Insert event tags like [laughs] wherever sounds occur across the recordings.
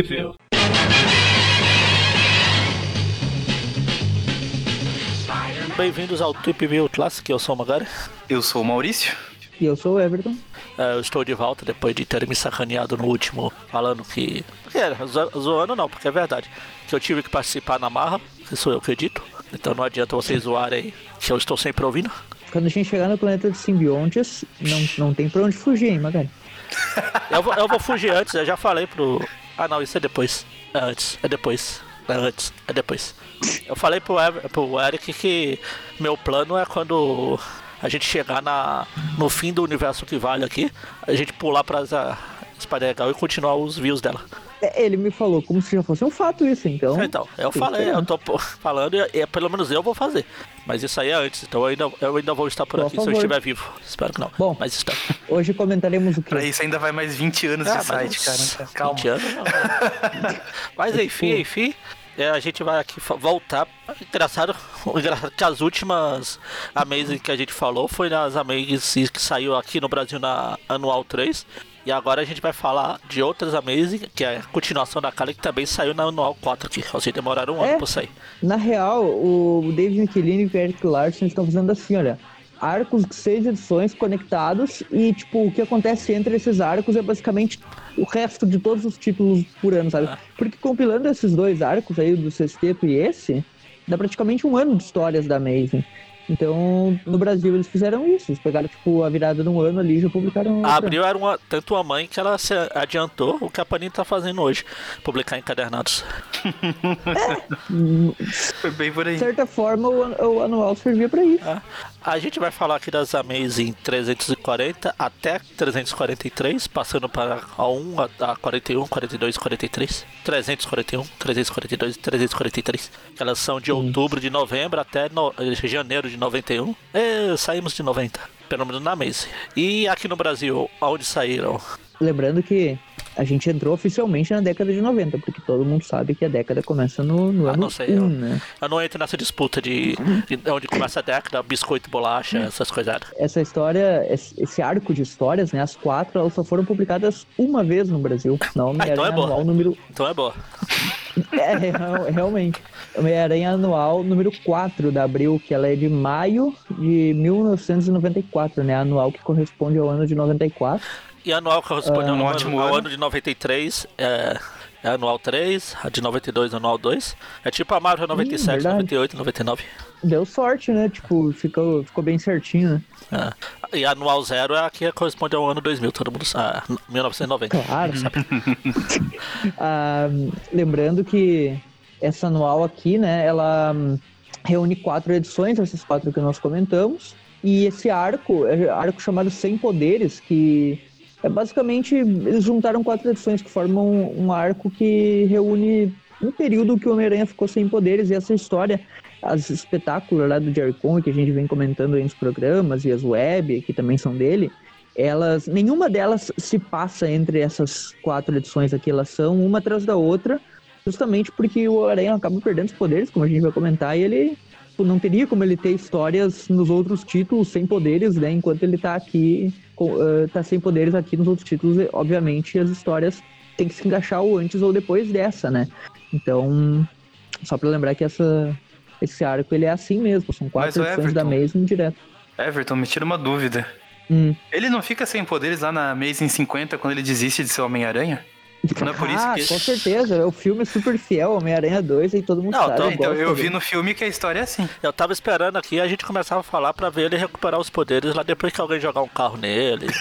View. Bem-vindos ao Trip View Classic, eu sou o Magari. Eu sou o Maurício. E eu sou o Everton. É, eu estou de volta depois de ter me sacaneado no último, falando que. zo- zoando não, porque é verdade. Que eu tive que participar na marra, que sou eu que edito. Então não adianta vocês zoarem que eu estou sempre ouvindo. Quando a gente chegar no planeta de simbiontes, não, não tem pra onde fugir, hein, Magari? Eu vou, eu vou fugir antes, eu já falei pro. Ah não, isso é depois. É antes, é depois. É antes, é depois. Eu falei pro, Ever- pro Eric que meu plano é quando a gente chegar na, no fim do universo que vale aqui, a gente pular pra essa Spider-Girl e continuar os views dela. É, Ele me falou como se já fosse um fato isso, então. Então, eu que falei, eu tô falando e, e pelo menos eu vou fazer. Mas isso aí é antes, então eu ainda, eu ainda vou estar por Por aqui se eu favor. estiver vivo. Espero que não. Bom. mas está. Hoje comentaremos o Pra quê? isso ainda vai mais 20 anos Ah, de mas site, cara. Calma. 20 anos, não, né? [laughs] Mas enfim, enfim. é, a gente vai aqui voltar. Engraçado, engraçado é que as últimas Amazing que a gente falou foi nas Amazing que saiu aqui no Brasil na Anual 3. E agora a gente vai falar de outras Amazing, que é a continuação daquela que também saiu na Anual 4 aqui. Ou seja, demoraram um É. ano pra sair. Na real, o David Michelini e o Eric Larson estão fazendo assim, olha. Arcos de seis edições conectados e, tipo, o que acontece entre esses arcos é basicamente o resto de todos os títulos por ano, sabe? Porque compilando esses dois arcos aí, do sexteto e esse, dá praticamente um ano de histórias da Amazing. Então, no Brasil eles fizeram isso. Eles pegaram, tipo, a virada de um ano ali e já publicaram. A Abril era uma, tanto uma mãe que ela se adiantou o que a Panini tá fazendo hoje. Publicar encadernados. [laughs] Foi bem por aí. De certa forma, o, o anual servia pra isso. É. A gente vai falar aqui das Amazing 340 até 343, passando para a 1, a, a 41, 42 e 43. 341, 342 e 343. Que elas são de outubro, de novembro até no- eh, janeiro de 91. E saímos de 90, pelo menos na Amazing. E aqui no Brasil, aonde saíram? Lembrando que a gente entrou oficialmente na década de 90, porque todo mundo sabe que a década começa no, no Ah, ano não sei, 1, eu- né? Eu não entro nessa disputa de, de onde começa a década, biscoito, bolacha, essas coisas. Essa história, esse arco de histórias, né? As quatro, elas só foram publicadas uma vez no Brasil. Na Homem-Aranha então é boa. Anual número. Então é boa. [laughs] É, real- realmente. Homem-Aranha Anual número 4 da Abril, que ela é de maio de 1994, né? Anual que corresponde ao ano de 94. E anual corresponde ao, um ano, ótimo ao ano. ano de 93, é, é anual 3, a de 92 anual 2. É tipo a Marvel 97, verdade. 98, 99. Deu sorte, né? Tipo, ficou, ficou bem certinho, né? É. E anual 0 é a que corresponde ao ano 2000, todo mundo sabe. 1990. Claro. [laughs] Ah, lembrando que essa anual aqui, né, ela hum, reúne quatro edições, essas quatro que nós comentamos, e esse arco, é arco chamado Sem Poderes, que é basicamente, eles juntaram quatro edições que formam um arco que reúne um período que o Homem-Aranha ficou sem poderes, e essa história, as espetáculos lá do Jerry que a gente vem comentando aí nos programas, e as web, que também são dele, elas nenhuma delas se passa entre essas quatro edições aqui, elas são uma atrás da outra, justamente porque o Aranha acaba perdendo os poderes, como a gente vai comentar, e ele tipo, não teria como ele ter histórias nos outros títulos sem poderes, né? Enquanto ele tá aqui, eh, tá sem poderes aqui nos outros títulos, obviamente as histórias têm que se encaixar ou antes ou depois dessa, né? Então, só pra lembrar que essa, esse arco ele é assim mesmo, são quatro edições da Amazing direto. Everton, me tira uma dúvida. Hum. Ele não fica sem poderes lá na Amazing 50 quando ele desiste de ser Homem-Aranha? Não é por isso ah, que- com certeza. O filme é super fiel, Homem-Aranha 2, e todo mundo Não, sabe. então- Então, bosta eu vi no filme que a história é assim. Eu tava esperando aqui a gente começava a falar pra ver ele recuperar os poderes lá depois que alguém jogar um carro nele. [laughs]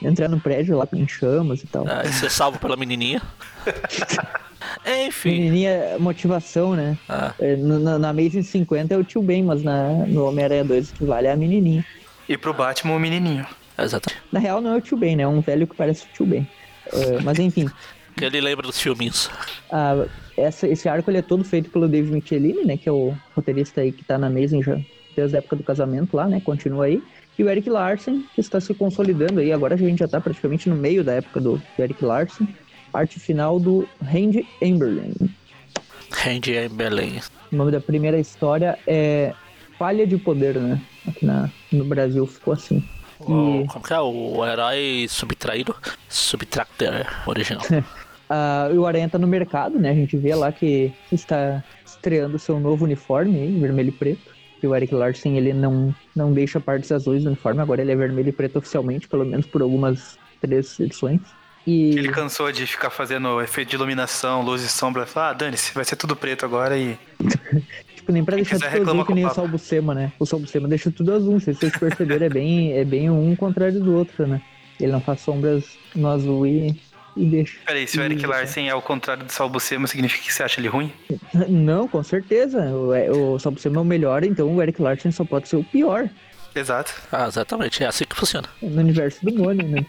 Entrar no prédio lá em chamas e tal. é, e ser salvo pela menininha. [laughs] Enfim. Menininha, motivação, né? Ah. É, na, na Amazing 50 é o tio Ben, mas na, no Homem-Aranha 2 o que vale é a menininha. E pro Batman, o menininho. Exatamente. Na real, não é o tio Ben, né? É um velho que parece o tio Ben. É, mas enfim, [laughs] Que ele lembra dos filminhos. a- essa- esse arco ele é todo feito pelo David Michelini, né? Que é o roteirista aí que tá na Amazing já desde a época do casamento lá, né? Continua aí. E o Eric Larsen, que está se consolidando aí. Agora a gente já tá praticamente no meio da época do, do Eric Larsen. Arte final do Randy Amberlin. Randy em Belém. O nome da primeira história é Falha de Poder, né? Aqui na, no Brasil ficou assim. O, como que é? O herói subtraído. Subtractor original. [laughs] Ah, o Aranha tá no mercado, né? A gente vê lá que está estreando seu novo uniforme, hein, vermelho e preto. E o Eric Larsen, ele não, não deixa partes azuis do uniforme, agora ele é vermelho e preto oficialmente, pelo menos por algumas três edições. E Ele cansou de ficar fazendo efeito de iluminação, luz e sombra. Fala, ah, dane-se, vai ser tudo preto agora e. Tipo, nem pra Quem deixar tudo azul reclama que nem o. Salbucema, né? O Salbucema deixa tudo azul, não sei se vocês perceberam, é bem, é bem um contrário do outro, né? Ele não faz sombras no azul e, e deixa. Peraí, se o Eric. Larsen é o contrário do Salbucema, significa que você acha ele ruim? Não, com certeza. O, o Salbucema é o melhor, então o Eric Larsen só pode ser o pior Exato. Ah, exatamente, é assim que funciona. no universo do Mônio, né?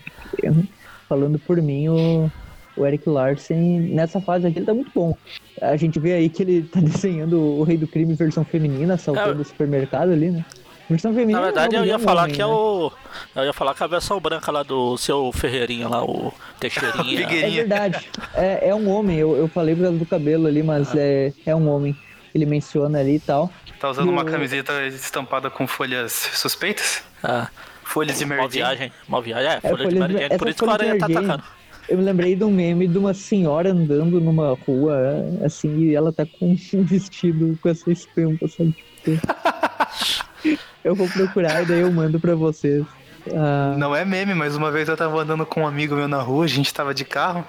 Falando por mim, o, o Eric Larsen, nessa fase aqui, ele tá muito bom. A gente vê aí que ele tá [laughs] desenhando o Rei do Crime versão feminina, assaltando É. o supermercado ali, né? Versão feminina. Na verdade, eu ia falar homem, que é né? o. Eu ia falar que é a versão branca lá do seu Ferreirinha lá, o Teixeirinha. [laughs] É verdade. É, é um homem, eu, eu falei por causa do cabelo ali, mas Ah. é, é um homem. Ele menciona ali e tal. Tá usando uma No- camiseta estampada com folhas suspeitas? Ah, Folhas de mal Mary Jane? viagem, mal viagem. É, É, folha de essa por isso que o aranha tá atacando. Eu me lembrei de um meme de uma senhora andando numa rua, assim, e ela tá com um vestido com essa estampa, sabe? Tipo, eu vou procurar e daí eu mando pra vocês. Ah, Não é meme, mas uma vez eu tava andando com um amigo meu na rua, a gente tava de carro.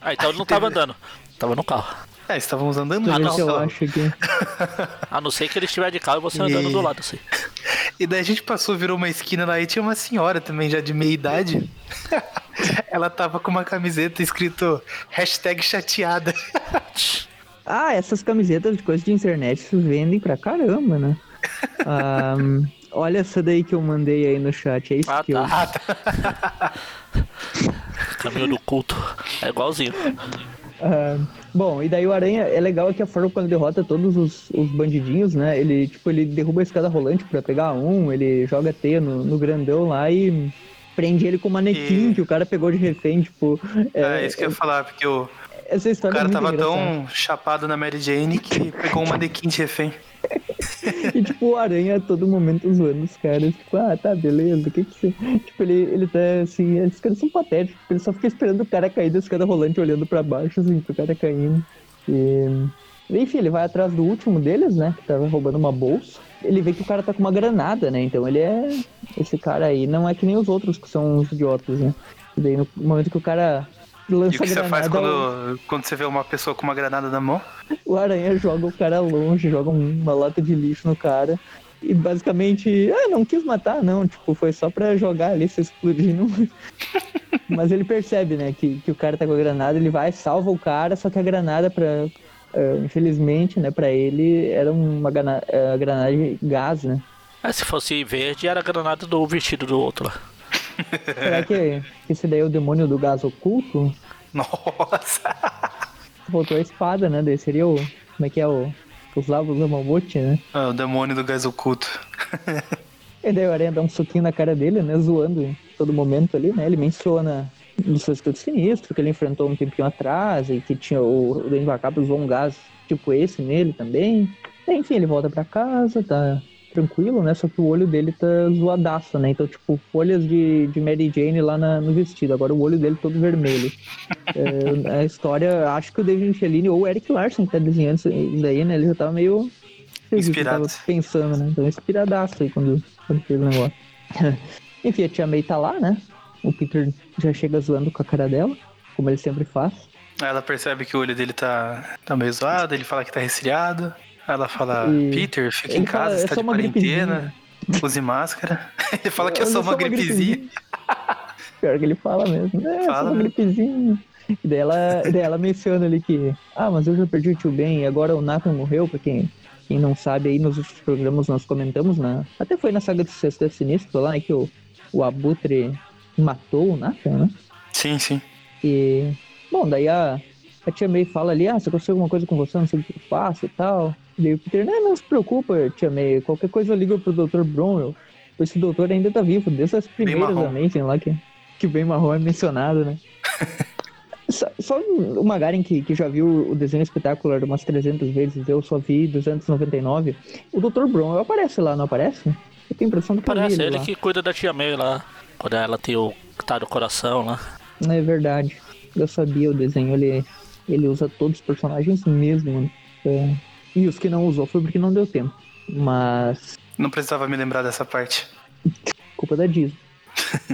Ah, então ele não tava andando. Tava no carro. É, estávamos andando Ah, se eu acho aqui. [laughs] A não ser que ele estiver de carro e você andando E- do lado, assim. E daí a gente passou, virou uma esquina lá e tinha uma senhora também já de meia idade. [laughs] Ela tava com uma camiseta escrito hashtag chateada. [laughs] Ah, essas camisetas de coisa de internet se vendem pra caramba, né? Ah, olha essa daí que eu mandei aí no chat. É isso Ah, que eu. tá. Caminho do culto. É igualzinho. Ah, bom, e daí o Aranha, é legal que a forma quando derrota todos os, os bandidinhos, né? Ele, tipo, ele derruba a escada rolante pra pegar um, ele joga teia no, no grandão lá e prende ele com o manequim E- que o cara pegou de refém, tipo... É, isso que eu ia falar, porque o, o cara é tava engraçada. tão chapado na Mary Jane que pegou um manequim de refém. [laughs] E tipo, o Aranha a todo momento zoando os caras. Tipo, ah, tá, beleza, o que que você... Tipo, ele, ele tá assim, esses caras são patéticos. Ele só fica esperando o cara cair da escada rolante, olhando pra baixo, assim, pro cara caindo. E... Enfim, ele vai atrás do último deles, né, que tava roubando uma bolsa. Ele vê que o cara tá com uma granada, né, então ele é... Esse cara aí não é que nem os outros, que são uns idiotas, né. E daí, no momento que o cara E lança o que você granada, faz quando, quando você vê uma pessoa com uma granada na mão? o aranha joga o cara longe, joga uma lata de lixo no cara. E basicamente, ah, não quis matar, não. Tipo, foi só pra jogar ali, se explodir. Não... [laughs] Mas ele percebe, né, que, que o cara tá com a granada, ele vai, salva o cara, só que a granada, pra, eh, infelizmente, né, pra ele, era uma gana- eh, granada de gás, né. É, se fosse verde, era a granada do vestido do outro lá. Será que esse daí é o demônio do gás oculto? Nossa! Voltou a espada, né, daí seria o... Como é que é o... Os lavos da mamute, né? Ah, o demônio do gás oculto. E daí o Aranha dá um soquinho na cara dele, né? Zoando em todo momento ali, né? Ele menciona do seu escudo sinistro, que ele enfrentou um tempinho atrás, e que tinha o, o Dente Macabro usou um gás tipo esse nele também. Enfim, ele volta pra casa, tá tranquilo, né? Só que o olho dele tá zoadaço, né? Então, tipo, folhas de, de Mary Jane lá na- no vestido. Agora o olho dele todo vermelho. É, a história, acho que o David Michelini ou o Eric Larson que tá desenhando isso daí, né? Ele já tava meio... Inspirado. Tava pensando, né? Então, inspiradaço aí quando, quando fez o negócio. [laughs] Enfim, a Tia May tá lá, né? O Peter já chega zoando com a cara dela, como ele sempre faz. Ela percebe que o olho dele tá, tá meio zoado, ele fala que tá resfriado. Ela fala, E Peter, fica em fala, casa, "É você tá só de quarentena, use máscara. [laughs] Ele fala que é Eu- só eu uma gripezinha. Pior que ele fala mesmo. É, Fala só uma gripezinha. E daí ela, daí ela menciona ali que, ah, mas eu já perdi o tio Ben e agora o Nathan morreu, pra quem, quem não sabe aí nos últimos programas nós comentamos, na, até foi na saga do Sexto Sinistro lá, né, que o, o Abutre matou o Nathan, né? Sim, sim. E, bom, daí a, a tia May fala ali, ah, se aconteceu alguma coisa com você, não sei o que eu faço e tal. Daí o Peter, não, não se preocupa, tia May, qualquer coisa eu ligo pro Dr. Bromwell. Esse doutor ainda tá vivo, desde as primeiras. Amazing lá, que, que bem marrom é mencionado, né? [laughs] só, só o Magaren que, que já viu o desenho espetacular umas 300 vezes, eu só vi 299. O Dr. Bromwell aparece lá, não aparece? É tem impressão que eu vi Parece ele ele lá. que cuida da tia May lá. Quando ela tem o tá do coração lá. É verdade. Eu sabia o desenho, ele, ele usa todos os personagens mesmo, mano. É, E os que não usou foi porque não deu tempo. Mas Não precisava me lembrar dessa parte. [laughs] culpa da Disney. [laughs]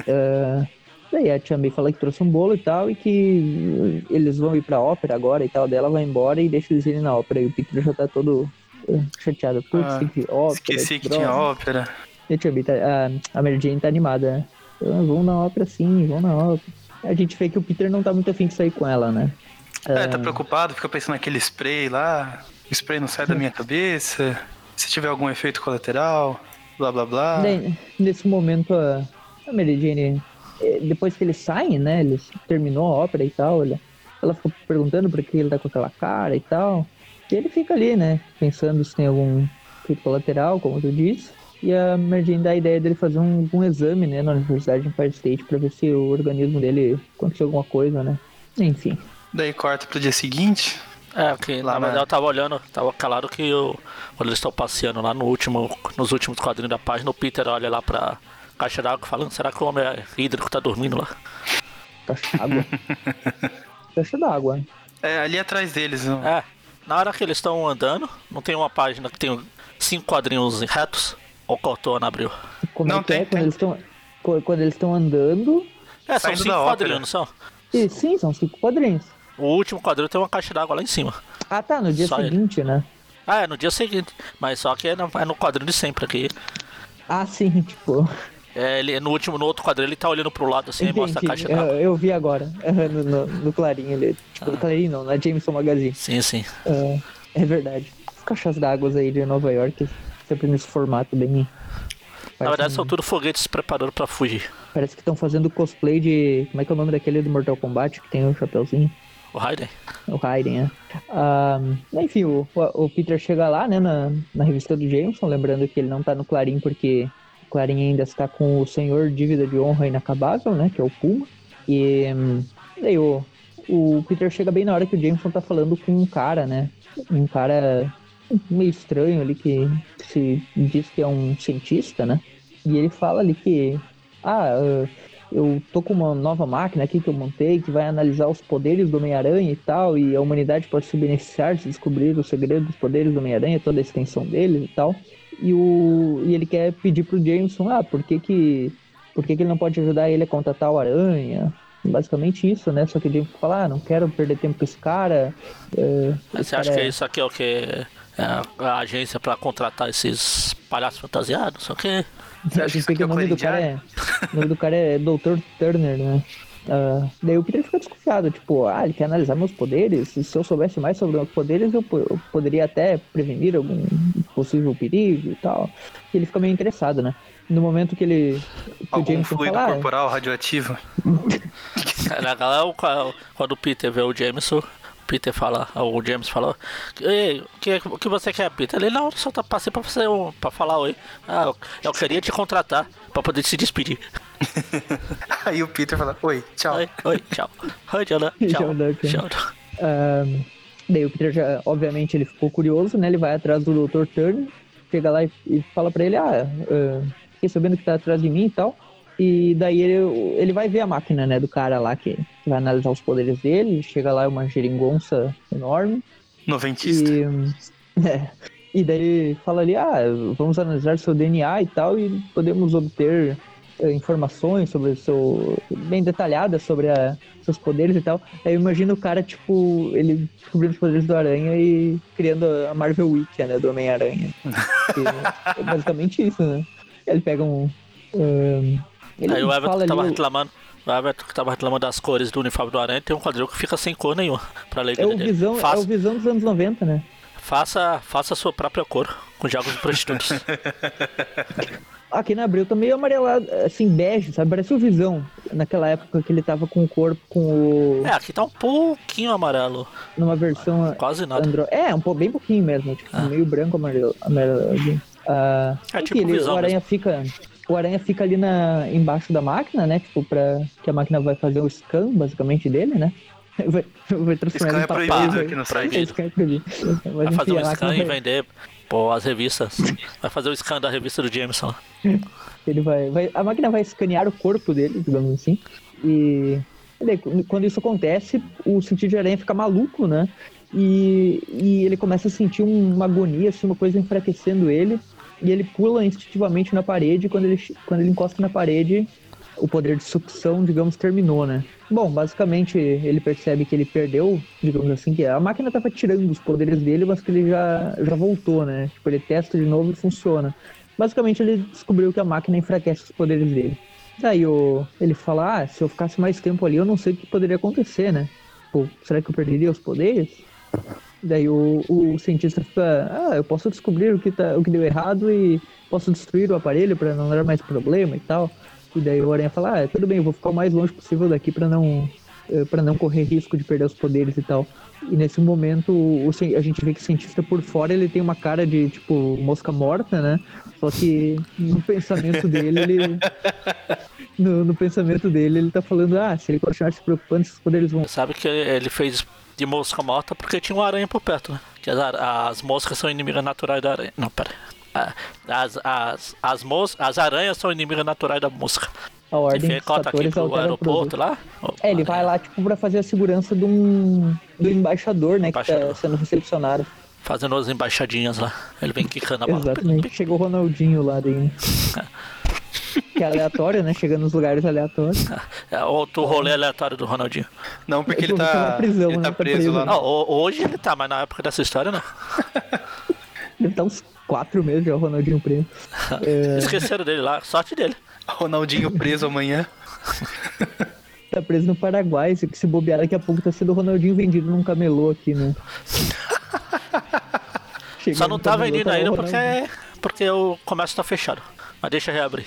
É, daí a Tia May fala que trouxe um bolo e tal, e que eles vão ir pra ópera agora e tal. Daí ela vai embora e deixa eles irem na ópera. E o Peter já tá todo é, chateado. Putz, Ah, tem que ópera. Esqueci que tinha ópera. E a Tia May tá, a, a Mary Jane tá animada, né? Ah, vão na ópera sim, vão na ópera. A gente vê que o Peter não tá muito afim de sair com ela, né? É, tá preocupado, fica pensando naquele spray lá. O spray não sai da minha cabeça. Se tiver algum efeito colateral, blá blá blá. Nesse momento, a, a Mary Jane, eh, depois que eles saem, né? Eles terminou a ópera e tal, olha, ela fica perguntando por que ele tá com aquela cara e tal. E ele fica ali, né? Pensando se tem algum efeito colateral, como tu disse. E a Mary Jane dá a ideia dele fazer um, um exame, né? Na Universidade de Empire State pra ver se o organismo dele aconteceu alguma coisa, né? Enfim. Daí corta pro dia seguinte. É, que Lá na na- verdade eu tava olhando, tava calado que o, quando eles estão passeando lá no último, nos últimos quadrinhos da página, o Peter olha lá pra caixa d'água falando, será que o homem é hídrico tá dormindo lá? Caixa d'água. [laughs] Caixa d'água. É, ali atrás deles. É, na hora que eles estão andando, não tem uma página que tem cinco quadrinhos retos? Ou cortou, não abriu? Como Não, é que tem, é? tem. Quando eles estão. Quando eles estão andando. É, são Saindo cinco quadrinhos, não são? E, sim, são cinco quadrinhos. O último quadrinho tem uma caixa d'água lá em cima. Ah, tá, no dia Só ele. seguinte, né? Ah, é no dia seguinte. Mas só que é no, é no quadrinho de sempre aqui. Ah, sim, [laughs] tipo. É, ele, no último, no outro quadrinho, ele tá olhando pro lado assim e mostra a entendi. caixa d'água. eu, eu vi agora. [laughs] no, no, no Clarinho ali. Tipo, no Clarinho não, na Jameson Magazine. Sim, sim. É, é verdade. As caixas d'água aí de Nova York, sempre nesse formato bem. Na verdade, são tudo foguetes se preparando pra fugir. parece que estão fazendo cosplay de. Como é que é o nome daquele do Mortal Kombat que tem o chapeuzinho? O Raiden? O Raiden? Ah, enfim, o, o Peter chega lá, né, na, na revista do Jameson, lembrando que ele não tá no Clarim porque o Clarim ainda está com o senhor dívida de honra inacabável, né, que é o Puma. E hum, daí o, o Peter chega bem na hora que o Jameson tá falando com um cara, né, um cara meio estranho ali que se diz que é um cientista, né, e ele fala ali que, ah, ah, eu tô com uma nova máquina aqui que eu montei que vai analisar os poderes do Homem-Aranha e tal, e a humanidade pode se beneficiar de descobrir o segredo dos poderes do Homem-Aranha, toda a extensão deles e tal. E, o, e ele quer pedir pro Jameson, ah, por que que, por que que ele não pode ajudar ele a contatar o Aranha? Basicamente isso, né? Só que o Jameson fala, ah, não quero perder tempo com esse cara. é, Mas esse você acha cara que é- isso aqui é o que? É a, agência pra contratar esses palhaços fantasiados, o quê? Você acha que é o o nome do cara é. O nome do cara é Dr. Turner, né? Ah, daí o Peter fica desconfiado, tipo, ah, ele quer analisar meus poderes. Se eu soubesse mais sobre meus poderes, eu, eu poderia até prevenir algum possível perigo e tal. E ele fica meio interessado, né? No momento que ele. Que o Algum Jameson fluido fala, ah, corporal radioativo. [laughs] Na galera, o ca- quando o Peter vê o Jameson, o Peter fala, o James fala, Ei, o que, o que você quer, Peter? Ele não, só tá passei pra fazer um, pra falar oi. Ah, eu, eu queria te contratar pra poder se despedir. [laughs] Aí o Peter fala, oi, tchau. Oi, oi, tchau. Oi, Jonah, tchau. Tchau, Duncan. Tchau. Ah, daí o Peter já, obviamente, ele ficou curioso, né? Ele vai atrás do Dr. Turner, chega lá e, e fala pra ele, ah, ah, fiquei sabendo que tá atrás de mim e tal. E daí ele, ele vai ver a máquina, né, do cara lá que, que vai analisar os poderes dele. Chega lá, é uma geringonça enorme. Noventista. E, é, e daí ele fala ali, ah, vamos analisar seu DNA e tal, e podemos obter eh, informações sobre o seu. bem detalhadas sobre a- seus poderes e tal. Aí eu imagino o cara, tipo, ele descobrindo os poderes do Aranha e criando a Marvel Wiki, né, do Homem-Aranha. [laughs] É basicamente isso, né? Ele pega um. um, ele Aí o Everton tava ali, reclamando. O Everton que tava reclamando das cores do uniforme do Aranha tem um quadril que fica sem cor nenhuma [laughs] pra é alegria o dele. visão, é Faça, o visão dos anos 90, né? faça, faça a sua própria cor com jogos de prostitutos. [laughs] Aqui na Abril tá meio amarelado, assim, bege, sabe? Parece o Visão. Naquela época que ele tava com o corpo com o. é, aqui tá um pouquinho amarelo. numa versão Quase nada. Andro... É, um pouco bem pouquinho mesmo, tipo, Ah. meio branco amarelo. amarelo ah, É enfim, tipo ele- Visão o aranha fica. O aranha fica ali na, embaixo da máquina, né? Tipo, pra que a máquina vai fazer o scan, basicamente, dele, né? [laughs] vai, vai transformar Scan em é papel. proibido vai- aqui no site. Scan é proibido. Mas, Vai fazer enfim, um a scan máquina e vai- vender pô, as revistas. Vai fazer o scan da revista do Jameson. Ele vai, vai, a máquina vai escanear o corpo dele, digamos assim. E ele- quando isso acontece, o sentido de aranha fica maluco, né? E, e ele começa a sentir um- uma agonia, assim, uma coisa enfraquecendo ele. E ele pula instintivamente na parede. Quando ele, quando ele encosta na parede, o poder de sucção, digamos, terminou, né? Bom, basicamente ele percebe que ele perdeu, digamos assim, que a máquina tava tirando os poderes dele, mas que ele já, já voltou, né? Tipo, ele testa de novo e funciona. Basicamente ele descobriu que a máquina enfraquece os poderes dele. Daí o, ele fala, ah, se eu ficasse mais tempo ali, eu não sei o que poderia acontecer, né? Pô, será que eu perderia os poderes? Daí o, o cientista fica, ah, eu posso descobrir o que, tá, o que deu errado e posso destruir o aparelho para não dar mais problema e tal. E daí o Aranha fala, ah, tudo bem, eu vou ficar o mais longe possível daqui para não para não correr risco de perder os poderes e tal. E nesse momento o, a gente vê que o cientista por fora ele tem uma cara de tipo mosca morta, né? Só que no pensamento dele ele [laughs] no, no pensamento dele ele tá falando, ah, se ele continuar se preocupando, esses poderes vão Sabe que ele fez de mosca morta porque tinha uma aranha por perto, né? Que as, as moscas são inimigas naturais da aranha. Não, pera. Ah, As, as, as, mos, as aranhas são inimigas naturais da mosca. a Enfim, ordem ele dos aqui pro aeroporto lá. É, ele vai lá, tipo, pra fazer a segurança de um, do embaixador, né, que Embaixador. tá sendo recepcionado. Fazendo as embaixadinhas lá. Ele vem quicando a bola. Exatamente. Chegou o Ronaldinho lá daí. [laughs] que é aleatório, né, chegando nos lugares aleatórios. É outro rolê aleatório do Ronaldinho. Não, porque ele tá tá, prisão, ele né? tá Tá preso preso. lá. Não, ho- hoje ele tá, mas na época dessa história não. [laughs] Deve estar uns quatro meses já o Ronaldinho preso. É, Esqueceram dele lá, sorte dele. Ronaldinho preso amanhã. [laughs] tá preso no Paraguai, se, se bobear daqui a pouco tá sendo o Ronaldinho vendido num camelô aqui, né? [laughs] Chega Só não tá camelô, vendendo tá ainda porque, porque o comércio tá fechado. Mas deixa reabrir.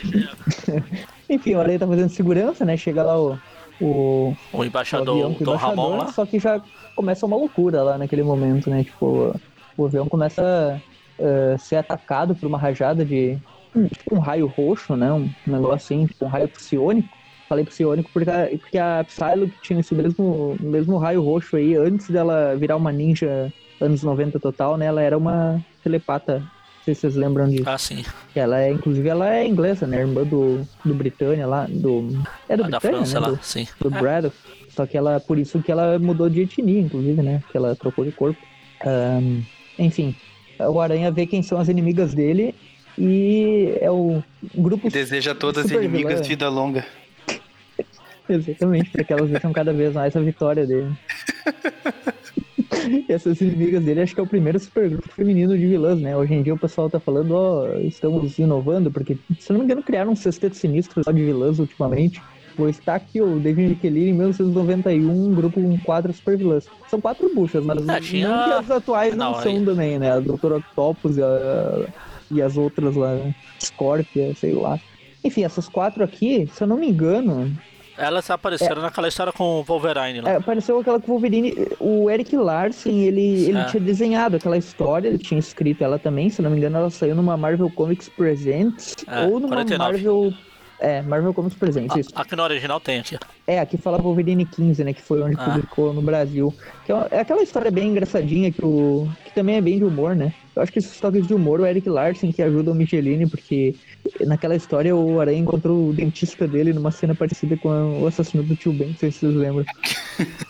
[laughs] Enfim, o Aranha tá fazendo segurança, né? Chega lá o, o, O o embaixador avião o Dom Ramon embaixador, lá. só que já começa uma loucura lá naquele momento, né? Tipo, o avião começa a ser atacado por uma rajada de um, tipo um raio roxo, né? Um negócio assim, tipo um raio psionico. Falei psionico porque a, porque a Psylocke tinha esse mesmo, mesmo raio roxo aí, antes dela virar uma ninja anos 90 total, né? Ela era uma telepata. Não sei se vocês lembram disso. Ah, sim. Ela é, inclusive, ela é inglesa, né? Irmã do, do Britânia lá, do... É do A da Britânia, França né? lá, Do- sim. do Braddock. Só que ela, por isso que ela mudou de etnia, inclusive, né? Que ela trocou de corpo. Ahn, enfim, o Aranha vê quem são as inimigas dele e é o grupo. E deseja a todas as inimigas vilã. vida longa. [laughs] Exatamente, porque elas deixam cada vez mais a vitória dele. [laughs] [laughs] E essas inimigas dele, acho que é o primeiro supergrupo feminino de vilãs, né? Hoje em dia o pessoal tá falando, ó, estamos inovando, porque, se eu não me engano, criaram um sexteto sinistro só de vilãs ultimamente. Pois tá aqui o David Kelly em 1991, um grupo com quatro super vilãs. São quatro buchas, mas Ah, tinha- não que as atuais não, Não, são aí- também, né? A Doutora Octopus e, a- e as outras lá, né? Scorpia, sei lá. Enfim, essas quatro aqui, se eu não me engano, Elas apareceram naquela história com o Wolverine lá. é, apareceu aquela que o Wolverine. O Eric Larsen, ele, ele Ah. tinha desenhado aquela história, ele tinha escrito ela também, se não me engano, ela saiu numa Marvel Comics Presents Ah, ou numa 49. Marvel. É, Marvel Comics Presents, isso. Aqui no original tem aqui. É, aqui fala Wolverine 15, né? Que foi onde Ah. publicou no Brasil. Que é, é aquela história bem engraçadinha que, o, que também é bem de humor, né? Eu acho que esses toques de humor, o Eric Larsen que ajuda o Michelini, porque naquela história o Aranha encontrou o dentista dele numa cena parecida com a- o assassino do tio Ben, não sei se vocês lembram. [laughs]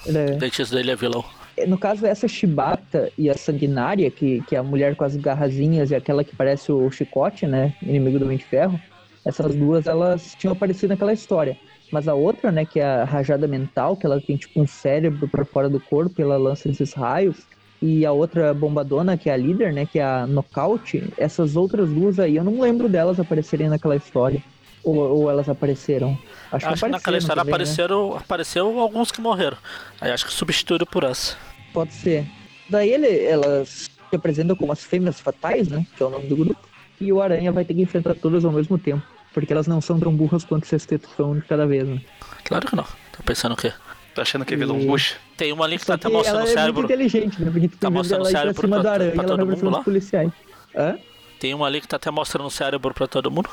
É- O dentista dele é vilão. no caso, essa Shibata e a Sanguinária, que, que é a mulher com as garrazinhas e aquela que parece o Chicote, né? Inimigo do Homem de Ferro. Essas duas, elas tinham aparecido naquela história. Mas a outra, né, que é a rajada mental, que ela tem tipo um cérebro para fora do corpo e ela lança esses raios. E a outra bombadona, que é a líder, né, que é a Knockout. Essas outras duas aí, eu não lembro delas aparecerem naquela história. Ou, ou elas apareceram. Acho, Acho que naquela apareceram história também, né? apareceram, apareceu alguns que morreram. Aí acho que substituíram por essa. Pode ser. Daí ele, elas se apresentam como as fêmeas fatais, né? Que é o nome do grupo. E o Aranha vai ter que enfrentar todas ao mesmo tempo. Porque elas não são tão burras quanto o sexteto de cada vez, né? Claro que não. Tá pensando o quê? Tá achando que é vilão bucha? Tem uma ali que tá até que mostrando ela o é cérebro. muito inteligente, né? Porque tu Tá mostrando o pra cérebro cima pra- do aranha pra ela todo mundo pra lá? policiais. Hã? Tem uma ali que tá até mostrando o cérebro pra todo mundo.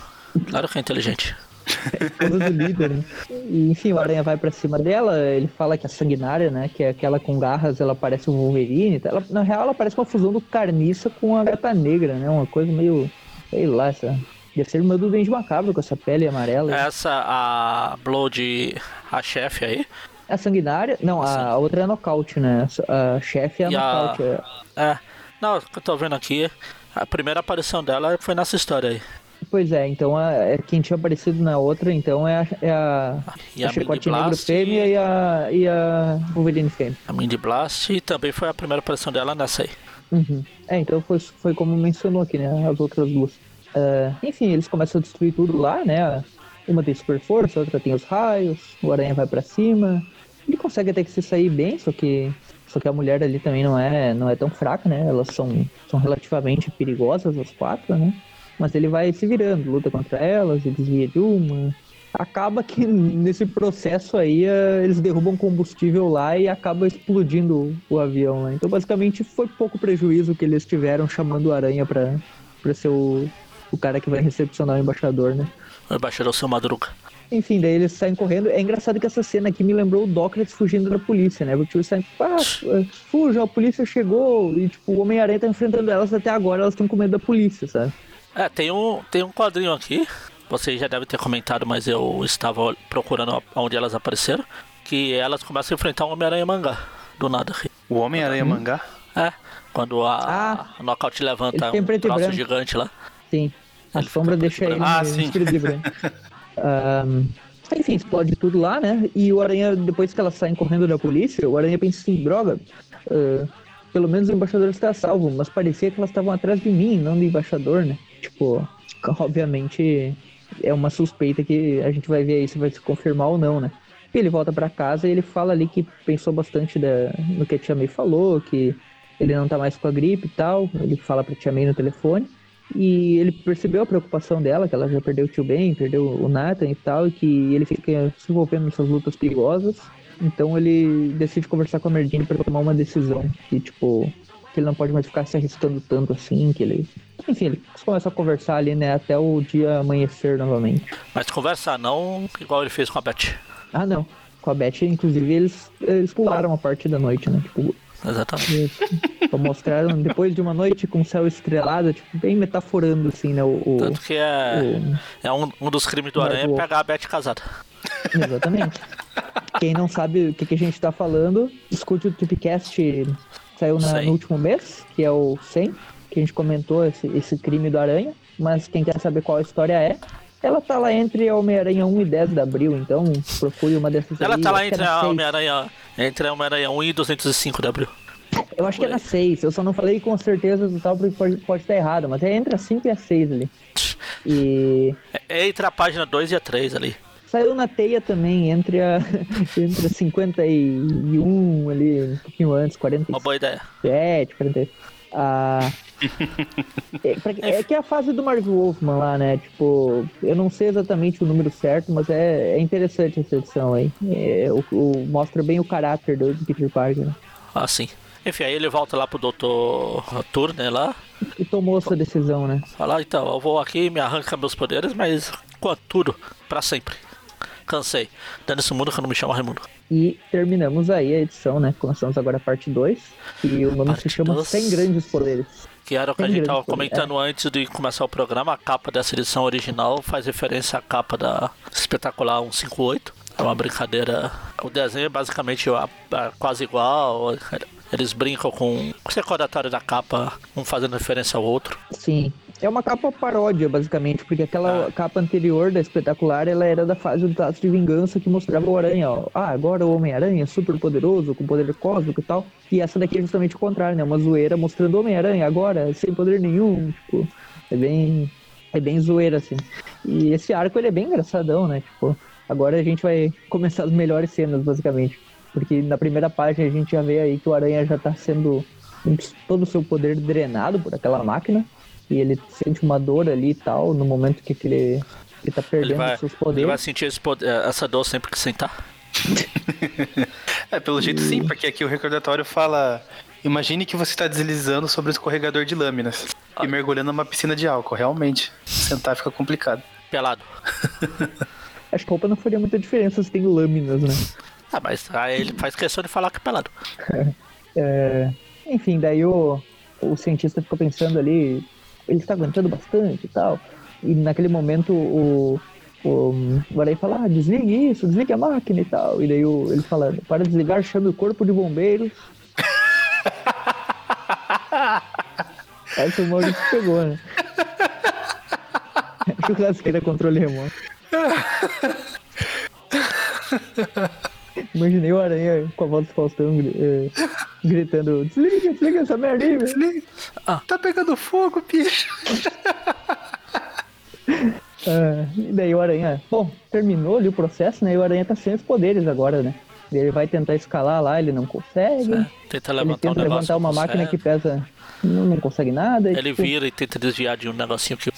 Claro que é inteligente. É esposa do líder, né? E, enfim, o Aranha vai pra cima dela, ele fala que a sanguinária, né? Que é aquela com garras, ela parece o Wolverine. Ela, na real, ela parece uma fusão do Carniça com a Gata Negra, né? Uma coisa meio. Sei lá, essa. Deve ser irmã do Dente Macabro com essa pele amarela. Essa, a Blood, a chefe aí. A sanguinária? Não, a, a outra é a nocaute, né? A chefe é a E a- nocaute. é- É. Não, o que eu tô vendo aqui, a primeira aparição dela foi nessa história aí. Pois é, então a, é quem tinha aparecido na outra, então é a, é a, E a Chicote Mindy Negro fêmea e a, e a Wolverine fêmea. A Mindy Blast também foi a primeira aparição dela nessa aí. Uhum. É, então foi, foi como mencionou aqui, né? As outras duas. Ah, enfim, eles começam a destruir tudo lá, né? Uma tem super força, a outra tem os raios, o aranha vai pra cima. Ele consegue até que se sair bem, só que só que a mulher ali também não é não é tão fraca, né? Elas são, são relativamente perigosas as quatro, né? Mas ele vai se virando, luta contra elas, e desvia de uma. Acaba que nesse processo aí eh, eles derrubam combustível lá e acaba explodindo o avião lá. Então basicamente foi pouco prejuízo que eles tiveram chamando o Aranha pra ser o, o cara que vai recepcionar o embaixador, né? O embaixador seu Madruga. Enfim, daí eles saem correndo. É engraçado que essa cena aqui me lembrou o Docrates fugindo da polícia, né? Porque eles saem, ah, fuja, a polícia chegou. E, tipo, o Homem-Aranha tá enfrentando elas até agora, elas estão com medo da polícia, sabe? É, tem um, tem um quadrinho aqui, vocês já devem ter comentado, mas eu estava procurando onde elas apareceram, que elas começam a enfrentar um Homem-Aranha mangá, do nada. aqui. O Homem-Aranha mangá? É, quando a, Ah. a Knockout levanta Ele tem um troço branco. gigante lá. Sim. A Ele sombra deixa ele Ah, sim. de branco. [laughs] Ahn, enfim, explode tudo lá, né? E o Aranha, depois que elas saem correndo da polícia, o Aranha pensa assim, droga, ah, pelo menos o embaixador está salvo, mas parecia que elas estavam atrás de mim, não do embaixador, né? Tipo, obviamente é uma suspeita que a gente vai ver aí se vai se confirmar ou não, né? E ele volta pra casa e ele fala ali que pensou bastante da, no que a Tia May falou, que ele não tá mais com a gripe e tal. Ele fala pra Tia May no telefone. E ele percebeu a preocupação dela, que ela já perdeu o tio Ben, perdeu o Nathan e tal, e que ele fica se envolvendo nessas lutas perigosas. Então ele decide conversar com a Merdine para tomar uma decisão. Que, tipo, que ele não pode mais ficar se arriscando tanto assim, que ele. Enfim, eles começam a conversar ali, né, até o dia amanhecer novamente. Mas conversar não igual ele fez com a Beth. Ah, não. Com a Beth, inclusive, eles, eles pularam a parte da noite, né? Tipo, Exatamente. Só mostraram depois de uma noite com o céu estrelado, tipo, bem metaforando, assim, né? O, Tanto que é, o- é um, um dos crimes do Aranha é pegar a Beth casada. Exatamente. Quem não sabe o que, que a gente tá falando, escute o Tripcast, saiu na- no último mês, que é o 100, que a gente comentou esse, esse crime do Aranha, mas quem quer saber qual a história é, ela tá lá entre Homem-Aranha 1 e 10 de abril, então procure uma dessas Ela aí, tá lá é entre a. Homem-Aranha entre a Homem-Aranha 1 e 205 de abril. Eu acho que é na 6, eu só não falei com certeza do tal porque pode, pode estar errado, mas é entre a 5 e a 6 ali. E É entre a página 2 e a 3 ali. saiu na teia também, entre a, [laughs] entre a 51 ali, um pouquinho antes, Uma 47, boa ideia. 48. Ah, é, é que é a fase do Mark Wolfman lá, né? Tipo, eu não sei exatamente o número certo, mas é, é interessante essa edição aí. É, o, o- mostra bem o caráter do, Peter Parker. né? Assim. Enfim, aí ele volta lá pro Dr. Turner lá. E tomou essa decisão, né? Fala, então, eu vou aqui, me arranca meus poderes, mas com tudo, pra sempre. Cansei. Dando esse mundo que eu não me chamo Raimundo. E terminamos aí a edição, né? Começamos agora a parte 2. E o nome se Parte chama dois. 100 Grandes Poderes. Que era o que a gente grande tava poder, comentando antes de começar o programa. A capa dessa edição original faz referência à capa da Espetacular 158. É uma brincadeira. O desenho é basicamente quase igual. Eles brincam com o recordatório da capa, um fazendo referência ao outro. Sim. É uma capa paródia, basicamente, porque aquela Ah. capa anterior da espetacular, ela era da fase do Tato de Vingança que mostrava o Aranha, ó. Ah, agora o Homem-Aranha é super poderoso, com poder cósmico e tal. E essa daqui é justamente o contrário, né? Uma zoeira mostrando o Homem-Aranha agora, sem poder nenhum. Tipo, é bem. É bem zoeira, assim. E esse arco ele é bem engraçadão, né? Tipo, agora a gente vai começar as melhores cenas, basicamente. Porque na primeira página a gente já vê aí que o Aranha já tá sendo todo o seu poder drenado por aquela máquina. E ele sente uma dor ali e tal, no momento que ele tá Ele perdendo vai, os seus ele poderes. vai sentir esse poder- essa dor sempre que sentar. [laughs] É, pelo jeito sim, porque aqui o recordatório fala. Imagine que você está deslizando sobre um escorregador de lâminas e mergulhando numa piscina de álcool. Realmente, sentar fica complicado. Pelado. [laughs] Acho que a roupa não faria muita diferença se tem lâminas, né? Ah, mas aí ele faz questão de falar que é pelado. [laughs] É, enfim, daí o, o cientista ficou pensando ali, ele está aguentando bastante e tal. E naquele momento o, o, o Aranha fala, ah, desligue isso, desligue a máquina e tal. E daí o, ele fala, para desligar, chame o corpo de bombeiros. [laughs] Essa o Maurício pegou, né? [laughs] Churrasqueira controle remoto. [laughs] Imaginei o Aranha com a voz do Faustão eh, gritando: Desliga, desliga essa merda aí. Desliga. Ah. Tá pegando fogo, bicho. [laughs] Ah, e daí o Aranha, bom, terminou ali o processo, né? E o Aranha tá sem os poderes agora, né? Ele vai tentar escalar lá, ele não consegue. É, tenta Ele levantar um tenta negócio. levantar uma não máquina que consegue. pesa. Não, não consegue nada. Ele tipo, vira e tenta desviar de um negocinho que.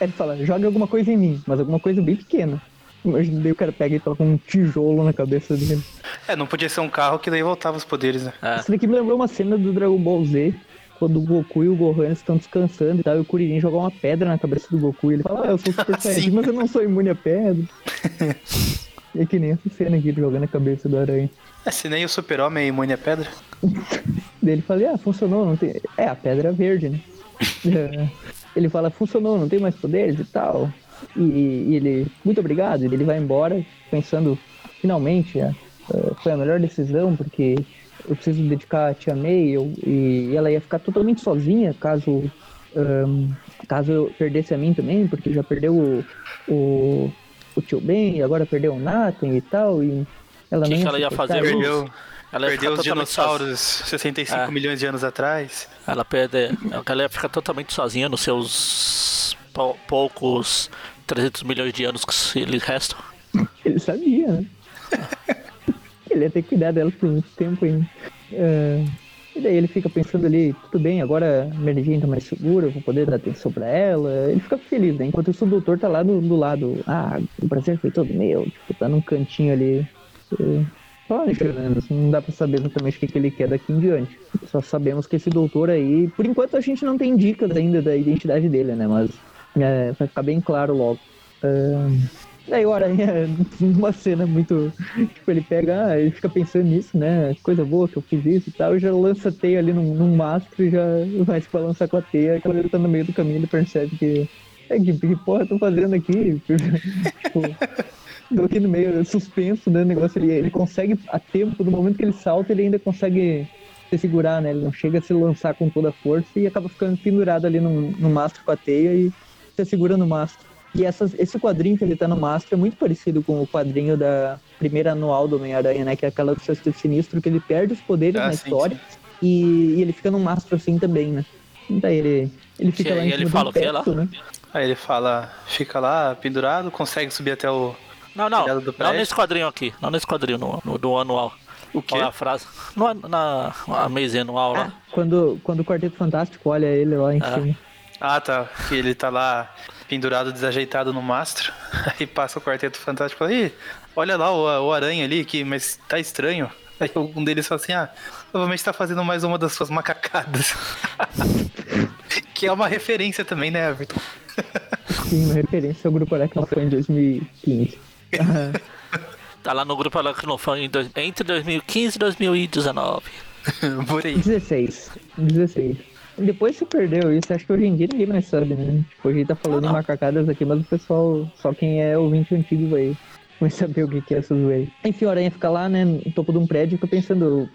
Ele fala, joga alguma coisa em mim, mas alguma coisa bem pequena. Imagina, daí o cara pega e toca um tijolo na cabeça dele. É, não podia ser um carro que daí voltava os poderes, né? É, Isso daqui me lembrou uma cena do Dragon Ball Z, quando o Goku e o Gohan estão descansando e tal, e o Kuririn joga uma pedra na cabeça do Goku e ele fala, ah, eu sou Super. [laughs] Saiyajin, mas eu não sou imune a pedra. [laughs] e é que nem essa cena aqui, jogando a cabeça do aranha. É, se nem o super-homem é imune à pedra. Daí [laughs] ele fala, ah, funcionou, não tem... É, a pedra é verde, né? É. ele fala, funcionou, não tem mais poderes e tal. E, e ele, muito obrigado, ele vai embora pensando, finalmente, é, é, foi a melhor decisão, porque eu preciso dedicar a Tia May eu- e ela ia ficar totalmente sozinha caso, ahn, caso eu perdesse a mim também, porque já perdeu o, o, o tio Ben, e agora perdeu o Nathan e tal, e ela que não que ela ia fazer? isso. Perdeu, ela ia perdeu os sozinha. dinossauros 65 É. milhões de anos atrás. Ela perde. Ela ia ficar totalmente sozinha nos seus poucos 300 milhões de anos que lhe restam. Ele sabia, né? [laughs] ele ia ter que cuidar dela por muito tempo ainda. É, E daí ele fica pensando ali, tudo bem, agora a Mary Jane tá mais segura, eu vou poder dar atenção pra ela. Ele fica feliz, né? Enquanto isso o doutor tá lá do, do lado, ah, o prazer foi todo meu, tipo, tá num cantinho ali. é, Só chorando, assim, não dá pra saber exatamente o que, que ele quer daqui em diante. Só sabemos que esse doutor aí, por enquanto a gente não tem dicas ainda da identidade dele, né? Mas é, vai ficar bem claro logo. É, Daí o Aranha, [laughs] numa cena muito. Tipo, ele pega, ah, ele fica pensando nisso, né? Coisa boa que eu fiz isso e tal, e já lança a teia ali num, num mastro e já [laughs] vai se balançar com a teia. Quando ele tá no meio do caminho, ele percebe que. É, que, que porra eu tô fazendo aqui? [laughs] tipo, tô aqui no meio suspenso, né? O negócio ele, ele consegue, a tempo, no momento que ele salta, ele ainda consegue se segurar, né? Ele não chega a se lançar com toda a força e acaba ficando pendurado ali no, no mastro com a teia e se segura no mastro. E essas, esse quadrinho que ele tá no mastro é muito parecido com o quadrinho da primeira anual do Homem-Aranha, né? Que é aquela do Sexto Sinistro, que ele perde os poderes Ah, na sim, história E, e ele fica num mastro assim também, né? Daí ele, ele fica Que- lá em e ele cima fala do o quê lá? teto, né? Aí ele fala, fica lá pendurado, consegue subir até o. Não, não. Não nesse quadrinho aqui. Não nesse quadrinho, no, no- do anual. O é a frase? No, na a mês anual lá. Quando, quando o Quarteto Fantástico olha ele lá em Ah. cima. Ah, tá. Que ele tá lá pendurado, desajeitado no mastro. [laughs] Aí passa o quarteto fantástico e fala, Ih, olha lá o, o aranha ali, que, mas tá estranho. [laughs] Aí um deles fala assim, ah, provavelmente tá fazendo mais uma das suas macacadas. [laughs] que é uma referência também, né, Everton? Sim, uma referência ao Grupo Aracnofã em 2015. Ah, Tá lá no grupo Aracnofã entre 2015 e 2019. Por aí. 16. 16. Depois se perdeu isso, acho que hoje em dia ninguém mais sabe, né? Tipo, a gente tá falando Ah, em macacadas aqui, mas o pessoal, só quem é ouvinte antigo vai, vai saber o que que é essa zoeira. Enfim, o Aranha fica lá, né, no topo de um prédio, fica pensando,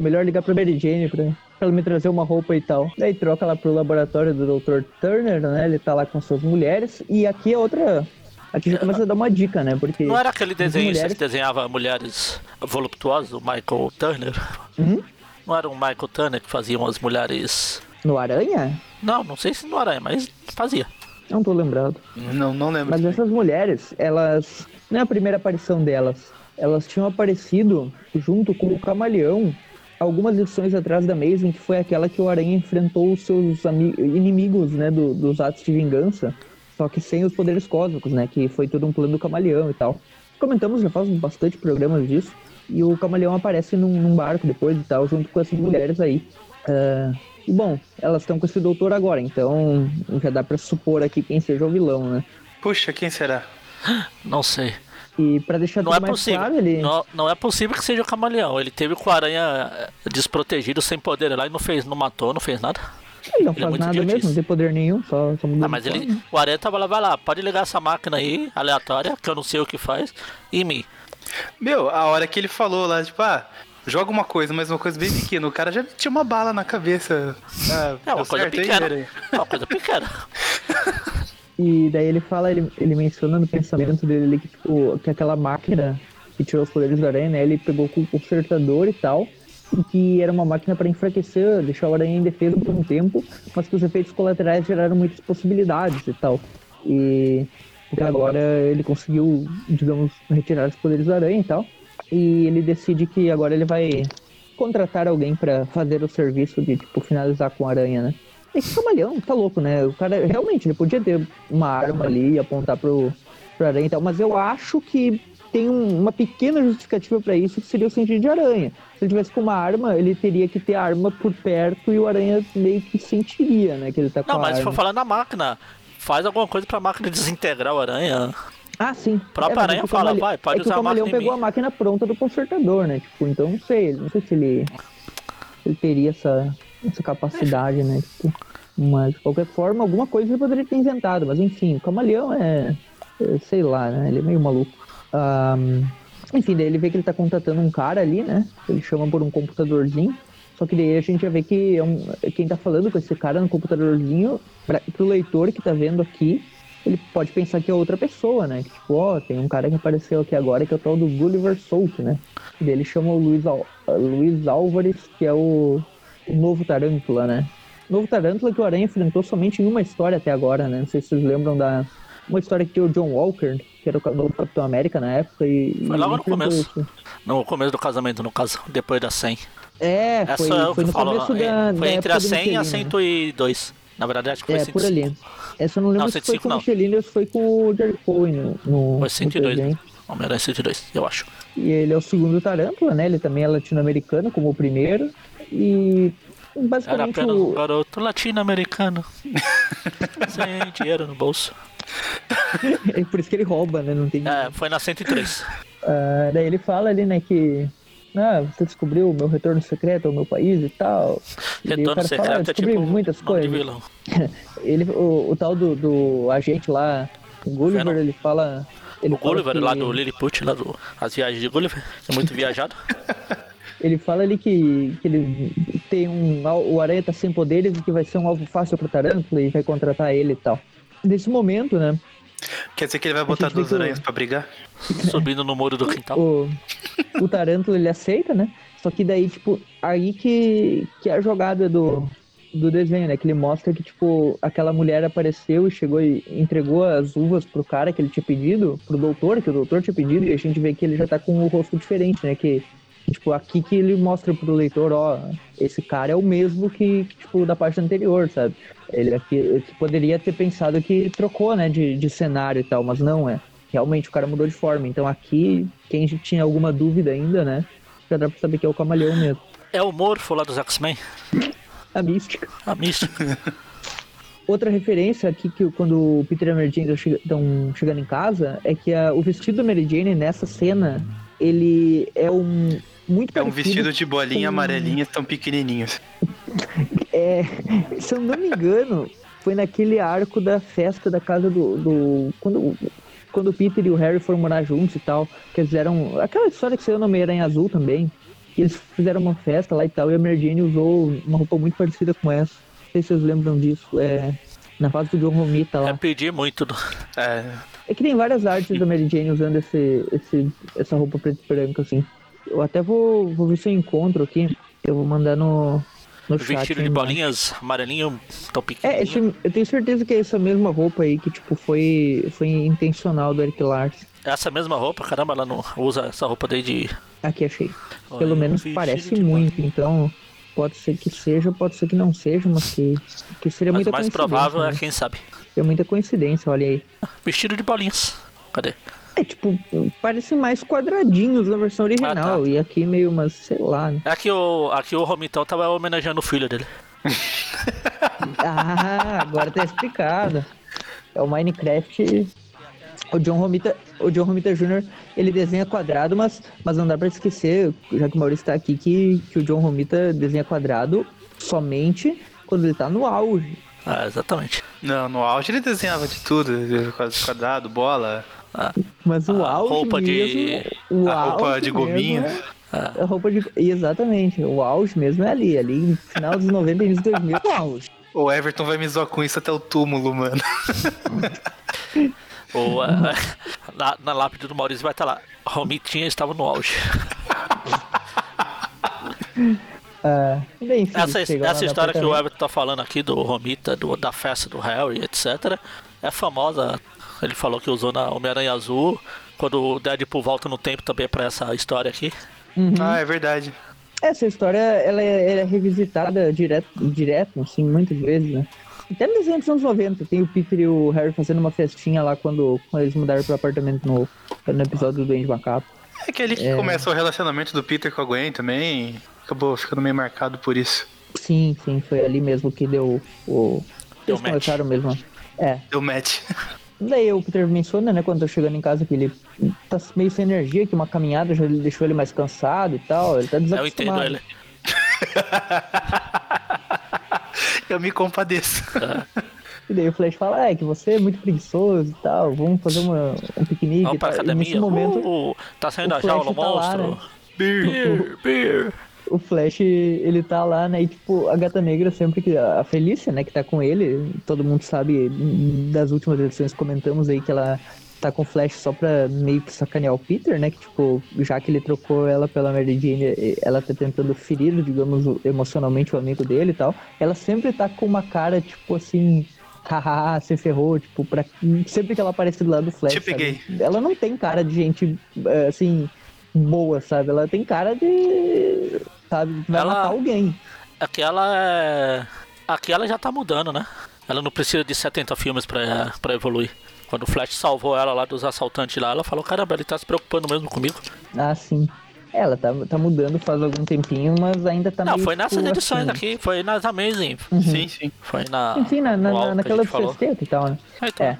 melhor ligar pra Mary Jane pra, pra ela me trazer uma roupa e tal. Daí troca lá pro laboratório do Dr. Turner, né, ele tá lá com suas mulheres, e aqui é outra... Aqui já começa a dar uma dica, né, porque... Não era aquele as desenhista mulheres- que desenhava mulheres voluptuosas, o Michael Turner? Uhum. Não era o Michael Turner que fazia umas mulheres. No Aranha? Não, não sei se no Aranha, mas fazia. Não tô lembrado. Não, não lembro. Mas essas mulheres, elas. Não é a primeira aparição delas. Elas tinham aparecido junto com o Camaleão algumas edições atrás da Amazing, que foi aquela que o Aranha enfrentou os seus inimigos, né, do- dos atos de vingança, só que sem os poderes cósmicos, né, que foi tudo um plano do Camaleão e tal. Comentamos já faz bastante programas disso, e o Camaleão aparece num, num barco depois e tal, junto com essas mulheres aí. Ah, e bom, elas estão com esse doutor agora, então já dá pra supor aqui quem seja o vilão, né? Puxa, quem será? [gasps] Não sei. E pra deixar Não tudo é mais possível. claro, ele. Não, não é possível que seja o camaleão. Ele teve com a aranha eh, desprotegido, sem poder lá e não fez, não matou, não fez nada. Ele não ele é faz muito nada idiotice. mesmo, não tem poder nenhum, só, só Ah, mas forma. ele. O aranha tava lá, vai lá, pode ligar essa máquina aí, aleatória, que eu não sei o que faz, e me. Meu, a hora que ele falou lá, tipo, ah, joga uma coisa, mas uma coisa bem pequena. O cara já tinha uma bala na cabeça. Ah, É uma deu coisa certo pequena. É uma coisa pequena. [laughs] E daí ele fala, ele, ele menciona no pensamento dele ali que, tipo, que aquela máquina que tirou os poderes do aranha, né? Ele pegou com o consertador e tal. E que era uma máquina para enfraquecer, deixar o aranha indefeso por um tempo, mas que os efeitos colaterais geraram muitas possibilidades e tal. E porque agora ele conseguiu, digamos, retirar os poderes do aranha e tal. E ele decide que agora ele vai contratar alguém para fazer o serviço de, tipo, finalizar com a aranha, né? Esse camaleão tá louco, né? O cara realmente ele podia ter uma arma ali e apontar pro, pro aranha e tal, mas eu acho que tem um- uma pequena justificativa pra isso que seria o sentido de aranha. Se ele tivesse com uma arma, ele teria que ter a arma por perto e o aranha meio que sentiria, né? Que ele tá com Não, mas se for falar na máquina, faz alguma coisa pra máquina [laughs] desintegrar o aranha. Ah, sim. própria mas aranha é o fala, camale- vai, pode é usar a o camaleão máquina em pegou a máquina pronta do consertador, né? Tipo, então não sei, não sei se ele, ele teria essa, essa capacidade, né? Tipo, mas de qualquer forma, alguma coisa ele poderia ter inventado, mas enfim, o camaleão é, é, sei lá, né? Ele é meio maluco. Ahn, enfim, daí ele vê que ele tá contatando um cara ali, né? Ele chama por um computadorzinho. Só que daí a gente já vê que é um- quem tá falando com esse cara no computadorzinho, pra, pro leitor que tá vendo aqui, ele pode pensar que é outra pessoa, né? Que, tipo, ó, tem um cara que apareceu aqui agora que é o tal do Gulliver Souto, né? E chama o Luiz, Al Luiz Álvares, que é o, o novo Tarântula, né? O novo Tarântula que o Aranha enfrentou somente em uma história até agora, né? Não sei se vocês lembram da... Uma história que o John Walker, que era o novo Capitão América na época, e... Foi logo no começo. isso. No começo do casamento, no caso, depois da 100. É, Essa foi, é foi no começo é, da, foi da entre a do 100 e a Michelin, né? 102. Na verdade, acho que foi É, por 105. ali. Essa eu não lembro Não, se foi 105 com o. Michelin ou se foi com o Jerry Cohen no, no, Foi no 102. desenho. Homem-Aranha 102, eu acho. E ele é o segundo Tarântula, né? Ele também é latino-americano, como o primeiro. E Era basicamente um o... garoto latino-americano. [laughs] Sem dinheiro no bolso. [laughs] é por isso que ele rouba, né? Não tem... É, foi na 103. [laughs] Ah, daí ele fala ali, né, que... Ah, você descobriu o meu retorno secreto ao meu país e tal. E Retorno fala, ah, secreto é descobri tipo muitas coisas. [laughs] Ele, o, o tal do, do agente lá, o Gulliver, ele fala... Ele O fala Gulliver, que- lá do Lilliput, lá do... As viagens de Gulliver. É muito viajado. [laughs] Ele fala ali que, que ele tem um. O Aranha tá sem poderes e que vai ser um alvo fácil pro Tarântula e vai contratar ele e tal. Nesse momento, né? Quer dizer que ele vai botar duas que aranhas pra brigar? [laughs] Subindo no muro do quintal. O, o Tarântula ele aceita, né? Só que daí, tipo, aí que, que é a jogada do, do desenho, né? Que ele mostra que, tipo, aquela mulher apareceu e chegou e entregou as uvas pro cara que ele tinha pedido, pro doutor, que o doutor tinha pedido, e a gente vê que ele já tá com o rosto diferente, né? Que, tipo, aqui que ele mostra pro leitor, ó, esse cara é o mesmo que, que, tipo, da parte anterior, sabe? Ele aqui poderia ter pensado que trocou, né, de, de cenário e tal, mas não é. Realmente o cara mudou de forma. Então aqui, quem tinha alguma dúvida ainda, né? Já dá pra saber que é o camaleão mesmo. É o Morfo lá dos X-Men. A mística. A mística. [laughs] Outra referência aqui que quando o Peter e a Mary Jane estão chegando em casa é que a- o vestido da Mary Jane nessa cena, ele é um muito É um parecido vestido de bolinha com- amarelinhas tão pequenininhos. É, se eu não me engano, foi naquele arco da festa da casa do. do- quando, quando o Peter e o Harry foram morar juntos e tal. Que eles fizeram. Aquela história que saiu no Homem-Aranha Azul também. Que eles fizeram uma festa lá e tal. E a Mary Jane usou uma roupa muito parecida com essa. Não sei se vocês lembram disso. É. Na fase do John Romita É lá. pedir muito. do- É, É que tem várias artes da Mary Jane usando esse, esse, essa roupa preta e branca, assim. Eu até vou, vou ver se eu encontro aqui. Eu vou mandar no, no chat. Vestido de bolinhas amarelinho tão É, pequenininho. esse, eu tenho certeza que é essa mesma roupa aí que, tipo, foi, foi intencional do Eric Larson. Essa mesma roupa, caramba, ela não usa essa roupa desde. Aqui achei. Olha, Pelo menos parece de muito, então pode ser que seja, pode ser que não seja, mas que, que seria Mas muita o mais coincidência. provável né? é quem sabe. É muita coincidência, olha aí. Vestido de bolinhas. Cadê? É, tipo, parece mais quadradinhos na versão original, Ah, tá. e aqui meio umas, sei lá, né? Aqui o, aqui o Romitão tava homenageando o filho dele. [laughs] Ah, agora tá explicado. É o Minecraft O John Romita, o John Romita Jr., ele desenha quadrado, mas, mas não dá pra esquecer, já que o Maurício tá aqui, que, que o John Romita desenha quadrado somente quando ele tá no auge. Ah, exatamente. Não, no auge ele desenhava de tudo, quadrado, bola, Ah, Mas o A auge roupa de- mesmo, o a roupa de gominho. é- ah, A roupa de. Exatamente. O auge mesmo é ali. Ali no final dos 90 e início dos 2000. O auge. O Everton vai me zoar com isso até o túmulo, mano. [laughs] ou, ah, na, na lápide do Maurício vai estar lá. Romitinha estava no auge. Ah, [laughs] bem, enfim, Essa, essa história que o. Everton tá falando aqui do Romita, do, da festa do Harry, etc., é famosa. Ele falou que usou na Homem-Aranha Azul. Quando o Deadpool volta no tempo também pra essa história aqui. Uhum. Ah, é verdade. Essa história ela é, ela é revisitada direto, direto, assim, muitas vezes, né? Até nos anos 90, tem o Peter e o Harry fazendo uma festinha lá quando, quando eles mudaram pro apartamento novo. No episódio do Duende Macabro. É aquele que É. começa o relacionamento do Peter com a Gwen também. Acabou ficando meio marcado por isso. Sim, sim, foi ali mesmo que deu o. Deu Eles match. começaram mesmo. É. Deu match. Daí o Peter menciona, né, quando tá chegando em casa, que ele tá meio sem energia, que uma caminhada já deixou ele mais cansado e tal. Ele tá Eu desacostumado. entendo ele. [laughs] Eu me compadeço. E daí o Flash fala, é, que você é muito preguiçoso e tal, vamos fazer uma, um piquenique Vamos pra. E nesse academia. momento, Uh, tá saindo o a jaula, tá lá, monstro. né? Beer, beer. O Flash, ele tá lá, né, e tipo, a Gata Negra sempre que... A Felícia, né, que tá com ele, todo mundo sabe, das últimas edições comentamos aí que ela tá com o Flash só pra meio que sacanear o Peter, né, que tipo, já que ele trocou ela pela Mary Jane, ela tá tentando ferir, digamos, emocionalmente o amigo dele e tal. Ela sempre tá com uma cara, tipo assim... Haha, você ferrou, tipo, pra... sempre que ela aparece do lado do Flash. Te sabe? peguei. Ela não tem cara de gente, eh, assim, boa, sabe? Ela tem cara de. Sabe? Vai Ela- matar alguém. Aquela é. Aqui ela já tá mudando, né? Ela não precisa de 70 filmes pra, pra evoluir. Quando o Flash salvou ela lá dos assaltantes lá, ela falou, caramba, ele tá se preocupando mesmo comigo. Ah, sim. Ela tá, tá mudando faz algum tempinho, mas ainda tá não, meio, foi nessas edições assim. aqui, foi nas Amazing. Sim, sim. Foi na. Enfim, na, na, na, naquela falou. sexteta e tal, né? Ah, então. É.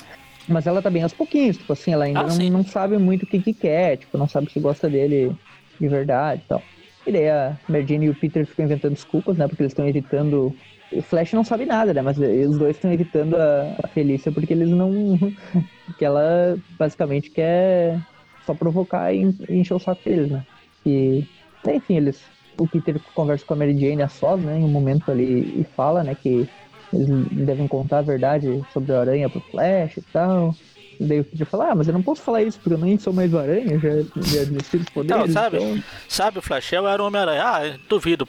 Mas ela tá bem aos pouquinhos, tipo assim, ela ainda Ah, não, sim. não sabe muito o que que quer, tipo, não sabe se gosta dele de verdade e tal. E daí a Mary Jane e o Peter ficam inventando desculpas, né, porque eles estão evitando... O Flash não sabe nada, né, mas os dois estão evitando a, a Felícia porque eles não... [laughs] porque ela basicamente quer só provocar e, encher o saco deles, né. E, enfim, eles... O Peter conversa com a Mary Jane a sós, né, em um momento ali, e fala, né, que eles devem contar a verdade sobre a aranha pro Flash e tal. E daí o Peter fala, ah, mas eu não posso falar isso porque eu nem sou mais o aranha, já, já desisti dos poderes. Então, sabe? então- Sabe o Flash? Eu era o Homem-Aranha. Ah, duvido.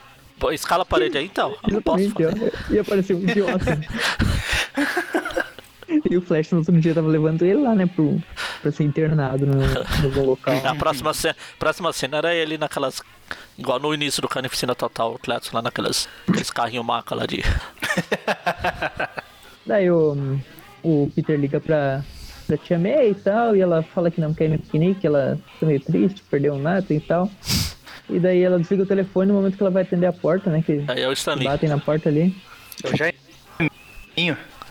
Escala a parede aí, então. Eu não posso fazer. ó, ia parecer um idiota. e o Flash no outro dia tava levando ele lá, né, pro, pra ser internado no, no [laughs] local. A próxima cena, próxima cena era ele naquelas. Igual no início do Carnificina Total, o Cletus lá naquelas aqueles carrinhos maca lá de. [laughs] Daí o, o Peter liga pra, pra Tia May e tal, e ela fala que não quer ir no piquenique, ela tá meio triste, perdeu o neto e tal. [laughs] E daí ela desliga o telefone no momento que ela vai atender a porta, né, que Aí é o Stanley. batem na porta ali. Eu já.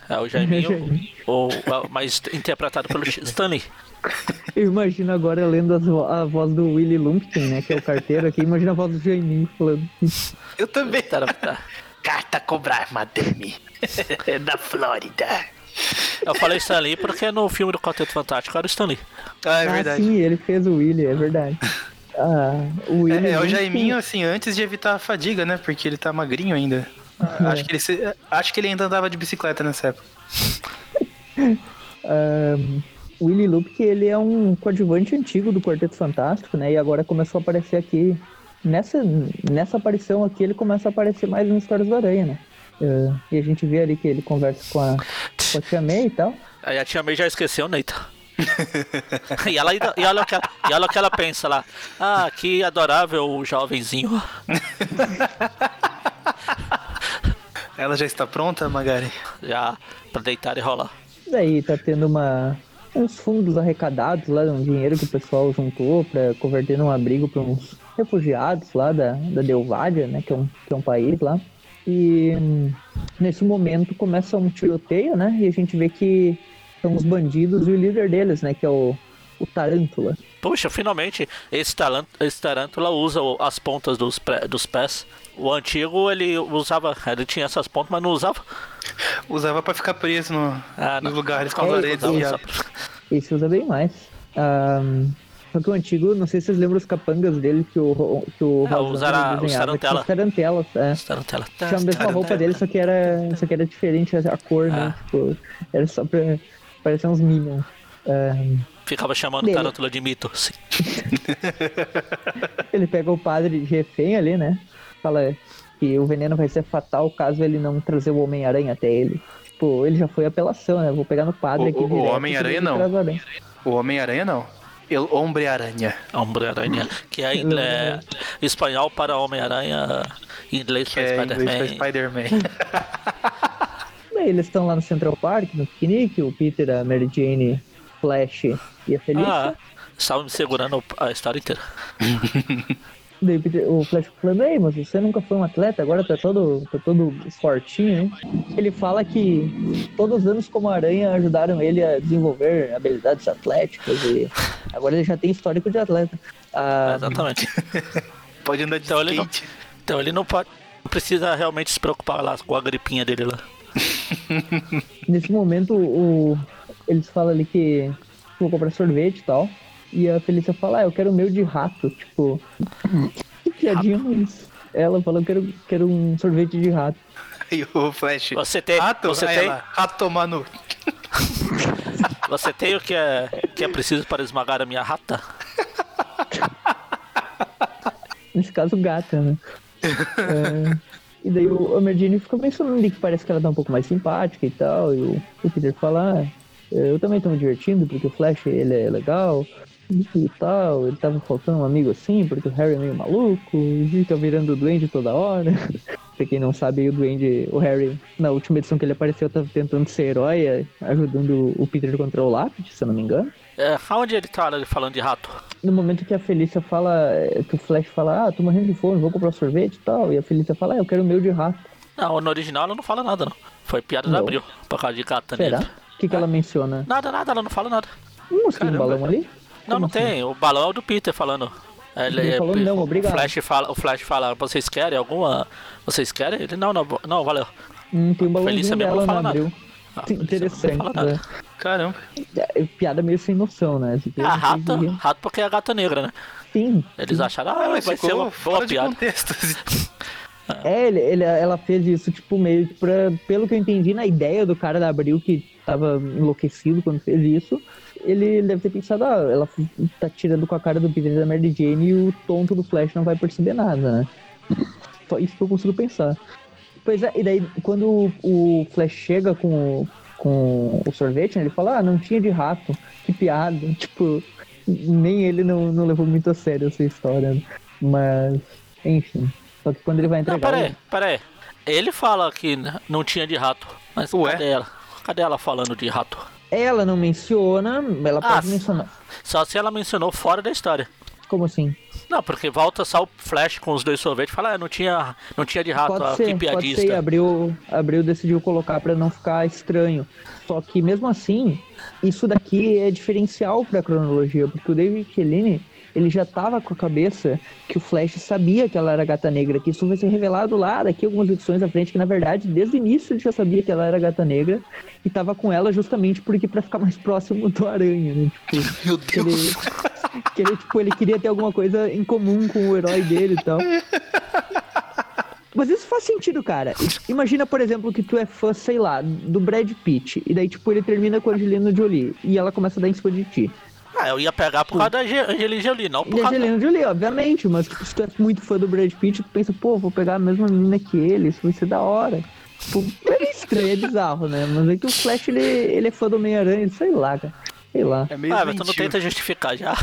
É o Jaiminho, ou, [laughs] mas interpretado pelo Stanley. Eu imagino agora lendo as vo- a voz do Willy Lumpkin, né, que é o carteiro aqui, imagina a voz do Jaiminho falando. Eu também. Tá, tá. Carta cobrar, madame. [laughs] da Flórida. Eu falei Stanley porque no filme do Quarteto Fantástico era o Stanley. Ah, é ah, verdade. sim, ele fez o Willy, é verdade. [laughs] Ah, o Willy É, é o Jaiminho, assim, antes de evitar a fadiga, né? Porque ele tá magrinho ainda. É. Acho, que ele se- acho que ele ainda andava de bicicleta nessa época. [laughs] O Willy Lumpkin, ele é um coadjuvante antigo do Quarteto Fantástico, né? E agora começou a aparecer aqui. Nessa, nessa aparição aqui, ele começa a aparecer mais nas histórias do Aranha, né? Ah, e a gente vê ali que ele conversa com a, com a Tia May e tal. Aí a tia May já esqueceu, Neita. [laughs] e, ela, ainda- e, olha o que ela, e olha o que ela pensa lá. Ah, que adorável jovenzinho. [laughs] Ela já está pronta, Magari? Já pra deitar e rolar. Daí tá tendo uma uns fundos arrecadados lá, um dinheiro que o pessoal juntou pra converter num abrigo para uns refugiados lá da, da Delvádia, né, que é, um, que é um país lá. E hum, nesse momento começa um tiroteio, né, e a gente vê que são os bandidos e o líder deles, né? Que é o, o Tarântula. Puxa, finalmente esse, esse tarântula usa as pontas dos, pré- dos pés. O antigo ele usava, ele tinha essas pontas, mas não usava. Usava pra ficar preso no, Ah, nos lugares com as só- Esse usa bem mais. Ahn, só que o antigo, não sei se vocês lembram os capangas dele que o, que o É, Rosano os ara- os tarantelas, é. Esse tarantela. Tinha a mesma roupa dele, só que era, só que era diferente a cor, né? Ah. Tipo, era só pra parecer uns Minions. Ficava chamando o Dele. tarântula de mito. Sim. [laughs] ele pega o padre de refém ali, né? Fala que o veneno vai ser fatal caso ele não trazer o Homem-Aranha até ele. Pô, ele já foi apelação, né? Vou pegar no padre O- aqui o- Homem-Aranha não. O Homem-Aranha não. El Hombre-Aranha. Homem-Aranha. Que é, é espanhol para Homem-Aranha, inglês para é Spider-Man. Daí [laughs] eles estão lá no Central Park, no piquenique, o Peter, a Mary Jane, Flash e a Felícia. Ah, estava me segurando a história inteira. [laughs] Daí o, Flash falando, ei, mas você nunca foi um atleta, agora tá todo, tá todo fortinho, hein? Ele fala que todos os anos como aranha ajudaram ele a desenvolver habilidades atléticas e agora ele já tem histórico de atleta. Ah, Exatamente. [laughs] Pode andar de Então ele não- skate. Então ele não pode. Não precisa realmente se preocupar lá com a gripinha dele lá. Nesse momento, o, eles falam ali que vou comprar sorvete e tal. E a Felícia fala, ah, eu quero o meu de rato. Tipo, que piadinha mas Ela falou, eu quero, quero um sorvete de rato. [laughs] E o Flash. Você tem- Rato? você tem- ela, rato tomar no. [laughs] Você tem o que é, que é preciso para esmagar a minha rata? [laughs] Nesse caso, gata, né? É, e daí o, a Mary Jane fica mencionando ali que parece que ela tá um pouco mais simpática e tal. E o, o Peter fala, ah, eu também tô me divertindo porque o Flash, ele é legal e tal. Ele tava faltando um amigo assim porque o Harry é meio maluco fica virando duende toda hora. [laughs] pra quem não sabe, o duende, o Harry, na última edição que ele apareceu, tava tentando ser herói, eh, ajudando o Peter contra o Lápis, se eu não me engano. É, aonde ele tá ele falando de rato? No momento que a Felícia fala, eh, que o Flash fala, ah, tô morrendo de fome, vou comprar sorvete e tal, e a Felícia fala, ah, eu quero o meu de rato. Não, no original ela não fala nada, não. Foi piada da. Abril, por causa de gata Será? O que, que ela menciona? Nada, nada, ela não fala nada. Um mosquinho Caramba. balão ali? Não, Como não assim? tem. O balão é do Peter falando. Ele, Ele falou, não, o obrigado. Flash fala, o Flash fala, vocês querem alguma. Vocês querem? Ele, não, não, não, valeu. Hum, tem um balãozinho mesmo não dela nada. abril. Ah, Sim, interessante. Não né? Caramba. É, piada meio sem noção, né? Ah, termo rato, que- rato porque é a gata negra, né? Sim. Eles acharam, Ah, ah, vai ser uma boa piada. contexto. [laughs] É, ele, ele- ela fez isso, tipo, meio que pra. Pelo que eu entendi na ideia do cara da Abril que tava enlouquecido quando fez isso, ele deve ter pensado, ah, ela tá tirando com a cara do Peter da Mary Jane e o tonto do Flash não vai perceber nada, né? Só isso que eu consigo pensar. Pois é, e daí quando o, Flash chega com o, com o sorvete, né, ele fala, ah, não tinha de rato, que piada. [laughs] Tipo, nem ele não, não levou muito a sério essa história. né? Mas, enfim. Só que quando ele vai Não, entregar. pera aí, pera aí. Ele fala que não tinha de rato. Mas Ué? cadê ela? Cadê ela falando de rato? Ela não menciona, ela Ah, pode mencionar. Só se ela mencionou fora da história. Como assim? Não, porque volta só o Flash com os dois sorvetes e fala, ah, não tinha, não tinha de rato, pode que ser, pode piadista. ser. Abril, Abril decidiu colocar pra não ficar estranho. Só que mesmo assim, isso daqui é diferencial pra cronologia, porque o David Chiellini, ele já tava com a cabeça que o Flash sabia que ela era gata negra, que isso vai ser revelado lá daqui algumas edições à frente, que na verdade, desde o início ele já sabia que ela era gata negra e tava com ela justamente porque pra ficar mais próximo do Aranha, né? Tipo, [laughs] Meu Deus. ele, [laughs] que ele, tipo, ele queria ter alguma coisa em comum com o herói dele e tal. Mas isso faz sentido, cara. Imagina, por exemplo, que tu é fã, sei lá, do Brad Pitt. E daí, tipo, ele termina com a Angelina Jolie. E ela começa a dar em cima de ti. Ah, eu ia pegar por causa da Ange- Angelina Jolie, não por E a causa... Angelina Jolie, obviamente. Mas se tu é muito fã do Brad Pitt, tu pensa, pô, vou pegar a mesma menina que ele. Isso vai ser da hora. Tipo, é estranho, é bizarro, né? Mas é que o Flash, ele, ele é fã do Homem-Aranha. Sei lá, cara. Sei lá. É meio Ah, mas tu não tenta justificar já.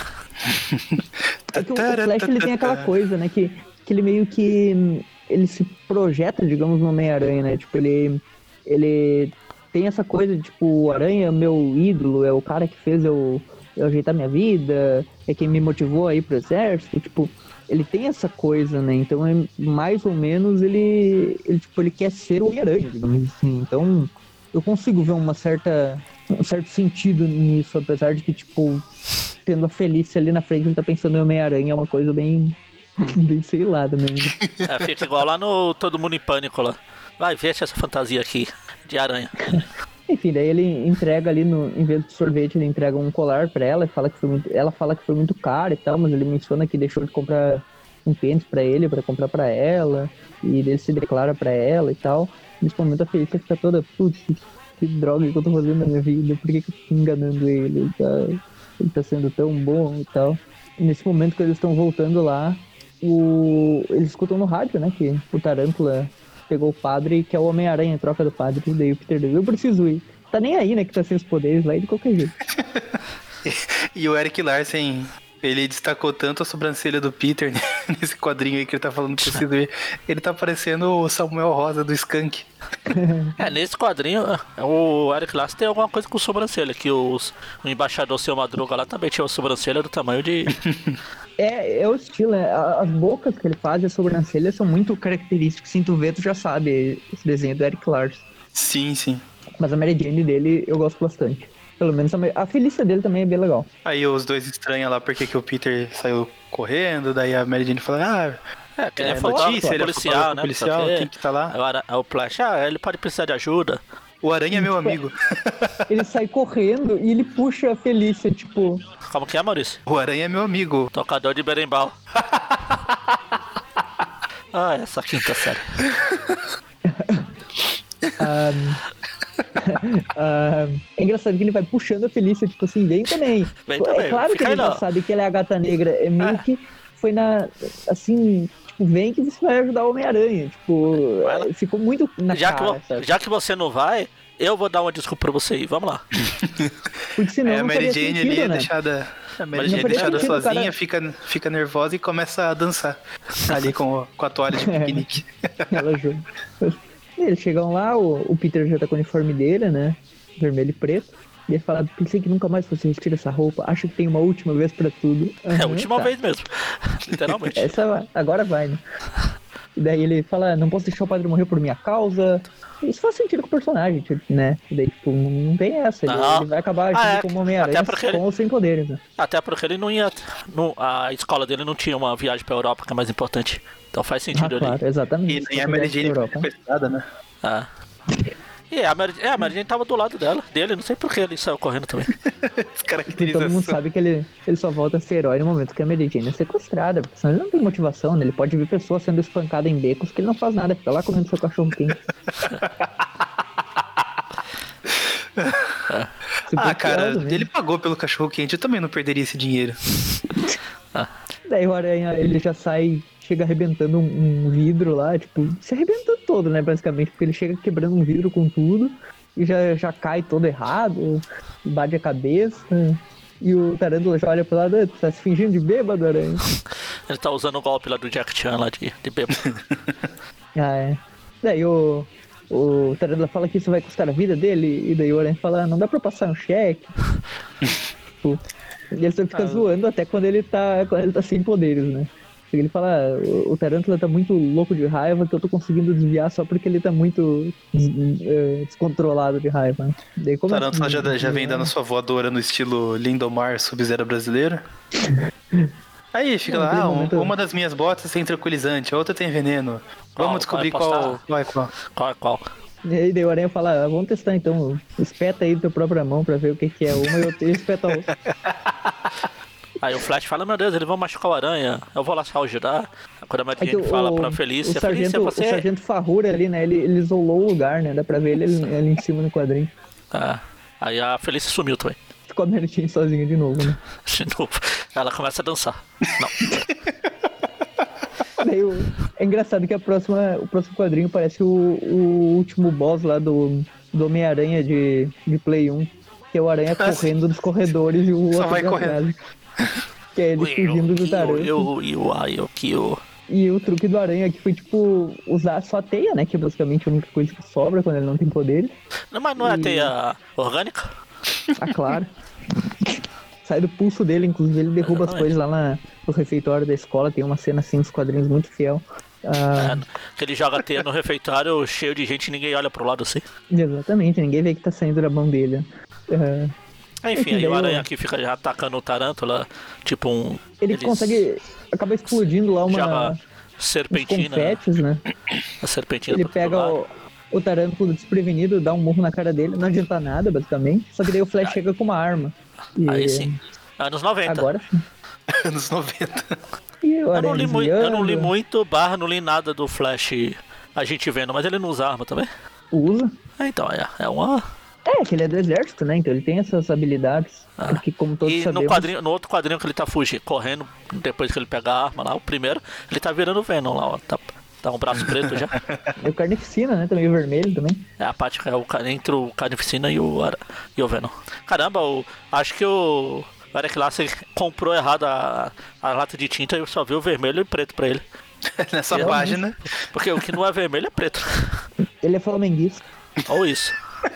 É que o, o Flash ele tem aquela coisa, né? Que, que ele meio que. Ele se projeta, digamos, no Homem-Aranha, né? Tipo, ele. Ele tem essa coisa de, tipo, o Aranha é o meu ídolo, é o cara que fez eu, eu ajeitar minha vida, é quem me motivou a ir pro exército. Tipo, ele tem essa coisa, né? Então, é, mais ou menos, ele, ele, tipo, ele quer ser o Homem-Aranha, digamos assim. Então, eu consigo ver uma certa um certo sentido nisso, apesar de que, tipo, tendo a Felícia ali na frente, ele tá pensando em Homem-Aranha, é uma coisa bem. [laughs] bem sei lá também. É, fica igual lá no Todo Mundo em Pânico lá. Vai, veste essa fantasia aqui de aranha. Enfim, daí ele entrega ali no, em vez de sorvete, ele entrega um colar pra ela e fala que foi muito, ela fala que foi muito caro e tal, mas ele menciona que deixou de comprar um pênis pra ele, pra comprar pra ela, e ele se declara pra ela e tal. Nesse momento a Felícia fica toda, putz, que droga que eu tô fazendo na minha vida, por que, que eu tô enganando ele? Ele tá, ele tá sendo tão bom e tal. E nesse momento que eles estão voltando lá, o, eles escutam no rádio, né, que o Tarântula pegou o padre, que é o Homem-Aranha, troca do padre, e daí o Peter diz, eu preciso ir. Tá nem aí, né, que tá sem os poderes, vai de qualquer jeito. [laughs] E o Eric Larsen, ele destacou tanto a sobrancelha do Peter [laughs] nesse quadrinho aí que ele tá falando que precisa ir. Ele tá parecendo o Samuel Rosa do Skunk. [laughs] É, nesse quadrinho, o Eric Lass tem alguma coisa com sobrancelha, que os, o embaixador Seu Madruga lá também tinha uma sobrancelha do tamanho de. É, é o estilo, né? A- As bocas que ele faz e as sobrancelhas são muito característicos. Se tu vê, tu já sabe esse desenho do Eric Larson. Sim, sim. Mas a Mary Jane dele eu gosto bastante. Pelo menos a, a Felícia dele também é bem legal. Aí os dois estranham lá porque que o Peter saiu correndo, daí a Mary Jane fala, ah, É, que é, ele falou notícia, ele policial, falou pro né? policial, quem que tá lá? Agora, o Flash, ah, ele pode precisar de ajuda. O Aranha é meu amigo. Ele sai correndo e ele puxa a Felícia, tipo. Como que é, Maurício? O Aranha é meu amigo. Tocador de berimbau. [laughs] ah, essa quinta série. [laughs] ah, [laughs] é engraçado que ele vai puxando a Felícia, tipo assim, vem também. Vem é também, claro que ele já não. sabe que ele é a gata negra. É meio que foi na. Assim, tipo, vem que você vai ajudar o Homem-Aranha. Tipo, é, ficou muito na Já que, cara, sabe? já que você não vai, eu vou dar uma desculpa pra você aí. Vamos lá. [laughs] Porque senão é, a não Mary faria Jane sentido, ali é né? deixada. A Mary Jane é deixada sentido, sozinha, cara. fica, fica nervosa e começa a dançar. Ali com, com a toalha de [laughs] É. piquenique. Ela ajuda. Eles chegam lá, o, o Peter já tá com o uniforme dele, né? Vermelho e preto. E ele fala, pensei que nunca mais você vestir essa roupa. Acho que tem uma última vez pra tudo. É a última tá. vez mesmo. [laughs] Literalmente. Essa vai- agora vai, né? E daí ele fala, não posso deixar o padre morrer por minha causa. Isso faz sentido com o personagem, tipo, né? Daí, tipo, não tem essa. Ele, ele vai acabar agindo Ah, é, como Homem-Aranha até porque ele- com ou sem poderes, né? Até porque ele não ia. não- a escola dele não tinha uma viagem pra Europa, que é mais importante. Então faz Ah, sentido ali. claro, exatamente. E nem a Mary Jane Europa. foi né? Ah. E a Mary, é, a Mary Jane tava do lado dela, dele, não sei por que ele saiu correndo também. [laughs] Todo mundo sabe que ele, ele só volta a ser herói no momento que a Mary Jane é sequestrada, porque senão ele não tem motivação, né? Ele pode ver pessoas sendo espancadas em becos que ele não faz nada, fica lá comendo seu cachorro quente. [laughs] Ah, cara, ele pagou pelo cachorro quente, eu também não perderia esse dinheiro. Daí o Aranha, ele já sai, chega arrebentando um, um vidro lá, tipo, se arrebentando todo, né, basicamente, porque ele chega quebrando um vidro com tudo e já, já cai todo errado, bate a cabeça. E o Tarântula já olha pro lado, "Ah, tá se fingindo de bêbado, Aranha. [laughs] Ele tá usando o golpe lá do Jack Chan lá de, de bêbado. [laughs] Ah, é. Daí o, o Tarântula fala que isso vai custar a vida dele, e daí o Aranha fala, "Ah, não dá pra passar um cheque. [laughs] Tipo, e ele só fica zoando até quando ele tá, quando ele tá sem poderes, né? Ele fala, "Ah, o, o Tarântula tá muito louco de raiva que eu tô conseguindo desviar só porque ele tá muito des- eh, descontrolado de raiva. Daí, O como Tarantula já, já vem dando sua voadora no estilo Lindomar Sub-Zero brasileiro. [laughs] Aí fica Não, lá, ah, um- momento- uma das minhas botas tem tranquilizante, a outra tem veneno. Qual? Vamos descobrir qual, qual é qual. Qual é qual? E aí daí o Aranha fala, "Ah, vamos testar então, espeta aí da tua própria mão pra ver o que que é uma e eu espeta a outra. [laughs] Aí o Flash fala, meu Deus, eles vão machucar o aranha, eu vou lascar o Judá. Quando a Mary É Jane o, fala o- pra Felícia, o Felícia, sargento, você... o sargento Farrura ali, né? Ele, ele isolou o lugar, né? Dá pra ver ele, ali em cima no quadrinho. Ah, aí a Felícia sumiu também. Ficou a Mary Jane sozinha de novo, né? [laughs] De novo. Ela começa a dançar. Não. [laughs] É engraçado que a próxima, o próximo quadrinho parece o, o último boss lá do, do Homem-Aranha de, de Play 1. Que é o Aranha [laughs] correndo dos corredores e o Só outro vai correndo. atrás. Que é ele fugindo do taranto. Eu. E o truque do Aranha que foi, tipo, usar só a teia, né? Que é basicamente a única coisa que sobra quando ele não tem poderes. Não, mas não é a E- teia orgânica? Ah, claro. Sai do pulso dele, inclusive ele derruba as coisas lá na- no refeitório da escola. Tem uma cena assim nos quadrinhos muito fiel. Ah, que ele joga teia no refeitório [laughs] cheio de gente e ninguém olha pro lado assim. Exatamente, ninguém vê que tá saindo da mão dele. É, Enfim, É aí que o aranha aqui fica já atacando o tarântula, tipo um. ele eles consegue. Acaba explodindo lá uma. Uns serpentina. confetes, né? A serpentina Ele pega o, o tarântula desprevenido, dá um murro na cara dele, não adianta nada, basicamente. Só que daí o Flash chega com uma arma. E Aí sim. Anos 90. Agora sim. [laughs] Anos 90. E o eu, não li Aranha mui- eu não li muito, barra, não li nada do Flash a gente vendo, mas ele não usa arma também. Usa. É, então, é, é uma. É, que ele é do exército, né? Então ele tem essas habilidades. Porque, como todos Ah. E no, sabemos. quadrinho, no outro quadrinho que ele tá fugindo, correndo, depois que ele pega a arma lá, o primeiro, ele tá virando Venom lá, ó. Tá, tá um braço preto já. E [laughs] o Carnificina, né? Também o vermelho também. É a parte que é o, entre o Carnificina e o, e o Venom. Caramba, o, acho que o Eric Larsen comprou errado a, a lata de tinta e só viu vermelho e preto pra ele. [laughs] Nessa Eu- página. Porque o que não é vermelho é preto. Ele é flamenguista. Ou isso. [laughs]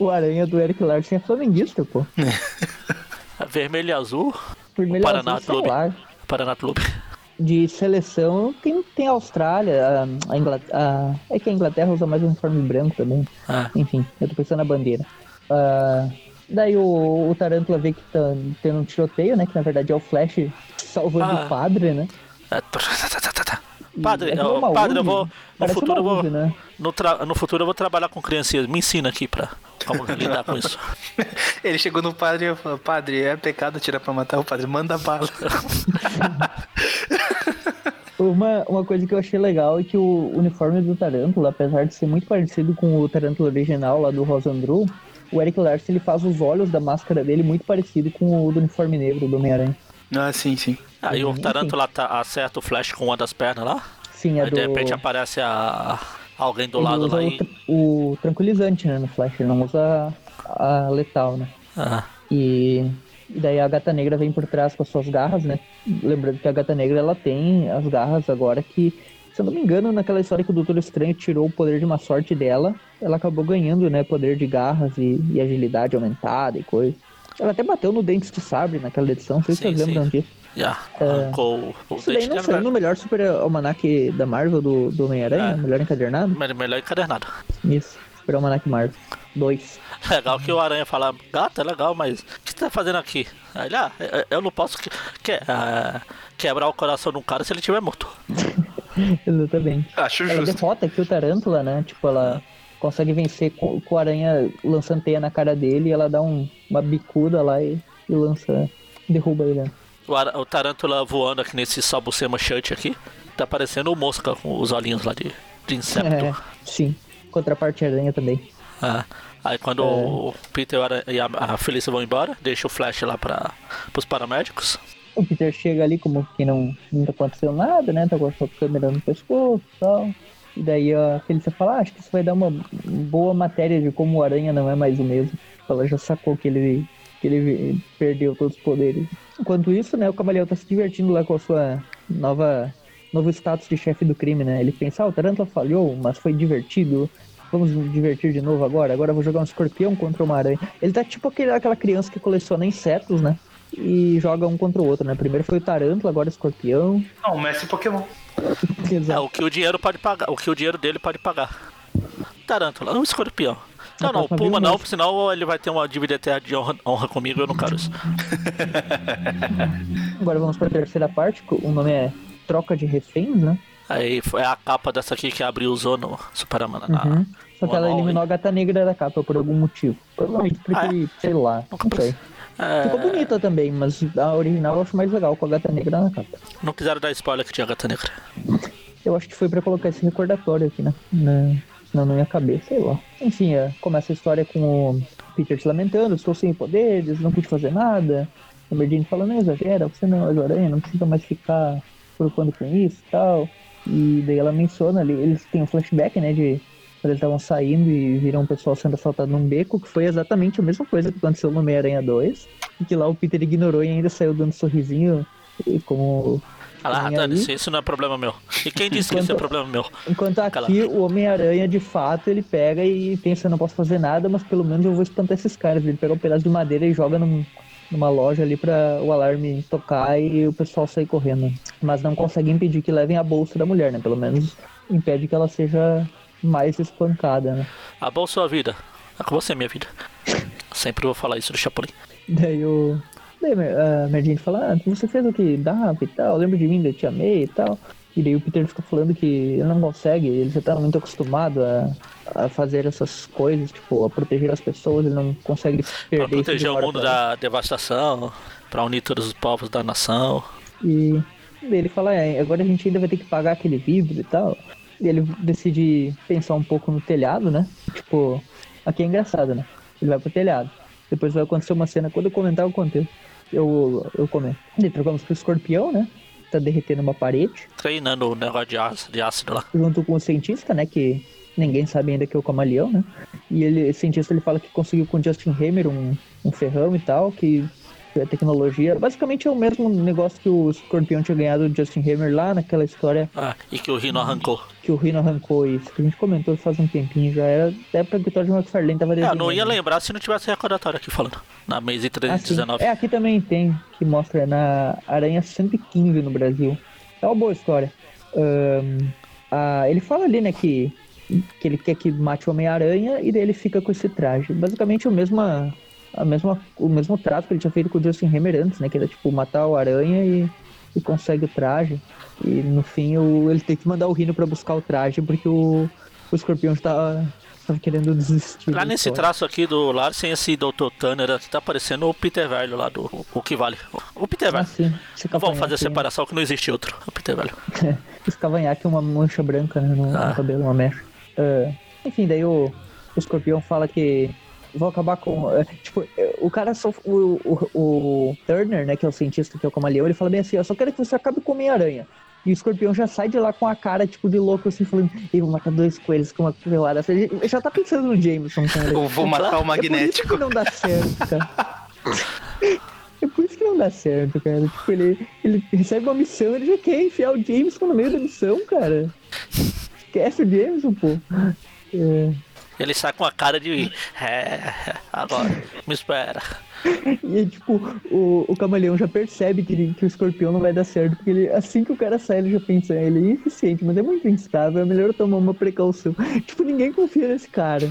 O Aranha do Eric Larson é flamenguista, pô. [laughs] Vermelho e azul, Vermelho Paraná azul, Clube. lá. Paraná Clube. De seleção, tem, tem a Austrália, a, a Inglaterra. É que a Inglaterra usa mais uniforme branco também. Ah, Enfim, eu tô pensando na bandeira. Ah, daí o, o Tarântula vê que tá tendo um tiroteio, né? Que na verdade é o Flash salvando Ah. o padre, né? Padre, É padre, eu vou. No futuro eu uma vou. Né? No, tra- no futuro eu vou trabalhar com criancinhas. Me ensina aqui pra como lidar com isso. [laughs] Ele chegou no padre e falou: Padre, é pecado tirar pra matar o padre, manda bala. [laughs] Uma, uma coisa que eu achei legal é que o uniforme do Tarântula, apesar de ser muito parecido com o Tarântula original lá do Rosandru, o Eric Larson ele faz os olhos da máscara dele muito parecido com o do uniforme negro do Homem-Aranha. Ah, sim, sim. Aí o Enfim. Tarântula tá, acerta o flash com uma das pernas lá. Sim, é Aí do... de repente aparece a, alguém do ele lado usa lá o, e. tra- o tranquilizante, né, no Flash, ele não usa a, a letal, né? Ah, E, e daí a gata negra vem por trás com as suas garras, né? Lembrando que a gata negra ela tem as garras agora que, se eu não me engano, naquela história que o Doutor Estranho tirou o poder de uma sorte dela, ela acabou ganhando, né? Poder de garras e, e agilidade aumentada e coisa. Ela até bateu no Dentes de Sabre naquela edição, não sei se vocês lembram disso. já. Arrancou o Isso daí dente não saiu no melhor super almanac da Marvel do, do Homem-Aranha, É. melhor encadernado? Melhor- encadernado. Isso, super almanac Marvel. Dois. Legal que o Aranha fala, gata, é legal, mas o que você tá fazendo aqui? Aí ele, ah, eu- eu não posso que, que- ah, quebrar o coração de um cara se ele estiver morto. [laughs] Exatamente. Acho Ela justo. derrota aqui o Tarântula, né? Tipo, ela consegue vencer com, com o aranha lançando teia na cara dele e ela dá um- uma bicuda lá e, e lança. derruba ele. né? O, ara- o Tarântula voando aqui nesse Sabucema Shut aqui, tá parecendo o Mosca com os olhinhos lá de, de inseto. É, sim. Contraparte aranha também. Ah, Aí quando É. o Peter e a a, a Felícia vão embora, deixa o Flash lá para os paramédicos. O Peter chega ali como que não, não acontecendo nada, né? Tá com a sua câmera no pescoço e tal. E daí a Felícia fala, ah, acho que isso vai dar uma boa matéria de como o Aranha não é mais o mesmo. Ela já sacou que ele, que ele perdeu todos os poderes. Enquanto isso, né, o Camaleão tá se divertindo lá com a sua nova novo status de chefe do crime, né? Ele pensa, ah, o Tarantula falhou, mas foi divertido. Vamos nos divertir de novo agora? Agora eu vou jogar um escorpião contra uma aranha. Ele tá tipo aquele, aquela criança que coleciona insetos, né? E joga um contra o outro, né? Primeiro foi o Tarântula, agora o escorpião. Não, o Messi Pokémon. [laughs] É, o que o dinheiro pode pagar, o que o dinheiro dele pode pagar. Tarântula, um escorpião. Não, não, o Puma não, mesmo. senão ele vai ter uma dívida eterna de honra, honra comigo eu não quero isso. [laughs] Agora vamos pra terceira parte, o nome é Troca de Reféns, né? Aí foi a capa dessa aqui que abriu usou no Superman. Uhum. Só que ela eliminou a gata negra da capa por algum motivo. Provavelmente porque, Ah, sei lá, não sei. É, Ficou bonita também, mas a original eu acho mais legal com a gata negra na capa. não quiseram dar spoiler que tinha gata negra. Eu acho que foi pra colocar esse recordatório aqui, né? Na, não ia caber, sei lá. Enfim, é, começa a história com o Peter se lamentando, estou sem poderes, não pude fazer nada. O Merdine fala, não exagera, você não é aranha, não precisa mais ficar preocupando com isso e tal. E daí ela menciona ali, eles têm um flashback, né, de eles estavam saindo e viram o pessoal sendo assaltado num beco, que foi exatamente a mesma coisa que aconteceu no Homem-Aranha 2. E que lá o Peter ignorou e ainda saiu dando um sorrisinho, e como Ah lá, Dani, isso, não é problema meu. E quem disse que isso é Enquanto- problema meu? Enquanto aqui o Homem-Aranha, de fato, ele pega e pensa, não posso fazer nada, mas pelo menos eu vou espantar esses caras. Ele pega um pedaço de madeira e joga num, numa loja ali para o alarme tocar e o pessoal sair correndo. Mas não consegue impedir que levem a bolsa da mulher, né? Pelo menos impede que ela seja mais espancada, né? A bolsa ou a vida? É com você, minha vida. [laughs] Sempre vou falar isso do Chapolin. Daí o. Daí a Merdinha fala, ah, você fez o que dava e tal, lembra de mim, eu te amei e tal. E daí o Peter fica falando que ele não consegue, ele já tá muito acostumado a, a fazer essas coisas, tipo, a proteger as pessoas, ele não consegue perder Pra proteger o mundo da devastação, pra unir todos os povos da nação. E daí ele fala, é, agora a gente ainda vai ter que pagar aquele vidro e tal. E ele decide pensar um pouco no telhado, né? Tipo, aqui é engraçado, né? Ele vai pro telhado. Depois vai acontecer uma cena, quando eu comentar, eu contei. Eu, eu comento. Daí trocamos pro escorpião, né? Tá derretendo uma parede. Treinando o negócio de ácido, de ácido lá. junto com o cientista, né, que ninguém sabe ainda que é o camaleão, né? E ele, esse cientista ele fala que conseguiu com o Justin Hammer um, um ferrão e tal, que a tecnologia, basicamente é o mesmo negócio que o Escorpião tinha ganhado do Justin Hammer lá naquela história Ah, e que o Rino arrancou. que o Rino arrancou isso, que a gente comentou faz um tempinho já, era época que o Todd McFarlane tava É, desenhando. eu não ia lembrar se não tivesse recordatório aqui falando. Na Maze Ah, sim. 319. É, aqui também tem, que mostra na Aranha 115 no Brasil. É uma boa história. Ahn, ah, ele fala ali, né, que, que ele quer que mate o Homem-Aranha e daí ele fica com esse traje. Basicamente o mesmo, a mesma, o mesmo trato que ele tinha feito com o Justin Hammer antes, né, que era tipo matar o Aranha e, e consegue o traje. E no fim o, ele tem que mandar o Rino pra buscar o traje porque o, o Escorpião estava, estava querendo desistir. Lá nesse história. traço aqui do Larsen, esse Dr. Tanner aqui tá parecendo o Peter Velho lá do. O que vale. O Peter Ah, Velho. sim. Não vamos fazer a separação que não existe outro. O Peter Velho. [laughs] Esse cavanhaque é uma mancha branca né, no, no Ah. cabelo, uma mecha. Ah, enfim, daí o, o escorpião fala que vou acabar com. eh, tipo, eh, o cara só. O, o, o Turner, né, que é o cientista que é o camaleão, ele fala bem assim: eu só quero que você acabe com o Homem-Aranha. E o escorpião já sai de lá com a cara, tipo, de louco, assim, falando: eu vou matar dois coelhos com uma pelada. Ele já tá pensando no Jameson, cara. Eu vou matar o É por isso magnético. que não dá certo, cara. É por isso que não dá certo, cara. Tipo, ele, ele recebe uma missão, ele já quer enfiar o Jameson no meio da missão, cara. Esquece o Jameson, pô. É, Ele sai com a cara de. É, agora, me espera. e tipo, o, o camaleão já percebe que, que o escorpião não vai dar certo, porque ele, assim que o cara sai, ele já pensa, ele é eficiente, mas é muito instável, é melhor eu tomar uma precaução. [laughs] Tipo, ninguém confia nesse cara.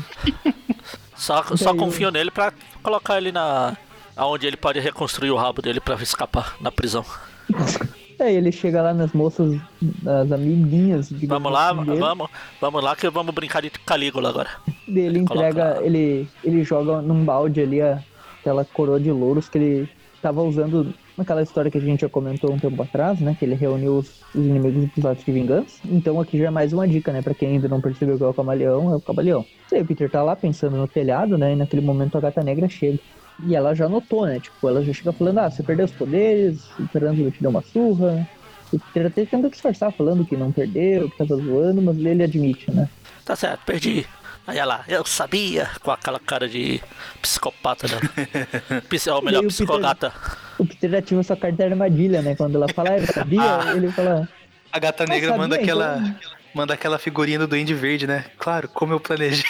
Só, só confio nele pra colocar ele na. Aonde ele pode reconstruir o rabo dele pra escapar na prisão. [laughs] Aí ele chega lá nas moças, nas amiguinhas, Vamos lá, assim, vamos, vamos lá que vamos brincar de Calígula agora. Ele Coloca- entrega, ele, ele joga num balde ali a- aquela coroa de louros que ele tava usando naquela história que a gente já comentou um tempo atrás, né? Que ele reuniu os, os inimigos dos atos de vingança. Então aqui já é mais uma dica, né? Pra quem ainda não percebeu que é o camaleão, é o camaleão. Daí o Peter tá lá pensando no telhado, né? E naquele momento a gata negra chega. E ela já notou, né? Tipo, ela já chega falando, ah, você perdeu os poderes, o Tarântula te deu uma surra. O Peter até tenta disfarçar, falando que não perdeu, que tava zoando, mas ele admite, né? Tá certo, perdi. Aí olha lá, eu sabia, com aquela cara de psicopata dela. [laughs] Psi- ou melhor, aí o Peter- psicogata. O Peter ativa sua carta de armadilha, né? Quando ela fala, ah, eu sabia, Ah. ele fala, A gata Mas negra sabia, manda aquela. então? Manda aquela figurinha do Duende Verde, né? Claro, como eu planejei.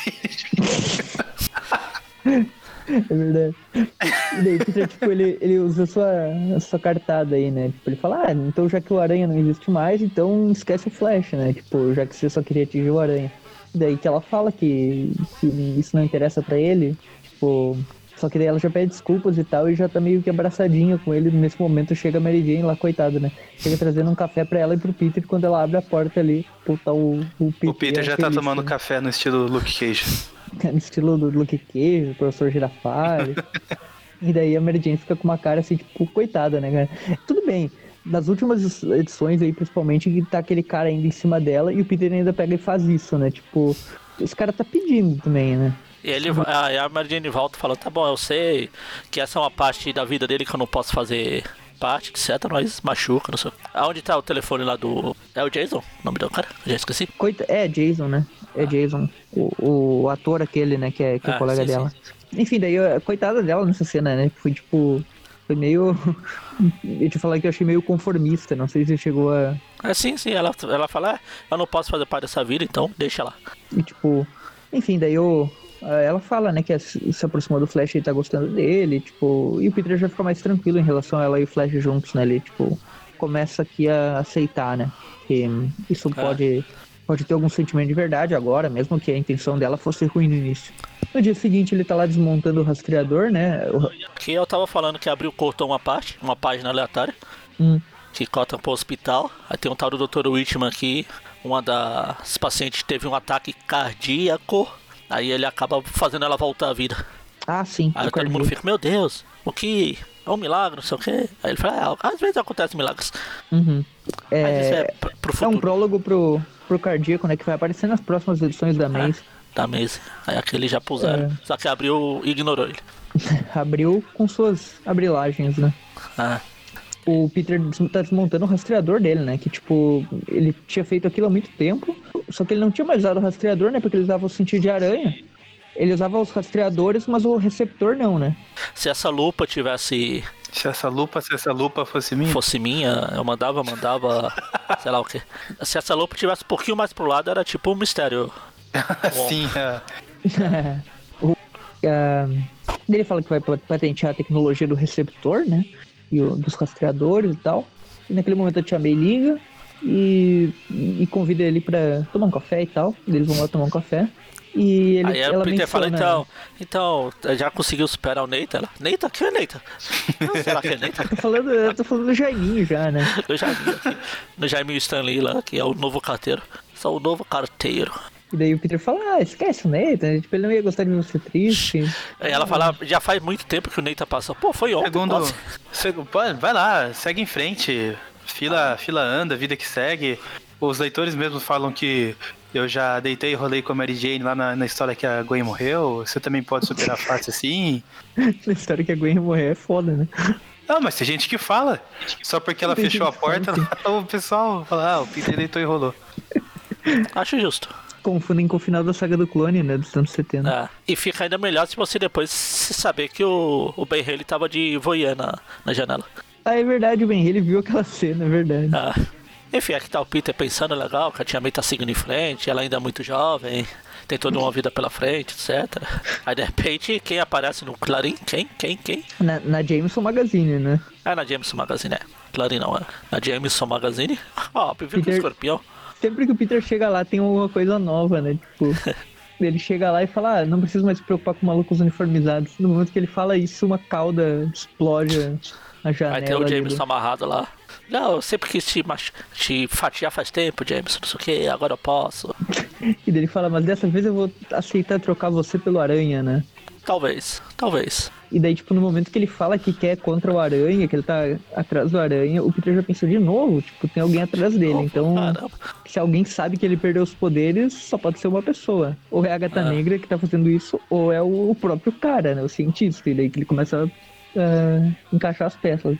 [laughs] é verdade. E daí o Peter, tipo, ele, ele usa sua, sua cartada aí, né? Tipo, ele fala, ah, então já que o Aranha não existe mais, então esquece o Flash, né? Tipo, já que você só queria atingir o Aranha. Daí que ela fala que, que isso não interessa pra ele, tipo... Só que daí ela já pede desculpas e tal, e já tá meio que abraçadinha com ele. Nesse momento chega a Mary Jane lá, coitada, né? Chega trazendo um café pra ela e pro Peter, quando ela abre a porta ali, puta, o, o Peter, O Peter é já tá feliz, tomando né? café no estilo Luke Cage. [laughs] no estilo do Luke Cage, do professor Girafales. [laughs] e daí a Mary Jane fica com uma cara assim, tipo, coitada, né, cara? Tudo bem. Nas últimas edições aí, principalmente, que tá aquele cara ainda em cima dela e o Peter ainda pega e faz isso, né? Tipo, esse cara tá pedindo também, né? E ele, aí a Mary Jane volta e fala, tá bom, eu sei que essa é uma parte da vida dele que eu não posso fazer parte, etc, mas machuca, não sei. Aonde tá o telefone lá do... É o Jason? O nome do cara? Eu já esqueci. Coita... É, Jason, né? É Jason. O, o ator aquele, né? Que é, que é Ah, colega sim, dela. Enfim, daí, coitada dela nessa cena, né? Foi tipo. Foi meio. [laughs] Eu te falar que eu achei meio conformista. Não sei se chegou a. É sim, sim, ela, ela fala, é, eu não posso fazer parte dessa vida, então deixa lá. E tipo. Enfim, daí o, ah, ela fala, né, que se aproximou do Flash e tá gostando dele, tipo, e o Peter já fica mais tranquilo em relação a ela e o Flash juntos, né? Ele, tipo, começa aqui a aceitar, né? Que isso É. pode, pode ter algum sentimento de verdade agora, mesmo que a intenção dela fosse ruim no início. No dia seguinte ele tá lá desmontando o rastreador, né? O- Aqui eu tava falando que abriu cortou uma parte, uma página aleatória, Hum, que corta pro hospital. Aí tem um tal do Dr. Whitman aqui, uma das pacientes teve um ataque cardíaco. Aí ele acaba fazendo ela voltar à vida. Ah, sim. Aí todo mundo fica, meu Deus, o que? É um milagre, não sei o quê. Aí ele fala, ah, às vezes acontecem milagres. Uhum. Mas isso É, é pro, pro é futuro um prólogo pro, pro cardíaco, né? Que vai aparecer nas próximas edições da Maze. da mesa. Aí aquele já puseram. É. Só que abriu e ignorou ele. [laughs] Abriu com suas abrilagens, né? Ah, o Peter tá desmontando o rastreador dele, né? Que, tipo, ele tinha feito aquilo há muito tempo, só que ele não tinha mais usado o rastreador, né? Porque ele usava o sentido de aranha. Ele usava os rastreadores, mas o receptor não, né? se essa lupa tivesse. Se essa lupa, se essa lupa fosse minha. fosse minha, eu mandava, mandava. [laughs] sei lá o que. Se essa lupa tivesse um pouquinho mais pro lado, era tipo um mistério. [laughs] Sim, é. [laughs] o, ah, ele fala que vai pa- patentear a tecnologia do receptor, né? E o- dos rastreadores e tal. E naquele momento a Tia May liga e, e convida ele pra tomar um café e tal. Eles vão lá tomar um café. E ele, Aí ela Peter fala, menciona- então, então, já conseguiu superar o Neita? Ela, Neita? Quem é Neita? [laughs] Não, é Neita? Tô falando, eu tô falando do Jaiminho já, né? No Jaiminho aqui. No Jaiminho Stanley lá, que é o novo carteiro. Só o novo carteiro. E daí o Peter fala, ah, esquece o Nathan, tipo, ele não ia gostar de você triste. Aí [laughs] ela fala, já faz muito tempo que o Neita passou. Pô, foi ontem. Segundo. quase. [laughs] seg- pô, Vai lá, segue em frente. Fila, fila anda, vida que segue. Os leitores mesmo falam que eu já deitei e rolei com a Mary Jane lá na, na história que a Gwen morreu. Você também pode superar fácil assim. [laughs] A história que a Gwen morrer é foda, né? Não, mas tem gente que fala. Só porque ela fechou a porta, o pessoal fala, ah, o Peter deitou e rolou. Acho justo. Confundem com o final da saga do clone, né? Dos anos 70. É. E fica ainda melhor se você depois saber que o, o Ben Haley tava de voyeur na, na janela. Ah, é verdade, Ben, ele viu aquela cena, é verdade. Ah. Enfim, aqui tá o Peter pensando legal, que a Tia May tá seguindo em frente, ela ainda é muito jovem, tem toda uma vida pela frente, etc. Aí de repente, quem aparece no Clarim? Quem? Quem? Quem? Na, na Jameson Magazine, né? É na Jameson Magazine, é. Clarim não, é. Na Jameson Magazine. [laughs] Ó, viu com o Peter- escorpião. Sempre que o Peter chega lá tem alguma coisa nova, né? Tipo, [laughs] ele chega lá e fala, ah, não preciso mais se preocupar com malucos uniformizados. No momento que ele fala isso, uma cauda explode a janela. Aí tem o Jameson do- amarrado lá. Não, eu sempre quis te, mach... te fatiar faz tempo, Jameson, não sei o que, agora eu posso. [laughs] E daí ele fala, mas dessa vez eu vou aceitar trocar você pelo aranha, né? Talvez, talvez. E daí, tipo, no momento que ele fala que quer contra o aranha, que ele tá atrás do aranha, o Peter já pensa de novo, tipo, tem alguém atrás dele. Então, caramba. se alguém sabe que ele perdeu os poderes, só pode ser uma pessoa. Ou é a Gata Ah. Negra que tá fazendo isso, ou é o próprio cara, né? O cientista. E daí que ele começa a ah, encaixar as peças.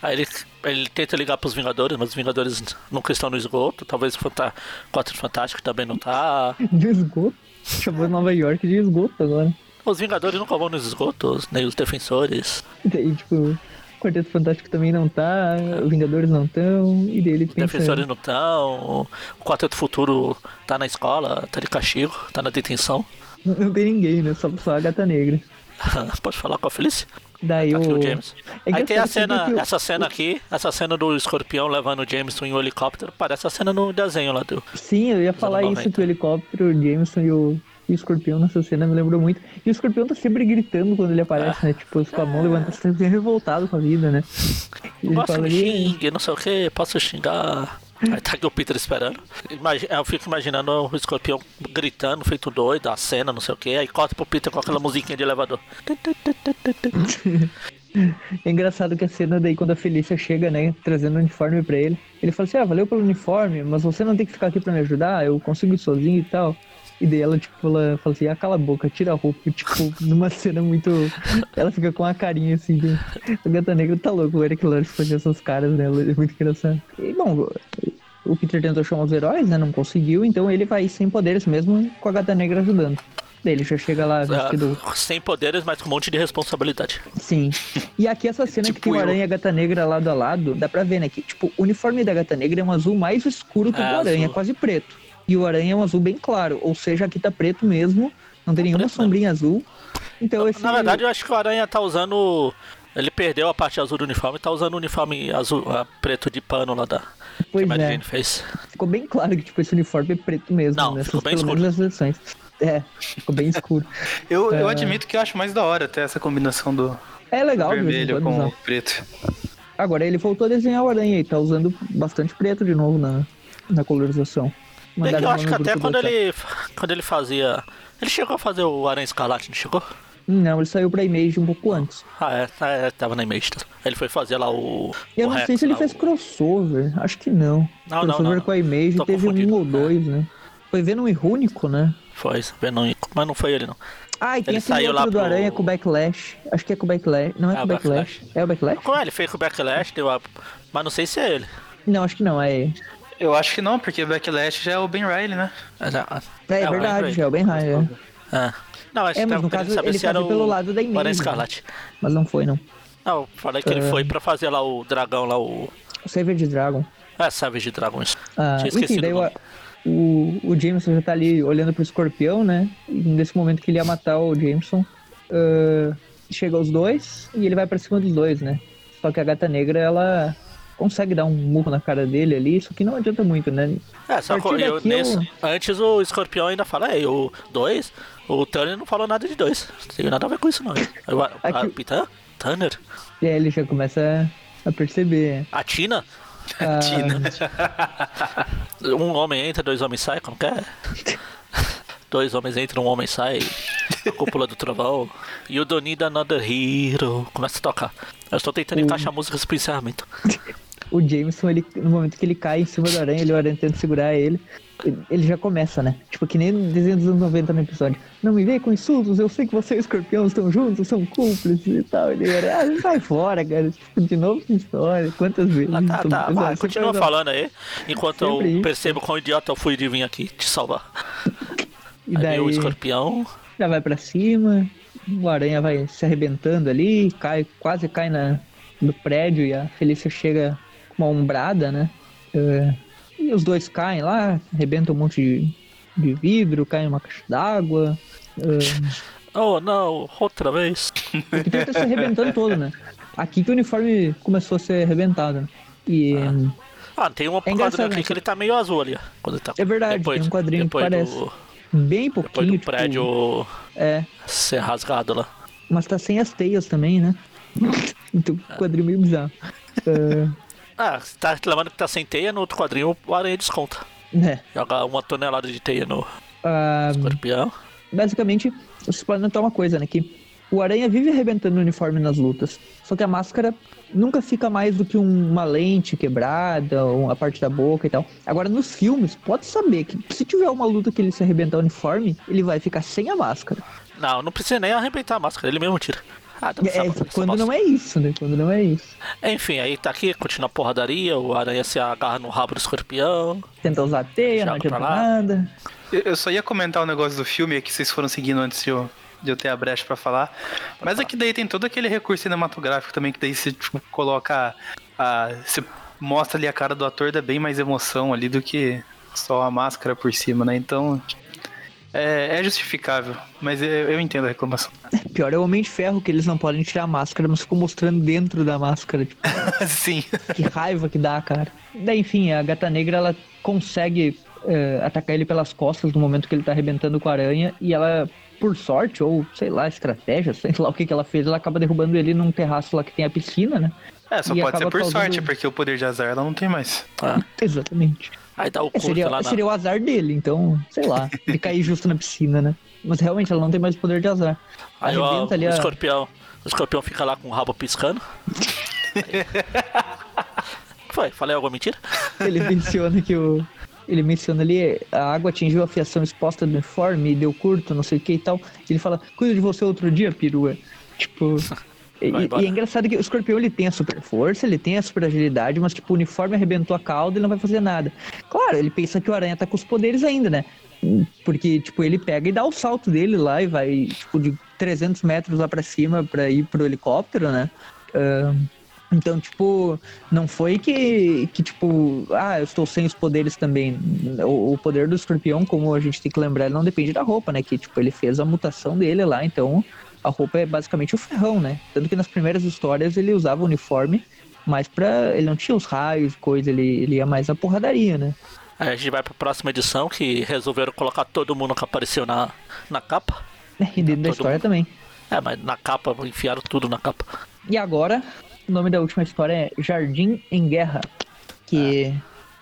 Aí ele, ele tenta ligar pros Vingadores, mas os Vingadores nunca estão no esgoto. Talvez o Fanta... Quatro Fantástico também não tá. [laughs] De esgoto. Chamou Nova York de esgoto agora. Os Vingadores nunca vão nos esgotos, nem os defensores. E daí, tipo, o Quarteto Fantástico também não tá, os Vingadores não estão, e daí ele Os pensa... defensores não estão. O Quarteto Futuro tá na escola, tá de castigo, tá na detenção. Não tem ninguém, né? Só, só a Gata Negra. [laughs] Pode falar com a Felice? Daí Tá o... o James. É Aí tem a cena, o- essa cena aqui, essa cena do escorpião levando o Jameson em um helicóptero, parece a cena no desenho lá do. Sim, eu ia falar isso 90. que o helicóptero, o Jameson e o, e o escorpião nessa cena me lembrou muito. E o escorpião tá sempre gritando quando ele aparece, né? Tipo, com a mão levantada, sempre revoltado com a vida, né? Ele Posso fala me xingue, não sei o que, posso xingar. Aí tá aqui o Peter esperando. Eu fico imaginando o escorpião gritando, feito doido, a cena, não sei o que. Aí corta pro Peter com aquela musiquinha de elevador. [laughs] É engraçado que a cena daí, quando a Felícia chega, né, trazendo o uniforme pra ele, ele fala assim, ah, valeu pelo uniforme, mas você não tem que ficar aqui pra me ajudar, eu consigo ir sozinho e tal. E daí ela, tipo, ela fala assim, ah, cala a boca, tira a roupa, tipo, [laughs] numa cena muito... Ela fica com uma carinha assim, de... a Gata Negra tá louco, o Eric Lawrence fazer essas caras dela, é muito engraçado. E, bom, o Peter tentou chamar os heróis, né, não conseguiu, então ele vai sem poderes mesmo, com a Gata Negra ajudando. Daí ele já chega lá vestido Ah, sem poderes, mas com um monte de responsabilidade. Sim. E aqui essa cena Tipo que tem o. Aranha e a Gata Negra lado a lado, dá pra ver, né? Que, tipo, o uniforme da Gata Negra é um azul mais escuro que o É, do Aranha, azul. é quase preto. E o Aranha é um azul bem claro, ou seja, aqui tá preto mesmo, Não tem nenhuma preto sombrinha azul. Então esse. Na verdade, eu acho que o Aranha tá usando. Ele perdeu a parte azul do uniforme e tá usando o uniforme azul, preto de pano lá da. que pois a Mary é. Jane fez. Ficou bem claro que tipo, esse uniforme é preto mesmo, Não, né? ficou bem escuro. nas edições. É, ficou bem escuro. [laughs] Eu, eu É. admito que eu acho mais da hora até essa combinação do É legal, vermelho com usar. o preto. Agora ele voltou a desenhar o aranha e tá usando bastante preto de novo na, na colorização. Bem que eu acho que até quando ele, quando ele fazia. Ele chegou a fazer o Aranha Escarlate, não chegou? Não, ele saiu pra Image um pouco antes. Ah, é, é tava na Image. tá. Ele foi fazer lá o. Eu o não Rex sei se ele fez o- crossover. Acho que não. Não, não, crossover não. com a Image Tô teve confundido. um ou dois, né? Foi Venom e Rúnico, né? Foi, Venomico, mas não foi ele não. Ah, e tem Ele aquele saiu outro do pro- Aranha com o Backlash. Acho que é com o Backlash. Não é, É com o o Backlash. É o Backlash? Como é? Ele fez com o Backlash, deu a... mas não sei se é ele. Não, acho que não. É, é, Eu acho que não, porque Backlash já é o Ben Riley, né? Mas, ah, é o verdade, Ray já é o Ben High. É. Ah. Não, acho É, que mas tava no caso saber ele se era pelo lado da Image. né? Escarlate. Mas não foi, não. Não, eu falei que ele Ah. foi pra fazer lá o dragão lá, o. O Savage Dragon. É, Savage Dragons. Ah, Tinha enfim, esquecido daí o o, o, Jameson já tá ali olhando pro escorpião, né? E nesse momento que ele ia matar o Jameson, ah, chega os dois e ele vai pra cima dos dois, né? Só que a gata negra, ela consegue dar um murro na cara dele ali, só que não adianta muito, né? É, só A que eu, nesse- eu- antes o escorpião ainda fala, é, o dois, o Tanner não falou nada de dois. Não tem nada a ver com isso, não. O- a, Aqui- Pitã? Tanner? E aí ele já começa a perceber. A Tina? ah, [laughs] Tina. Um homem entra, dois homens saem, como que é? [laughs] Dois homens entram, um homem sai. A cúpula do trovão. You don't need another hero. Começa a tocar. Eu estou tentando encaixar músicas pro encerramento. [laughs] o Jameson, ele, no momento que ele cai em cima do aranha, ele, o aranha tenta segurar ele, ele já começa, né? Tipo, que nem desenho dos anos 90 no episódio. Não me vem com insultos, eu sei que você e o escorpião estão juntos, são cúmplices e tal. Ele, ah, sai fora, cara. Tipo, de novo essa história. Quantas vezes? Ah, tá, tá. Vai, continua falando aí. Enquanto Sempre eu isso. percebo quão idiota eu fui de vir aqui te salvar. [laughs] E Aí daí o escorpião. já vai pra cima, o aranha vai se arrebentando ali, cai, quase cai na, no prédio e a Felícia chega uma ombrada, né? É, e os dois caem lá, arrebentam um monte de, de vidro, caem numa caixa d'água. É, Oh, não, outra vez. o Peter tá se arrebentando todo, né? Aqui que o uniforme começou a ser arrebentado. E Ah, tem um quadrinho engraçado, aqui que ele tá meio azul ali. Quando tá... É verdade, depois, tem um quadrinho que depois parece. Do, bem depois pouquinho. do tipo, prédio é, ser rasgado lá. mas tá sem as teias também, né? [laughs] então, quadrinho meio bizarro. É, Ah, você tá reclamando que tá sem teia, no outro quadrinho o aranha desconta. é. Joga uma tonelada de teia no Ah, escorpião. basicamente, vocês podem notar uma coisa, né? Que o Aranha vive arrebentando o uniforme nas lutas. Só que a máscara nunca fica mais do que um- uma lente quebrada, ou a parte da boca e tal. Agora, nos filmes, pode saber que se tiver uma luta que ele se arrebentar o uniforme, ele vai ficar sem a máscara. Não, não precisa nem arrebentar a máscara, ele mesmo tira. Ah, É, quando não é isso, né? Quando não é isso. Enfim, aí tá aqui, continua a porradaria, o aranha se agarra no rabo do escorpião. Tenta usar a teia, não adianta nada. Eu eu só ia comentar um negócio do filme que vocês foram seguindo antes de eu, de eu ter a brecha pra falar. Mas é que daí tem todo aquele recurso cinematográfico também, que daí você tipo, coloca a. Você mostra ali a cara do ator, dá bem mais emoção ali do que só a máscara por cima, né? Então. É, é justificável, mas eu, eu entendo a reclamação. Pior é o Homem de Ferro, que eles não podem tirar a máscara, mas ficam mostrando dentro da máscara. Tipo, [laughs] Sim. Que raiva que dá, cara. Daí, enfim, a gata negra ela consegue eh, atacar ele pelas costas no momento que ele tá arrebentando com a aranha e ela, por sorte, ou sei lá, estratégia, [laughs] sei lá o que, que ela fez, ela acaba derrubando ele num terraço lá que tem a piscina, né? É, só E pode ser por causando- sorte, porque o poder de azar ela não tem mais. Ah, Exatamente. Aí dá o É, curto seria, lá na... seria o azar dele, então, sei lá, [laughs] ele cair justo na piscina, né? Mas realmente ela não tem mais poder de azar. Aí o, o a... escorpião. O escorpião fica lá com o rabo piscando. [laughs] Foi? Falei alguma mentira? Ele [laughs] menciona que o. Ele menciona ali, a água atingiu a fiação exposta do uniforme, deu curto, não sei o que e tal. Ele fala, cuida de você outro dia, perua. Tipo. E, e é engraçado que o escorpião ele tem a super força, ele tem a super agilidade, mas tipo, o uniforme arrebentou a cauda e não vai fazer nada. Claro, ele pensa que o aranha tá com os poderes ainda, né? Porque, tipo, ele pega e dá o salto dele lá e vai, tipo, de 300 metros lá pra cima pra ir pro helicóptero, né? Ahn, Então, tipo, não foi que, que tipo, ah, eu estou sem os poderes também. O, o, poder do escorpião, como a gente tem que lembrar, não depende da roupa, né? Que, tipo, ele fez a mutação dele lá, então a roupa é basicamente o ferrão, né? Tanto que nas primeiras histórias ele usava o uniforme, mas pra. Ele não tinha os raios, coisa, ele, ele ia mais a porradaria, né? Aí a gente vai pra próxima edição que resolveram colocar todo mundo que apareceu na, na capa. É, e dentro da história mundo. também. É, mas na capa, enfiaram tudo na capa. E agora, o nome da última história é Jardim em Guerra. Que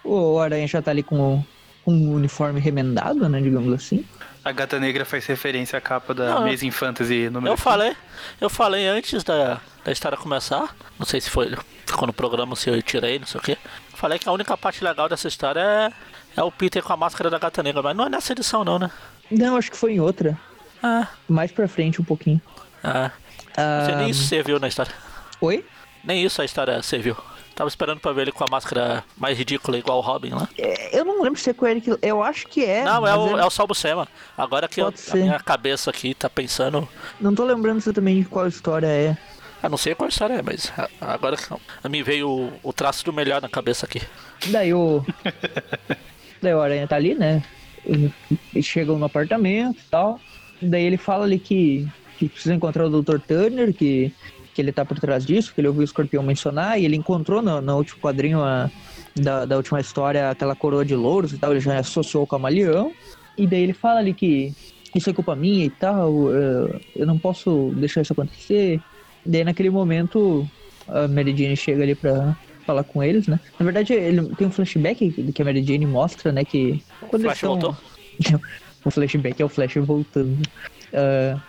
o Aranha já tá ali com o, com o uniforme remendado, né? Digamos assim. A Gata Negra faz referência à capa da Não, Amazing Fantasy número Eu falei, eu falei antes da, da história começar. Não sei se foi ficou no programa se eu tirei, não sei o que. Falei que a única parte legal dessa história é, é o Peter com a máscara da gata negra, mas não é nessa edição não, né? Não, acho que foi em outra. Ah, Mais pra frente um pouquinho. ah. Ah, Você nem isso serviu na história. Oi? Nem isso a história serviu. Tava esperando pra ver ele com a máscara mais ridícula, igual o Robin lá. É, Eu não lembro se é com o Eric. Eu acho que é. não, é o, eu é o Sol Buscema. Agora que eu- a minha cabeça aqui tá pensando. Não tô lembrando exatamente qual história é. Ah, não sei qual história é, mas agora que me veio o, o traço do melhor na cabeça aqui. Daí o. [laughs] Daí o Aranha tá ali, né? Eles chegam no apartamento e tal. Daí ele fala ali que, que precisa encontrar o Dr. Turner, que, que ele tá por trás disso, que ele ouviu o escorpião mencionar, e ele encontrou no, no último quadrinho a- da, da última história aquela coroa de louros e tal, ele já associou o camaleão. E daí ele fala ali que isso é culpa minha e tal, eh, eu não posso deixar isso acontecer. Daí naquele momento a Mary Jane chega ali pra falar com eles, né? Na verdade, ele tem um flashback que a Mary Jane mostra, né? Que quando Flash eles tão- voltou? [laughs] o flashback é o Flash voltando. Ah,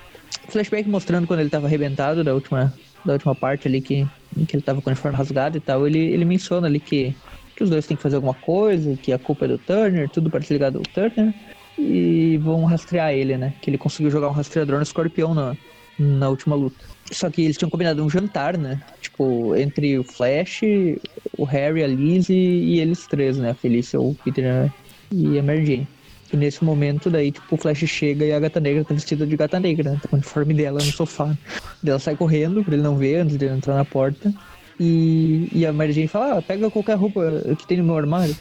flashback mostrando quando ele tava arrebentado da última, da última parte ali, que, que ele tava com o uniforme rasgado e tal. Ele, ele menciona ali que, que os dois têm que fazer alguma coisa, que a culpa é do Turner, tudo parece ligado ao Turner. E vão rastrear ele, né? Que ele conseguiu jogar um rastreador no escorpião na, na última luta. Só que eles tinham combinado um jantar, né? Tipo, entre o Flash, o Harry, a Liz e, e eles três, né? A Felícia, o Peter e a Mary Jane. E nesse momento, daí, tipo, o Flash chega e a gata negra tá vestida de gata negra, né? Tá com o uniforme dela no sofá. Ela sai correndo pra ele não ver antes de ele entrar na porta. E, e a Mary Jane fala, ah, pega qualquer roupa que tem no meu armário.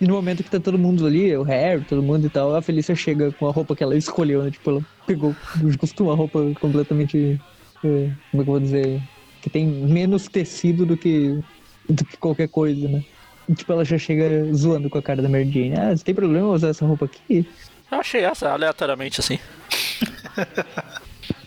E no momento que tá todo mundo ali, o Harry, todo mundo e tal, a Felícia chega com a roupa que ela escolheu, né? Tipo, ela pegou justo uma roupa completamente. eh, como é que eu vou dizer? Que tem menos tecido do que, do que qualquer coisa, né? E, tipo, ela já chega zoando com a cara da Mary Jane. Ah, você tem problema em usar essa roupa aqui? Eu achei essa aleatoriamente assim.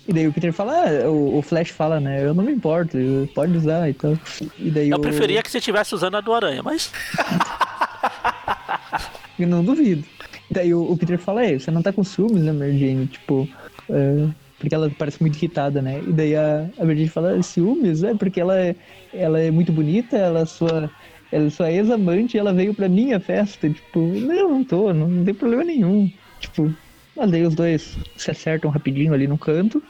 E daí o Peter fala, ah, o, Flash fala, né? Eu não me importo, pode usar e tal. E daí Eu o... preferia que você estivesse usando a do Aranha, mas. [laughs] Eu não duvido. Daí o, o Peter fala, é, você não tá com ciúmes, né, Mary Jane? Tipo, é, porque ela parece muito irritada, né? E daí a, a Mary Jane fala, ciúmes? É, porque ela é, ela é muito bonita, ela é sua, ela é sua ex-amante e ela veio pra minha festa. Tipo, não, não tô, não, não tem problema nenhum. Tipo, mas daí os dois se acertam rapidinho ali no canto.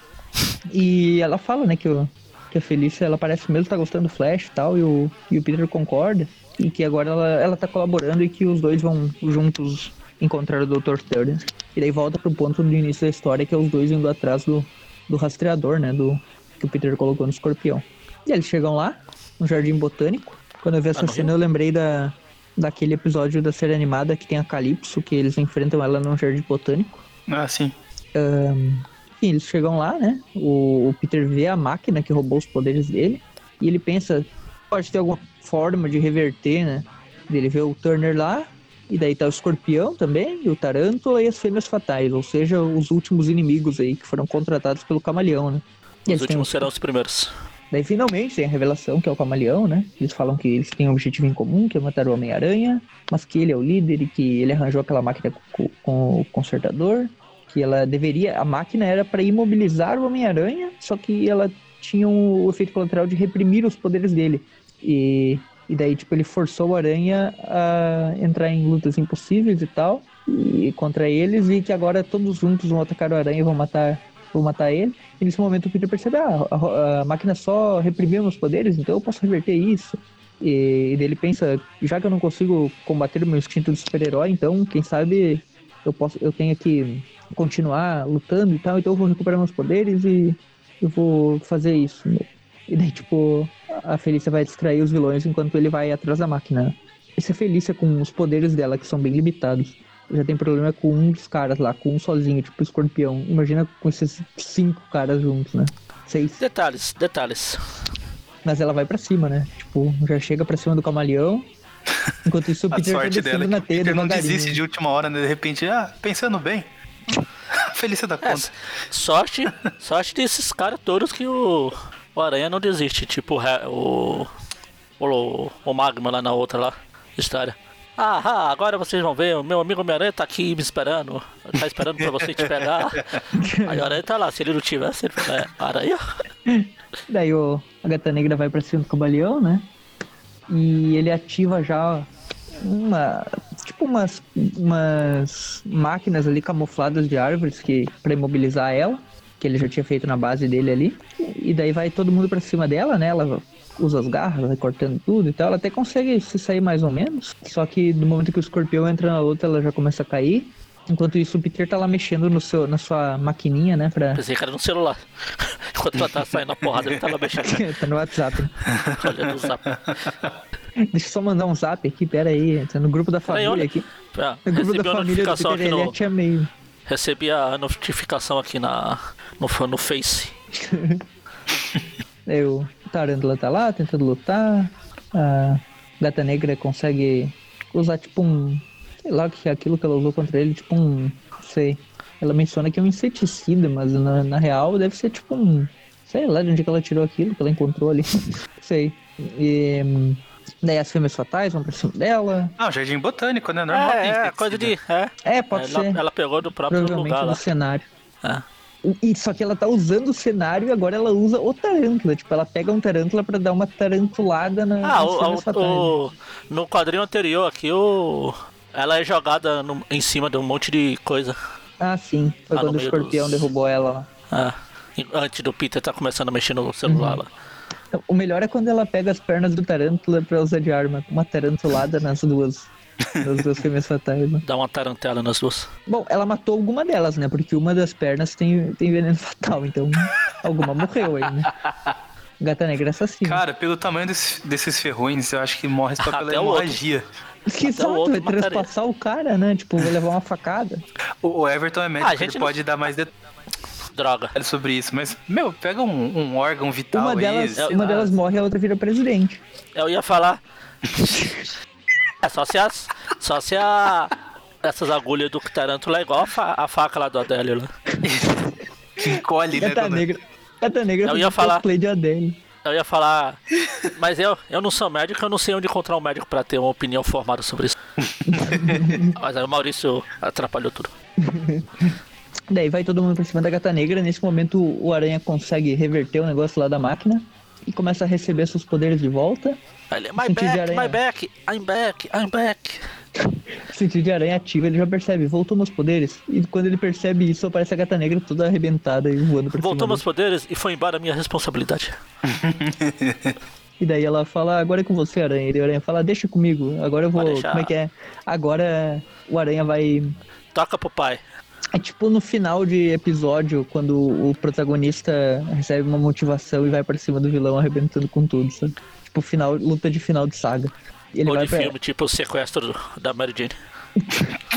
E ela fala, né, que, o, que a Felícia, ela parece mesmo estar gostando do Flash e tal, e o, e o Peter concorda. E que agora ela, ela tá colaborando e que os dois vão juntos encontrar o Dr. Turner. E daí volta pro ponto do início da história, que é os dois indo atrás do, do rastreador, né, do que o Peter colocou no escorpião. E eles chegam lá, no Jardim Botânico. Quando eu vi essa no cena, eu lembrei da, daquele episódio da série animada que tem a Calypso, que eles enfrentam ela no Jardim Botânico. Ah, sim. Ahn, enfim, eles chegam lá, né? O, o Peter vê a máquina que roubou os poderes dele e ele pensa, pode ter alguma forma de reverter, né? Ele vê o Turner lá, e daí tá o escorpião também, e o Tarântula e as fêmeas fatais, ou seja, os últimos inimigos aí que foram contratados pelo camaleão, né? E Os têm últimos os- serão os primeiros. Daí finalmente tem a revelação que é o camaleão, né? Eles falam que eles têm um objetivo em comum, que é matar o Homem-Aranha, mas que ele é o líder e que ele arranjou aquela máquina com, o consertador, que ela deveria. A máquina era para imobilizar o Homem-Aranha, só que ela tinha o efeito colateral de reprimir os poderes dele. E, e daí, tipo, ele forçou o Aranha a entrar em lutas impossíveis e tal, e contra eles, e que agora todos juntos vão atacar o Aranha e vão matar vou matar ele. E nesse momento o Peter percebe, ah, a, a máquina só reprimiu meus poderes, então eu posso reverter isso. E, e ele pensa, já que eu não consigo combater o meu instinto de super-herói, então quem sabe eu posso, eu tenho que continuar lutando e tal, então eu vou recuperar meus poderes e eu vou fazer isso. E daí, tipo, a Felícia vai distrair os vilões enquanto ele vai atrás da máquina. Essa Felícia com os poderes dela, que são bem limitados. Já tem problema com um dos caras lá, com um sozinho, tipo escorpião. Imagina com esses cinco caras juntos, né? Seis. Detalhes, detalhes. Mas ela vai pra cima, né? Tipo, já chega pra cima do camaleão. Enquanto isso, [laughs] o Peter sorte descendo dela é na teia Peter não devagarinho. desiste de última hora, né? De repente, ah, pensando bem. [laughs] Felícia da É, conta. sorte, [laughs] sorte desses caras todos que o, o Aranha não desiste. Tipo o, o, o Magma lá na outra lá, história. Ah, ah, agora vocês vão ver, o meu amigo Homem-Aranha tá aqui me esperando. Tá esperando pra você te pegar. [laughs] Aí o Aranha tá lá, se ele não tivesse, ele fala, é, Aranha? [laughs] Daí o, a gata negra vai pra cima do camaleão, né? E ele ativa já uma. Tipo umas, umas máquinas ali camufladas de árvores que para imobilizar ela, que ele já tinha feito na base dele ali. E daí vai todo mundo pra cima dela, né? Ela usa as garras, vai cortando tudo e tal. Ela até consegue se sair mais ou menos. Só que no momento que o escorpião entra na luta, ela já começa a cair. Enquanto isso, o Peter tá lá mexendo no seu, na sua maquininha, né? Pra... Pensei que era no celular. [laughs] Enquanto ela tá saindo a porrada, ele tá lá mexendo, [laughs] tá no WhatsApp. olhando o zap. Deixa eu só mandar um zap aqui, pera aí. Tá no grupo da família olha. aqui. No grupo recebi da família do Peter no, Elliott é meio. Recebi a notificação aqui na, no, no Face. [laughs] O Tarântula tá lá tentando lutar. A Gata Negra consegue usar tipo um. Sei lá o que é aquilo que ela usou contra ele, tipo um. Não sei. Ela menciona que é um inseticida, mas na, na real deve ser tipo um. Sei lá de onde que ela tirou aquilo que ela encontrou ali. [laughs] sei. E. Daí as fêmeas fatais vão pra cima dela. Ah, o jardim botânico, né? Normal. tem É, é, coisa de. É, É, pode ela, ser. ela pegou do próprio provavelmente lugar no lá. cenário. É. E, só que ela tá usando o cenário e agora ela usa o tarântula. Tipo, ela pega um tarântula pra dar uma tarantulada na. Ah, o, o- o- no quadrinho anterior aqui, o, ela é jogada no- em cima de um monte de coisa. Ah, sim. Foi Ah, quando o escorpião dos- derrubou ela lá. Ah, antes do Peter tá começando a mexer no celular lá. Então, O melhor é quando ela pega as pernas do tarântula pra usar de arma. Uma tarantulada nas duas. Nas duas fêmeas fatais. Né? Dá uma tarantela nas duas. Bom, ela matou alguma delas, né? Porque uma das pernas tem, tem veneno fatal. Então, alguma morreu aí, né? [laughs] Gata negra assassina. Cara, pelo tamanho desse- desses ferrões, eu acho que morre só pela Até hemorragia. que exato, outro vai transpassar o cara, né? Tipo, vai levar uma facada. O, o Everton é médico, Ah, a gente ele não- pode dar mais detalhes Droga. sobre isso. Mas, meu, pega um, um órgão vital Uma aí, delas, sei uma delas morre e a outra vira presidente. Eu ia falar. [laughs] É só se as. Só se a. Essas agulhas do tarântula é igual a, fa- a faca lá do Adélio lá. Que encolhe, né, Gata negra. Gata negra Eu ia falar- cosplay de Adele. Eu ia falar. Mas eu, eu não sou médico, eu não sei onde encontrar um médico pra ter uma opinião formada sobre isso. [laughs] Mas aí o Maurício atrapalhou tudo. Daí vai todo mundo pra cima da gata negra. Nesse momento o Aranha consegue reverter o negócio lá da máquina e começa a receber seus poderes de volta. Ele, my back, aranha. my back, I'm back, I'm back. O sentido de aranha ativa, ele já percebe, voltou meus poderes. E quando ele percebe isso, aparece a gata negra toda arrebentada e voando pra Voltou cima. meus poderes e foi embora a minha responsabilidade. [laughs] [laughs] E daí ela fala, agora é com você, aranha. E daí o aranha fala, deixa comigo, agora eu vou. Como é que é? Agora o aranha vai. Toca pro pai. É tipo no final de episódio, quando o protagonista recebe uma motivação e vai pra cima do vilão arrebentando com tudo, sabe? Tipo, final, luta de final de saga. Ele Ou vai de pra... filme, tipo o sequestro da Mary Jane. [laughs]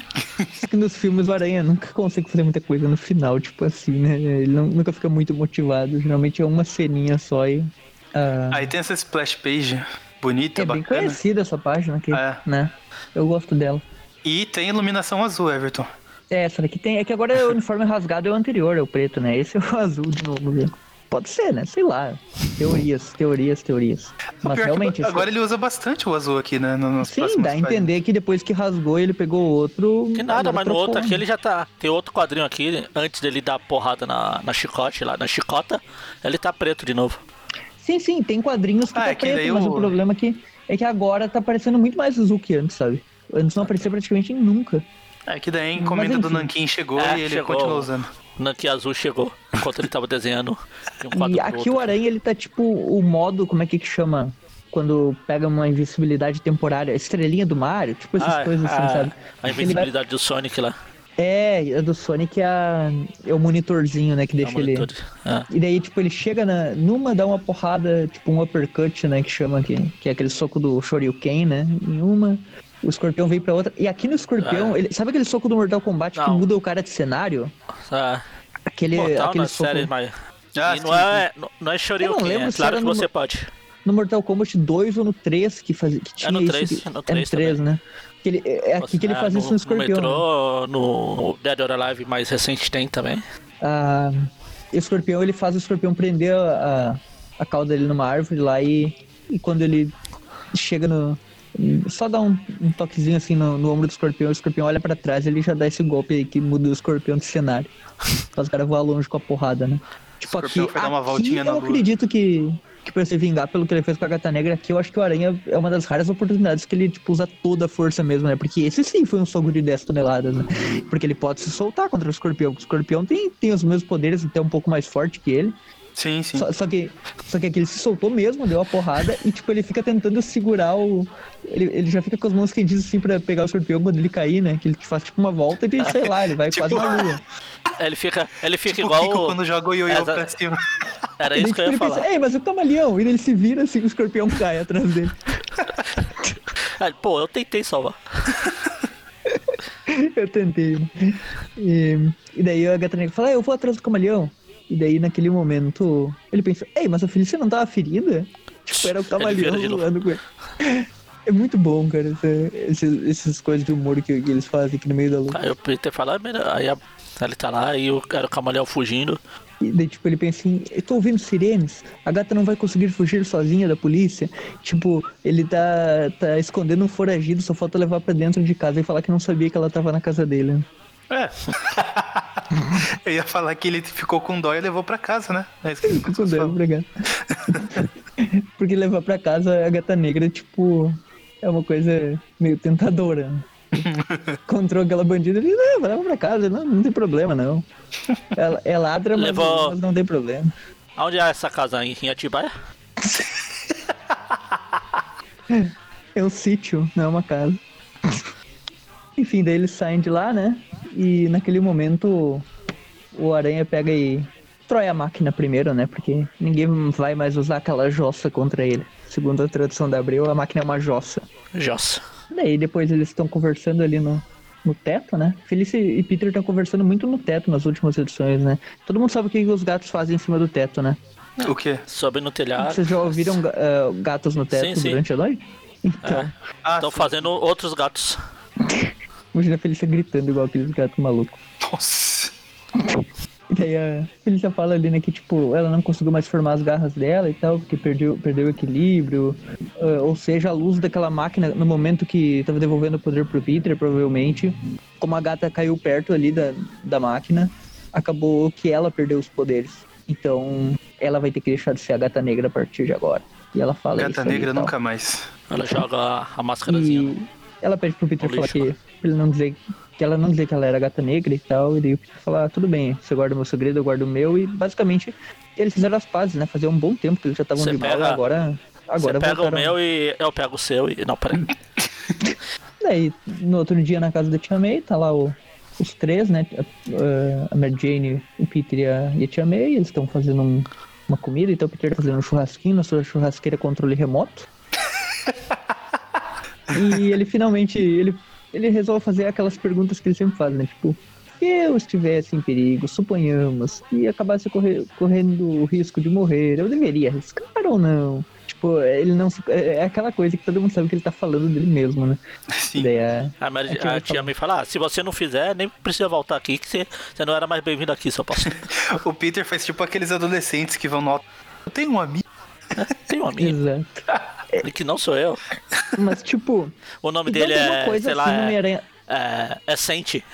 Que nos filmes o Aranha nunca consegue fazer muita coisa no final, tipo assim, né? Ele não- nunca fica muito motivado. Geralmente é uma ceninha só e. ah, Aí tem essa splash page bonita, é bem bacana. conhecida essa página aqui, É. né? Eu gosto dela. E tem iluminação azul, Everton. É, essa daqui tem. É que agora o uniforme rasgado é o anterior, é o preto, né? Esse é o [laughs] azul de novo. Né? Pode ser, né? Sei lá. Teorias, teorias, teorias. Mas que realmente. esse- agora ele usa bastante o azul aqui, né? no- Nos Sim, dá a entender que depois que rasgou ele pegou outro. Que nada, mas no outro aqui ele já tá. Tem outro quadrinho aqui, antes dele dar porrada na, na chicote lá, na chicota, ele tá preto de novo. Sim, sim, tem quadrinhos que Ah, tá é que preto, daí mas o- o problema é que, é que agora tá parecendo muito mais azul que antes, sabe? Antes não aparecia praticamente nunca. É que daí a encomenda do. Nankin chegou É, e ele chegou. continua usando. O Nanki Azul chegou enquanto ele tava desenhando de um quadro E aqui outro. o Aranha, ele tá tipo o modo, como é que que chama? Quando pega uma invisibilidade temporária, estrelinha do Mario, tipo essas Ah, coisas assim, a, sabe? a Ele vai- invisibilidade do Sonic lá. É, a do Sonic é, a, é o monitorzinho, né, que É deixa um ele... É. E daí, tipo, ele chega na, numa, dá uma porrada, tipo um uppercut, né, que chama aqui, que é aquele soco do Shoryuken, né, em uma, o escorpião vem pra outra, e aqui no escorpião, É. ele, sabe aquele soco do Mortal Kombat que Não. muda o cara de cenário? É. Aquele, Mortal aquele soco... série, mas. Ah, e sim, não é, não- não é Shoryuken, lembro é se claro que no- você pode. No Mortal Kombat 2 ou no 3 que, fazia, que tinha no isso 3, que- é no é 3 3 né? Que ele, é é aqui que ele É, faz isso no escorpião. No né? metrô, no Dead or Alive mais recente tem também. Ah, o escorpião, ele faz o escorpião prender a, a cauda dele numa árvore lá e, e quando ele chega no. Só dá um, um toquezinho assim no, no ombro do escorpião, o escorpião olha pra trás e ele já dá esse golpe aí que muda o escorpião do cenário. Faz o cara voar longe com a porrada, né? Tipo, aqui, aqui eu acredito que, que pra se vingar pelo que ele fez com a gata negra, aqui eu acho que o Aranha é uma das raras oportunidades que ele, tipo, usa toda a força mesmo, né? Porque esse sim foi um soco de 10 toneladas, né? Porque ele pode se soltar contra o escorpião, o escorpião tem, tem os mesmos poderes, até um pouco mais forte que ele. Sim, sim. Só, só que, só que aqui ele se soltou mesmo, deu a porrada e, tipo, ele fica tentando segurar o. Ele, ele já fica com as mãos quentinhas assim pra pegar o escorpião quando ele cair, né? Que ele faz tipo uma volta e, sei lá, ele vai [laughs] Tipo- quase na lua. [laughs] Ele fica, ele fica Tipo o igual. Kiko quando joga o ioiô Exa- pra cima. [laughs] Era Ele, isso que eu ia ele falar. pensa, ei, mas o camaleão! E ele se vira assim, o escorpião cai atrás dele. Aí, Pô, eu tentei salvar. Eu tentei. E, e daí a gata negra fala, ah, eu vou atrás do camaleão. E daí naquele momento ele pensa, ei, mas a Felícia não tava ferida? Tipo, era o [laughs] camaleão novo. voando com ele. É muito bom, cara, essa- esses, essas coisas de humor que, que eles fazem aqui no meio da luta. Aí o Peter fala, "Ah, melhor." aí a- ele tá lá e o cara o camaleão fugindo. E daí, tipo, ele pensa assim, eu tô ouvindo sirenes, a gata não vai conseguir fugir sozinha da polícia. Tipo, ele tá, tá escondendo um foragido, só falta levar pra dentro de casa e falar que não sabia que ela tava na casa dele. É. [laughs] [laughs] Eu ia falar que ele ficou com dó e levou pra casa, né? É isso que [laughs] Ficou dando, obrigado. [laughs] Porque levar pra casa a gata negra, tipo, é uma coisa meio tentadora. Encontrou aquela bandida ele, não, vai levar pra casa, não, não tem problema, não. Ela, é ladra, mas, Levou- mas não tem problema. Aonde é essa casa em, em Atibaia? É um sítio, não é uma casa. Enfim, daí eles saem de lá, né? E naquele momento o Aranha pega e destrói a máquina primeiro, né? Porque ninguém vai mais usar aquela jossa contra ele. Segundo a tradução da Abreu, a máquina é uma jossa. Jossa. Daí depois eles estão conversando ali no, no teto, né? Felice e Peter estão conversando muito no teto nas últimas edições, né? Todo mundo sabe o que os gatos fazem em cima do teto, né? O quê? Sobe no telhado. Vocês já ouviram eh, gatos no teto Sim, sim. durante a noite? Então, Ah, Estão fazendo outros gatos. [laughs] imagina a Felícia gritando igual aqueles gatos malucos. Nossa. E daí a Felícia fala ali, né, que tipo, ela não conseguiu mais formar as garras dela e tal, porque perdeu, perdeu o equilíbrio. ah, ou seja, a luz daquela máquina, no momento que tava devolvendo o poder pro Peter, provavelmente, como a gata caiu perto ali da, da máquina, acabou que ela perdeu os poderes. Então, ela vai ter que deixar de ser a gata negra a partir de agora. E ela fala isso Gata negra nunca mais. Ela joga a, máscarazinha. E ela pede pro Peter falar que pra ele não dizer que ela não dizer que ela era gata negra e tal, e daí o Peter fala, ah, tudo bem, você guarda o meu segredo, eu guardo o meu, e basicamente eles fizeram as pazes, né? Fazia um bom tempo que eles já estavam Você de mal, pega- agora. Você Agora pega o meu e eu pego o seu e. Não, peraí. [laughs] Daí, no outro dia na casa da Tia May, tá lá o- os três, né? A, a Mary Jane, o Peter e a, e a Tia May, eles estão fazendo um- uma comida, então o Peter tá fazendo um churrasquinho na sua churrasqueira controle remoto. [laughs] e ele finalmente, ele, ele resolve fazer aquelas perguntas que ele sempre faz, né? Tipo, se eu estivesse em perigo, suponhamos, e acabasse correr, correndo o risco de morrer, eu deveria arriscar ou não? Tipo, ele não se, é é aquela coisa que todo mundo sabe que ele tá falando dele mesmo, né? Sim. Daí a, A, Mary- a tia a tia falar, me fala: ah, se você não fizer, nem precisa voltar aqui, que você, você não era mais bem-vindo aqui, seu pastor. [laughs] O Peter faz tipo aqueles adolescentes que vão no. Eu tenho um amigo. Tem um amigo, Exato. [laughs] que não sou eu. Mas, tipo, O nome dele tem uma é, coisa sei lá, assim no é, Homem-Aranha. é, é Sente.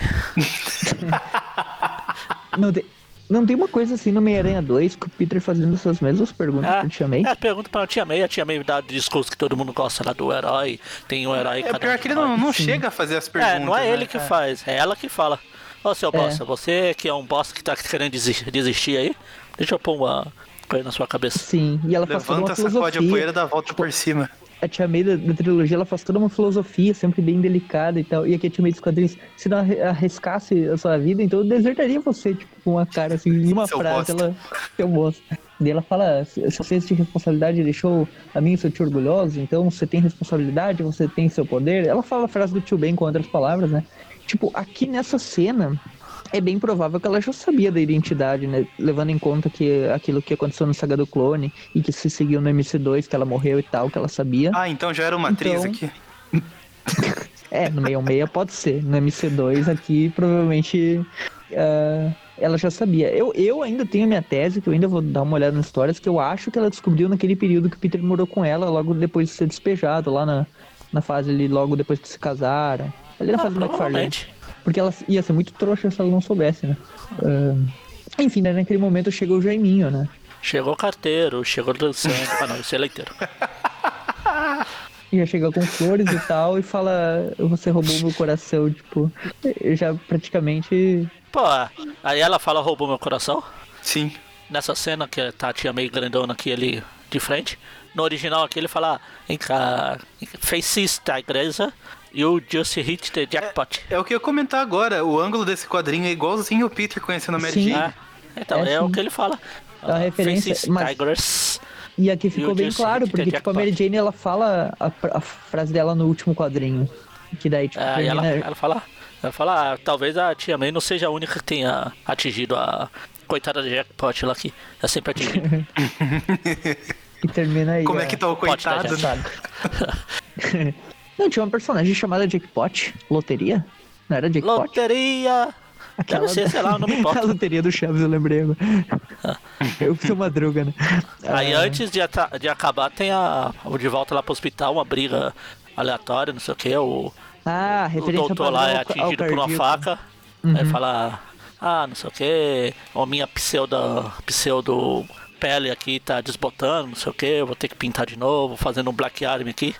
Não tem, não tem uma coisa assim no Homem-Aranha 2 que o Peter fazendo essas mesmas perguntas que eu te chamei. É, pergunta pra tia May, a tia May dá discurso que todo mundo gosta lá do herói. Tem um herói É cada pior um que ele não, não chega a fazer as perguntas. É, não é né? ele que faz, é ela que fala. Ô seu bosta, você que é um bosta que tá querendo desi- desistir aí, deixa eu pôr uma na sua cabeça. Sim, e ela faz toda Levanta, uma sacode a filosofia. poeira, dá a volta por cima. a Tia May da, da, trilogia, ela faz toda uma filosofia, sempre bem delicada e tal. E aqui a Tia May dos quadrinhos, se não arriscasse a sua vida, então eu desertaria você, tipo, com uma cara assim, em uma Seu frase, bosta. ela. Seu bosta. E ela fala, se você existe responsabilidade deixou a mim e seu tio orgulhoso, então você tem responsabilidade, você tem seu poder. Ela fala a frase do tio Ben com outras palavras, né? Tipo, aqui nessa cena, é bem provável que ela já sabia da identidade, né? Levando em conta que aquilo que aconteceu no Saga do Clone e que se seguiu no MC2, que ela morreu e tal, que ela sabia. Ah, então já era uma então... atriz aqui. [laughs] é, no 66 pode ser. No MC2 aqui, provavelmente. Uh, ela já sabia. Eu, eu ainda tenho a minha tese, que eu ainda vou dar uma olhada nas histórias, que eu acho que ela descobriu naquele período que o Peter morou com ela, logo depois de ser despejado, lá na, na fase ali, logo depois que se casaram. Ali na ah, fase do McFarlane. Porque ela ia ser muito trouxa se ela não soubesse, né? Uh, enfim, né, naquele momento chegou o Jaiminho, né? Chegou o carteiro, chegou dançando. ah, não, esse é leiteiro. [laughs] já chega com flores e tal e fala: Você roubou meu coração. Tipo, já praticamente. Pô, aí ela fala: Roubou meu coração? Sim. Nessa cena que tá a tia meio grandona aqui ali de frente. No original aqui ele fala: Vem cá, fez da igreja You just hit the jackpot. É, é, o que eu ia comentar agora. O ângulo desse quadrinho é igualzinho o Peter conhecendo a Mary sim. Jane. É, então, é, é o que ele fala. A uh, referência. Mas... Tigers. E aqui ficou bem claro, porque tipo, a Mary Jane ela fala a, a, frase dela no último quadrinho. Que daí, tipo, é, termina... ela, ela fala. Ela fala, ah, talvez a tia May não seja a única que tenha atingido a coitada de jackpot lá aqui. É sempre atingido. [laughs] e termina aí. Como é que tá o coitado? Né? [laughs] [laughs] Não, tinha uma personagem chamada Jackpot. Loteria? Não era Jackpot? Loteria! Aquela Deve ser, sei lá, o nome [laughs] importa. a loteria do Chaves, eu lembrei agora. [laughs] Eu sou madruga, né? Aí ah. antes de, de acabar tem a. O de volta lá pro hospital, uma briga aleatória, não sei o que. O, ah, referência o doutor lá é atingido por uma faca. Uhum. Aí fala. Ah, não sei o que. Ou minha pseudo, pseudo pele aqui tá desbotando, não sei o que. Eu vou ter que pintar de novo, fazendo um Black Army aqui.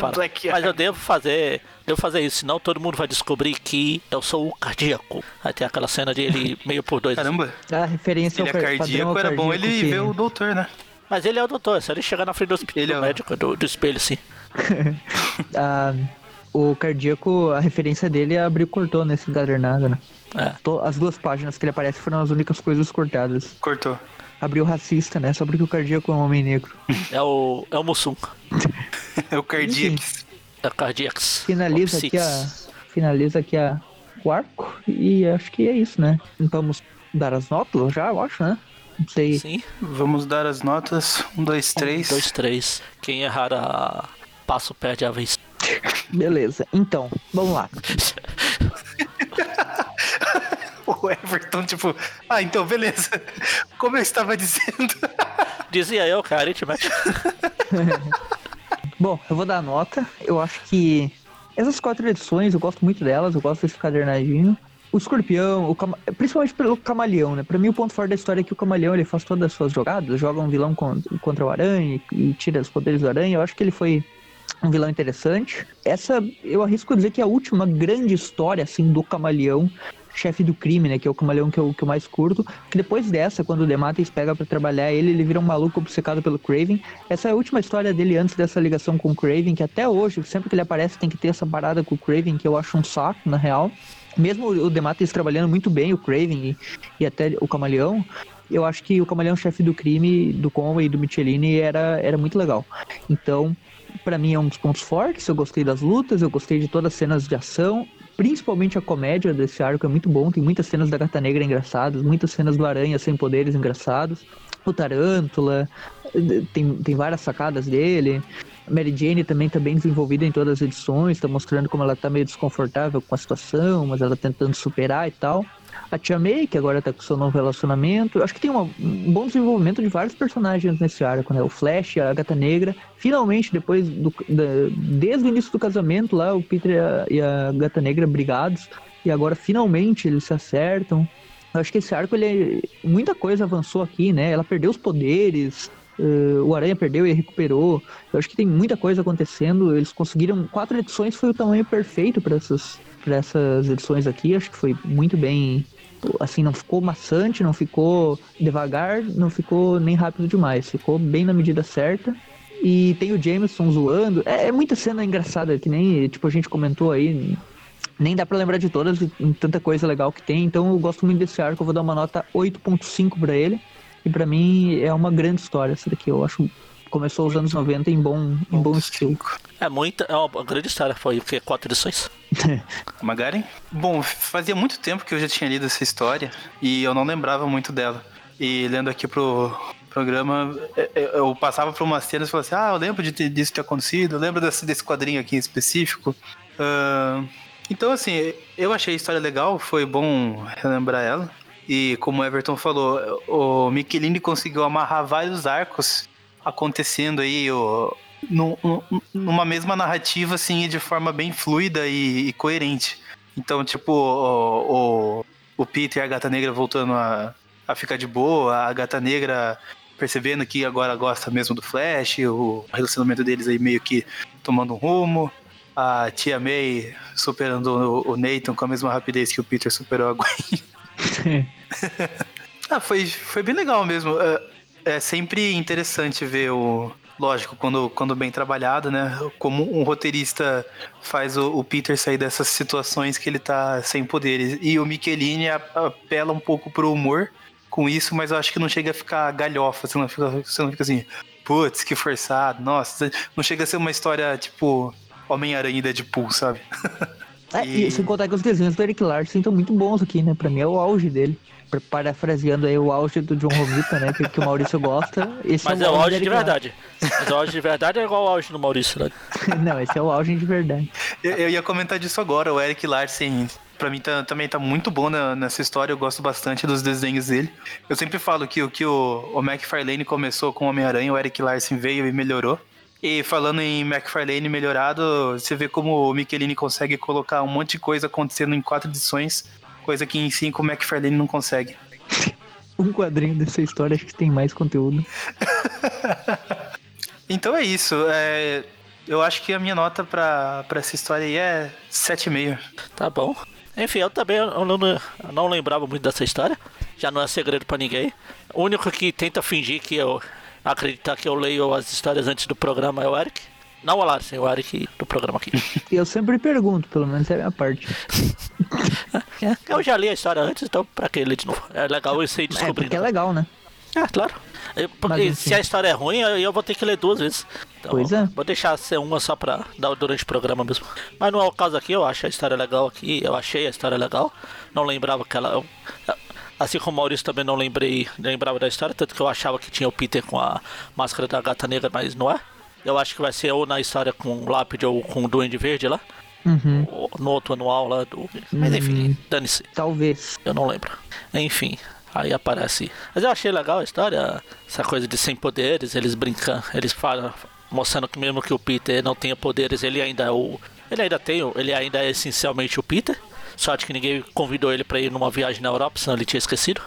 Fala, mas eu devo fazer, devo fazer isso, senão todo mundo vai descobrir que eu sou o cardíaco. Aí tem aquela cena de ele meio por dois. Caramba. A referência ele é cardíaco, era bom ele que... ver o doutor, né? Mas ele é o doutor, é só ele chegar na frente do hospital ele do é... médico, do, do espelho, sim. [laughs] ah, o cardíaco, a referência dele é abrir cortou nesse encadernado, né? É. As duas páginas que ele aparece foram as únicas coisas cortadas. Cortou abriu racista, né? Só porque o cardíaco é um homem negro. [laughs] É o. É o Mussum. é o Cardíax. É o Cardíax. Finaliza aqui a. Finaliza aqui a, o arco. E acho que é isso, né? Vamos dar as notas já, eu acho, né? Não sei. Sim. Vamos dar as notas. Um, dois, três. Um, dois, três. Quem errar a passo perde a vez. Beleza. Então, vamos lá. [laughs] o Everton, tipo, ah, então beleza. Como eu estava dizendo. Dizia eu, cara, aritmética. [laughs] Bom, eu vou dar nota. Eu acho que essas quatro edições, eu gosto muito delas, eu gosto desse cadernadinho. O escorpião, o cam... principalmente pelo camaleão, né? Pra mim, o ponto forte da história é que o camaleão ele faz todas as suas jogadas, joga um vilão contra o aranha e tira os poderes do aranha. Eu acho que ele foi um vilão interessante. Essa, eu arrisco dizer que é a última grande história, assim, do camaleão chefe do crime, né? Que é o camaleão que eu, que eu mais curto. Que depois dessa, quando o Dematis pega para trabalhar ele, ele vira um maluco obcecado pelo Craven. Essa é a última história dele antes dessa ligação com o Craven, que até hoje, sempre que ele aparece, tem que ter essa parada com o Craven, que eu acho um saco, na real. Mesmo o Dematis trabalhando muito bem o Craven e, e até o camaleão, eu acho que o camaleão chefe do crime, do Conway e do Michelini era, era muito legal. Então, para mim é um dos pontos fortes. Eu gostei das lutas, eu gostei de todas as cenas de ação principalmente a comédia desse arco é muito bom. Tem muitas cenas da Gata Negra engraçadas, muitas cenas do Aranha sem poderes engraçados. O Tarântula, tem, tem várias sacadas dele. Mary Jane também está bem desenvolvida em todas as edições, está mostrando como ela está meio desconfortável com a situação, mas ela tentando superar e tal a Tia May, que agora tá com seu novo relacionamento. Acho que tem uma, um bom desenvolvimento de vários personagens nesse arco, né? O Flash, a Gata Negra. Finalmente, depois do. Da, desde o início do casamento lá, o Peter e a, e a Gata Negra brigados. E agora finalmente eles se acertam. Eu acho que esse arco, ele é, muita coisa avançou aqui, né? Ela perdeu os poderes, Uh, o Aranha perdeu e recuperou. Eu acho que tem muita coisa acontecendo. Eles conseguiram. Quatro edições foi o tamanho perfeito para essas, essas edições aqui. Acho que foi muito bem assim, não ficou maçante, não ficou devagar, não ficou nem rápido demais. Ficou bem na medida certa. E tem o Jameson zoando. É, é muita cena engraçada, que nem, tipo, a gente comentou aí. Nem dá pra lembrar de todas, tanta coisa legal que tem. Então eu gosto muito desse arco, eu vou dar uma nota 8.5 para ele. E para mim é uma grande história essa daqui. Eu acho começou os anos 90 em bom, em bom estilo. É muita, é uma grande história, foi o que? Quatro edições? [laughs] Magaren? Bom, fazia muito tempo que eu já tinha lido essa história e eu não lembrava muito dela. E lendo aqui pro programa, é, é, eu passava por umas cenas e falava assim: Ah, eu lembro de, disso ter acontecido, eu lembro desse, desse quadrinho aqui em específico. Uh, então, assim, eu achei a história legal, foi bom relembrar ela. E como o Everton falou, o Michelini conseguiu amarrar vários arcos acontecendo aí o, no, numa mesma narrativa, assim, de forma bem fluida e, e coerente. Então, tipo, o, o, o, Peter e a Gata Negra voltando a, a ficar de boa, a Gata Negra percebendo que agora gosta mesmo do Flash, o relacionamento deles aí meio que tomando um rumo, a tia May superando o, o Nathan com a mesma rapidez que o Peter superou a Gwen. [laughs] [laughs] ah, foi, foi bem legal mesmo. Uh, é sempre interessante ver o. Lógico, quando, quando bem trabalhado, né? Como um roteirista faz o, o Peter sair dessas situações que ele tá sem poderes. E o Michelini apela um pouco pro humor com isso, mas eu acho que não chega a ficar galhofa. Você não fica, você não fica assim, putz, que forçado, nossa. Não chega a ser uma história tipo Homem-Aranha e Deadpool, sabe? [laughs] É, e... e sem contar que os desenhos do Eric Larson estão muito bons aqui, né? Pra mim é o auge dele parafraseando aí o auge do John Romita, né? Que, que o Maurício gosta. Esse Mas é, é o auge de verdade. Mas o auge de verdade é igual ao auge do Maurício, né? [laughs] Não, esse é o auge de verdade. Eu, eu ia comentar disso agora, o Eric Larsen pra mim tá, também tá muito bom na, nessa história, eu gosto bastante dos desenhos dele. Eu sempre falo que o que o, o McFarlane começou com Homem-Aranha, o Eric Larsen veio e melhorou. E falando em McFarlane melhorado, você vê como o Michelini consegue colocar um monte de coisa acontecendo em quatro edições coisa que em cinco o McFarlane não consegue. [laughs] um quadrinho dessa história acho que tem mais conteúdo. [laughs] então é isso. É, eu acho que a minha nota pra, pra essa história aí é 7,5. Tá bom. Enfim, eu também eu não, eu não lembrava muito dessa história. Já não é segredo para ninguém. O único que tenta fingir que eu acreditar que eu leio as histórias antes do programa é o Eric. Não o Larsen, o Eric do programa aqui. [laughs] Eu sempre pergunto, pelo menos é a minha parte. [laughs] eu já li a história antes, então pra que ler de novo? É legal isso aí descobrindo. É, porque é legal, né? É, claro. Mas, se a história é ruim, eu vou ter que ler duas vezes. Então, pois é. Vou deixar ser uma só pra dar durante o programa mesmo. Mas não é o caso aqui, eu acho a história legal aqui. Eu achei a história legal. Não lembrava que ela. Assim como o Maurício também não lembrei, lembrava da história, tanto que eu achava que tinha o Peter com a máscara da gata negra, mas não é. Eu acho que vai ser ou na história com o Lápide ou com o Duende Verde lá. Uhum. no outro anual lá do. Mas enfim, hum, dane-se. Talvez. Eu não lembro. Enfim, aí aparece. Mas eu achei legal a história, essa coisa de sem poderes, eles brincando, eles falam, mostrando que mesmo que o Peter não tenha poderes, ele ainda é o. Ele ainda tem, ele ainda é essencialmente o Peter. Sorte que ninguém convidou ele para ir numa viagem na Europa, senão ele tinha esquecido.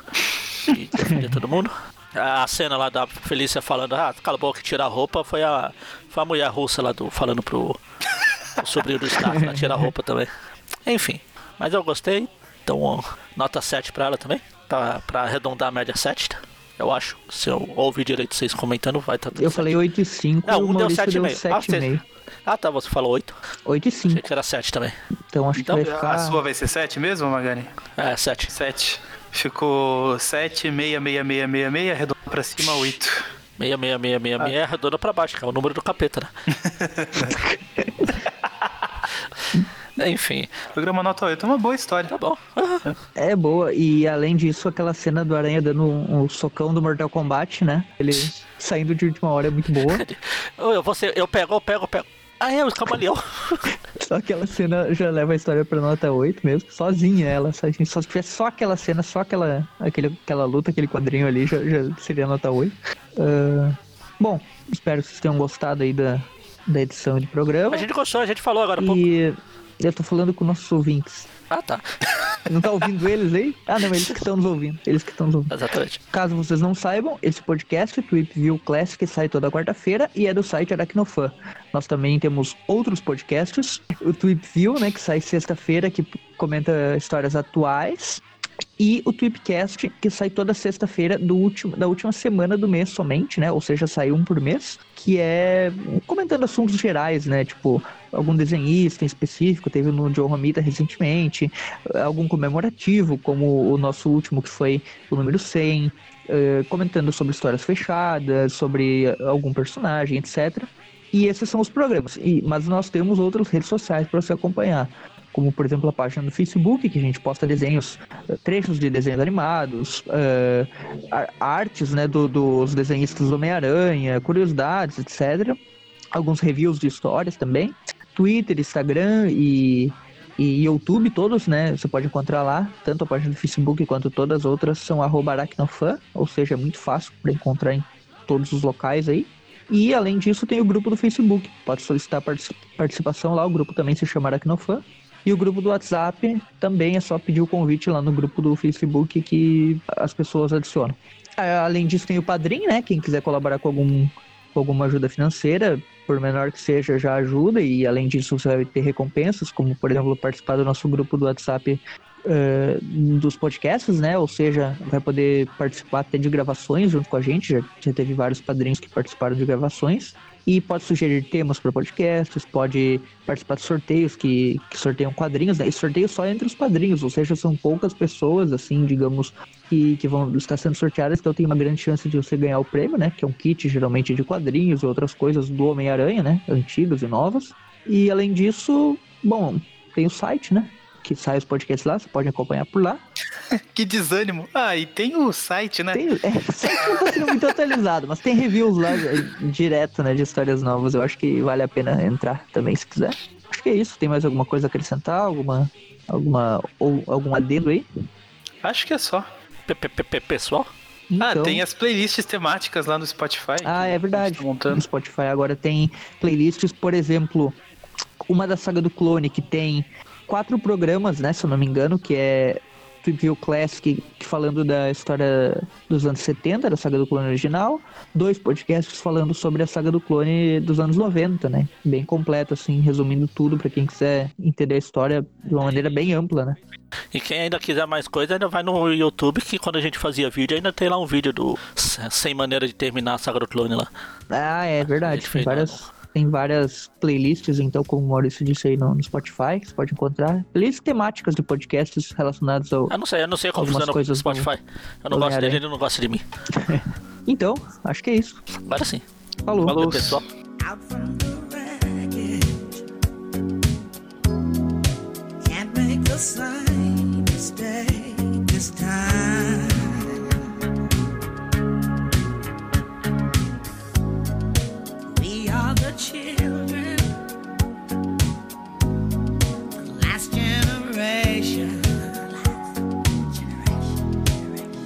E defender [laughs] todo mundo. A cena lá da Felícia falando, ah, cala a boca e tira a roupa, foi a, foi a mulher russa lá do, falando pro, pro sobrinho do Stark, né, tirar a roupa também. Enfim, mas eu gostei, então nota 7 pra ela também, pra, pra arredondar a média 7, tá? eu acho. Se eu ouvir direito vocês comentando, vai estar tá Eu 7. falei 8 e 5, Não, um deu 7,5. Ah, ah, tá, você falou 8. 8 e 5. Achei que era 7 também. Então acho então, que vai ficar... A sua vai ser 7 mesmo, Magani? É, 7. 7. Ficou 7, 6, 6, 6, 6, 6, arredondou pra cima 8. 6, 6, 6, 6, 6, ah. é arredonda pra baixo, que é o número do capeta, né? [laughs] Enfim. Programa Nota 8 é uma boa história. Tá bom. é boa. E além disso, aquela cena do Aranha dando um, um socão do Mortal Kombat, né? Ele saindo de última hora é muito boa. [laughs] eu, você, eu pego, eu pego, eu pego. Ah, é, os camaleão. [laughs] só aquela cena já leva a história pra nota 8 mesmo, sozinha ela. Só, só se tivesse só aquela cena, só aquela, aquele, aquela luta, aquele quadrinho ali, já, já seria nota 8. Uh, bom, espero que vocês tenham gostado aí da, da edição de programa. A gente gostou, a gente falou agora há pouco. Eu tô falando com nossos ouvintes. Ah, tá. [laughs] Não tá ouvindo eles aí? Ah, não, eles que estão nos ouvindo. Eles que estão nos ouvindo. Exatamente. Caso vocês não saibam, esse podcast, o Tweep View Classic, sai toda quarta-feira e é do site Aracnofan. Nós também temos outros podcasts. O Tweep View, né, que sai sexta-feira, que comenta histórias atuais. E o Tweepcast, que sai toda sexta-feira da última semana do mês somente, né? Ou seja, sai um por mês, que é comentando assuntos gerais, né? Tipo, algum desenhista em específico, teve no Joe Romita recentemente, algum comemorativo, como o nosso último, que foi o número 100, uh, comentando sobre histórias fechadas, sobre algum personagem, etc. E esses são os programas. E, mas nós temos outras redes sociais para você acompanhar como por exemplo a página do Facebook, que a gente posta desenhos, eh, trechos de desenhos animados, uh, artes né, do, dos desenhistas do Homem-Aranha, curiosidades, etc. Alguns reviews de histórias também. Twitter, Instagram e, e YouTube, todos, né? Você pode encontrar lá, tanto a página do Facebook quanto todas as outras são aracnofan, ou seja, é muito fácil para encontrar em todos os locais aí. E além disso, tem o grupo do Facebook. Pode solicitar participação lá, o grupo também se chama Aracnofan. E o grupo do WhatsApp também é só pedir o convite lá no grupo do Facebook que as pessoas adicionam. Além disso, tem o Padrim, né? Quem quiser colaborar com, algum, alguma ajuda financeira, por menor que seja, já ajuda. E além disso, você vai ter recompensas, como por exemplo, participar do nosso grupo do WhatsApp uh, dos podcasts, né? Ou seja, vai poder participar até de gravações junto com a gente. Já, já teve vários padrinhos que participaram de gravações e pode sugerir temas para podcasts, pode participar de sorteios que, que sorteiam quadrinhos, né? E sorteio só entre os padrinhos, ou seja, são poucas pessoas, assim, digamos, que, que vão estar sendo sorteadas, então tem uma grande chance de você ganhar o prêmio, né? Que é um kit geralmente de quadrinhos e outras coisas do Homem-Aranha, né? Antigas e novas. E além disso, bom, tem o site, né? que sai os podcasts lá, você pode acompanhar por lá. [laughs] que desânimo. Ah, e tem o site, né? Tem, é, [laughs] site não tá sendo muito atualizado, mas tem reviews lá é, direto, né, de histórias novas. Eu acho que vale a pena entrar também se quiser. Acho que é isso. Tem mais alguma coisa a acrescentar? Alguma, alguma, ou algum adendo aí? Acho que é só. Pessoal? Ah, então... Ah, tem as playlists temáticas lá no Spotify. Ah, é verdade. Tá no Spotify agora tem playlists, por exemplo, uma da saga do clone que tem quatro programas, né, se eu não me engano, que é Trivia Classic falando da história dos anos 70, da saga do clone original, dois podcasts falando sobre a saga do clone dos anos 90, né? Bem completo, assim, resumindo tudo para quem quiser entender a história de uma maneira bem ampla, né? E quem ainda quiser mais coisa, ainda vai no YouTube, que quando a gente fazia vídeo, ainda tem lá um vídeo do Sem Maneira de Terminar a Saga do Clone lá. Ah, é verdade. Tem várias, tem várias playlists, então, como o Maurício disse aí no, no Spotify, que você pode encontrar. Playlists temáticas de podcasts relacionados ao. Eu não sei, eu não sei como funciona o Spotify. Eu não gosto dele, ele não gosta de mim. [laughs] então, acho que é isso. Agora sim. Falou. Falou, pessoal. this time children, the last generation.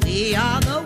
We are the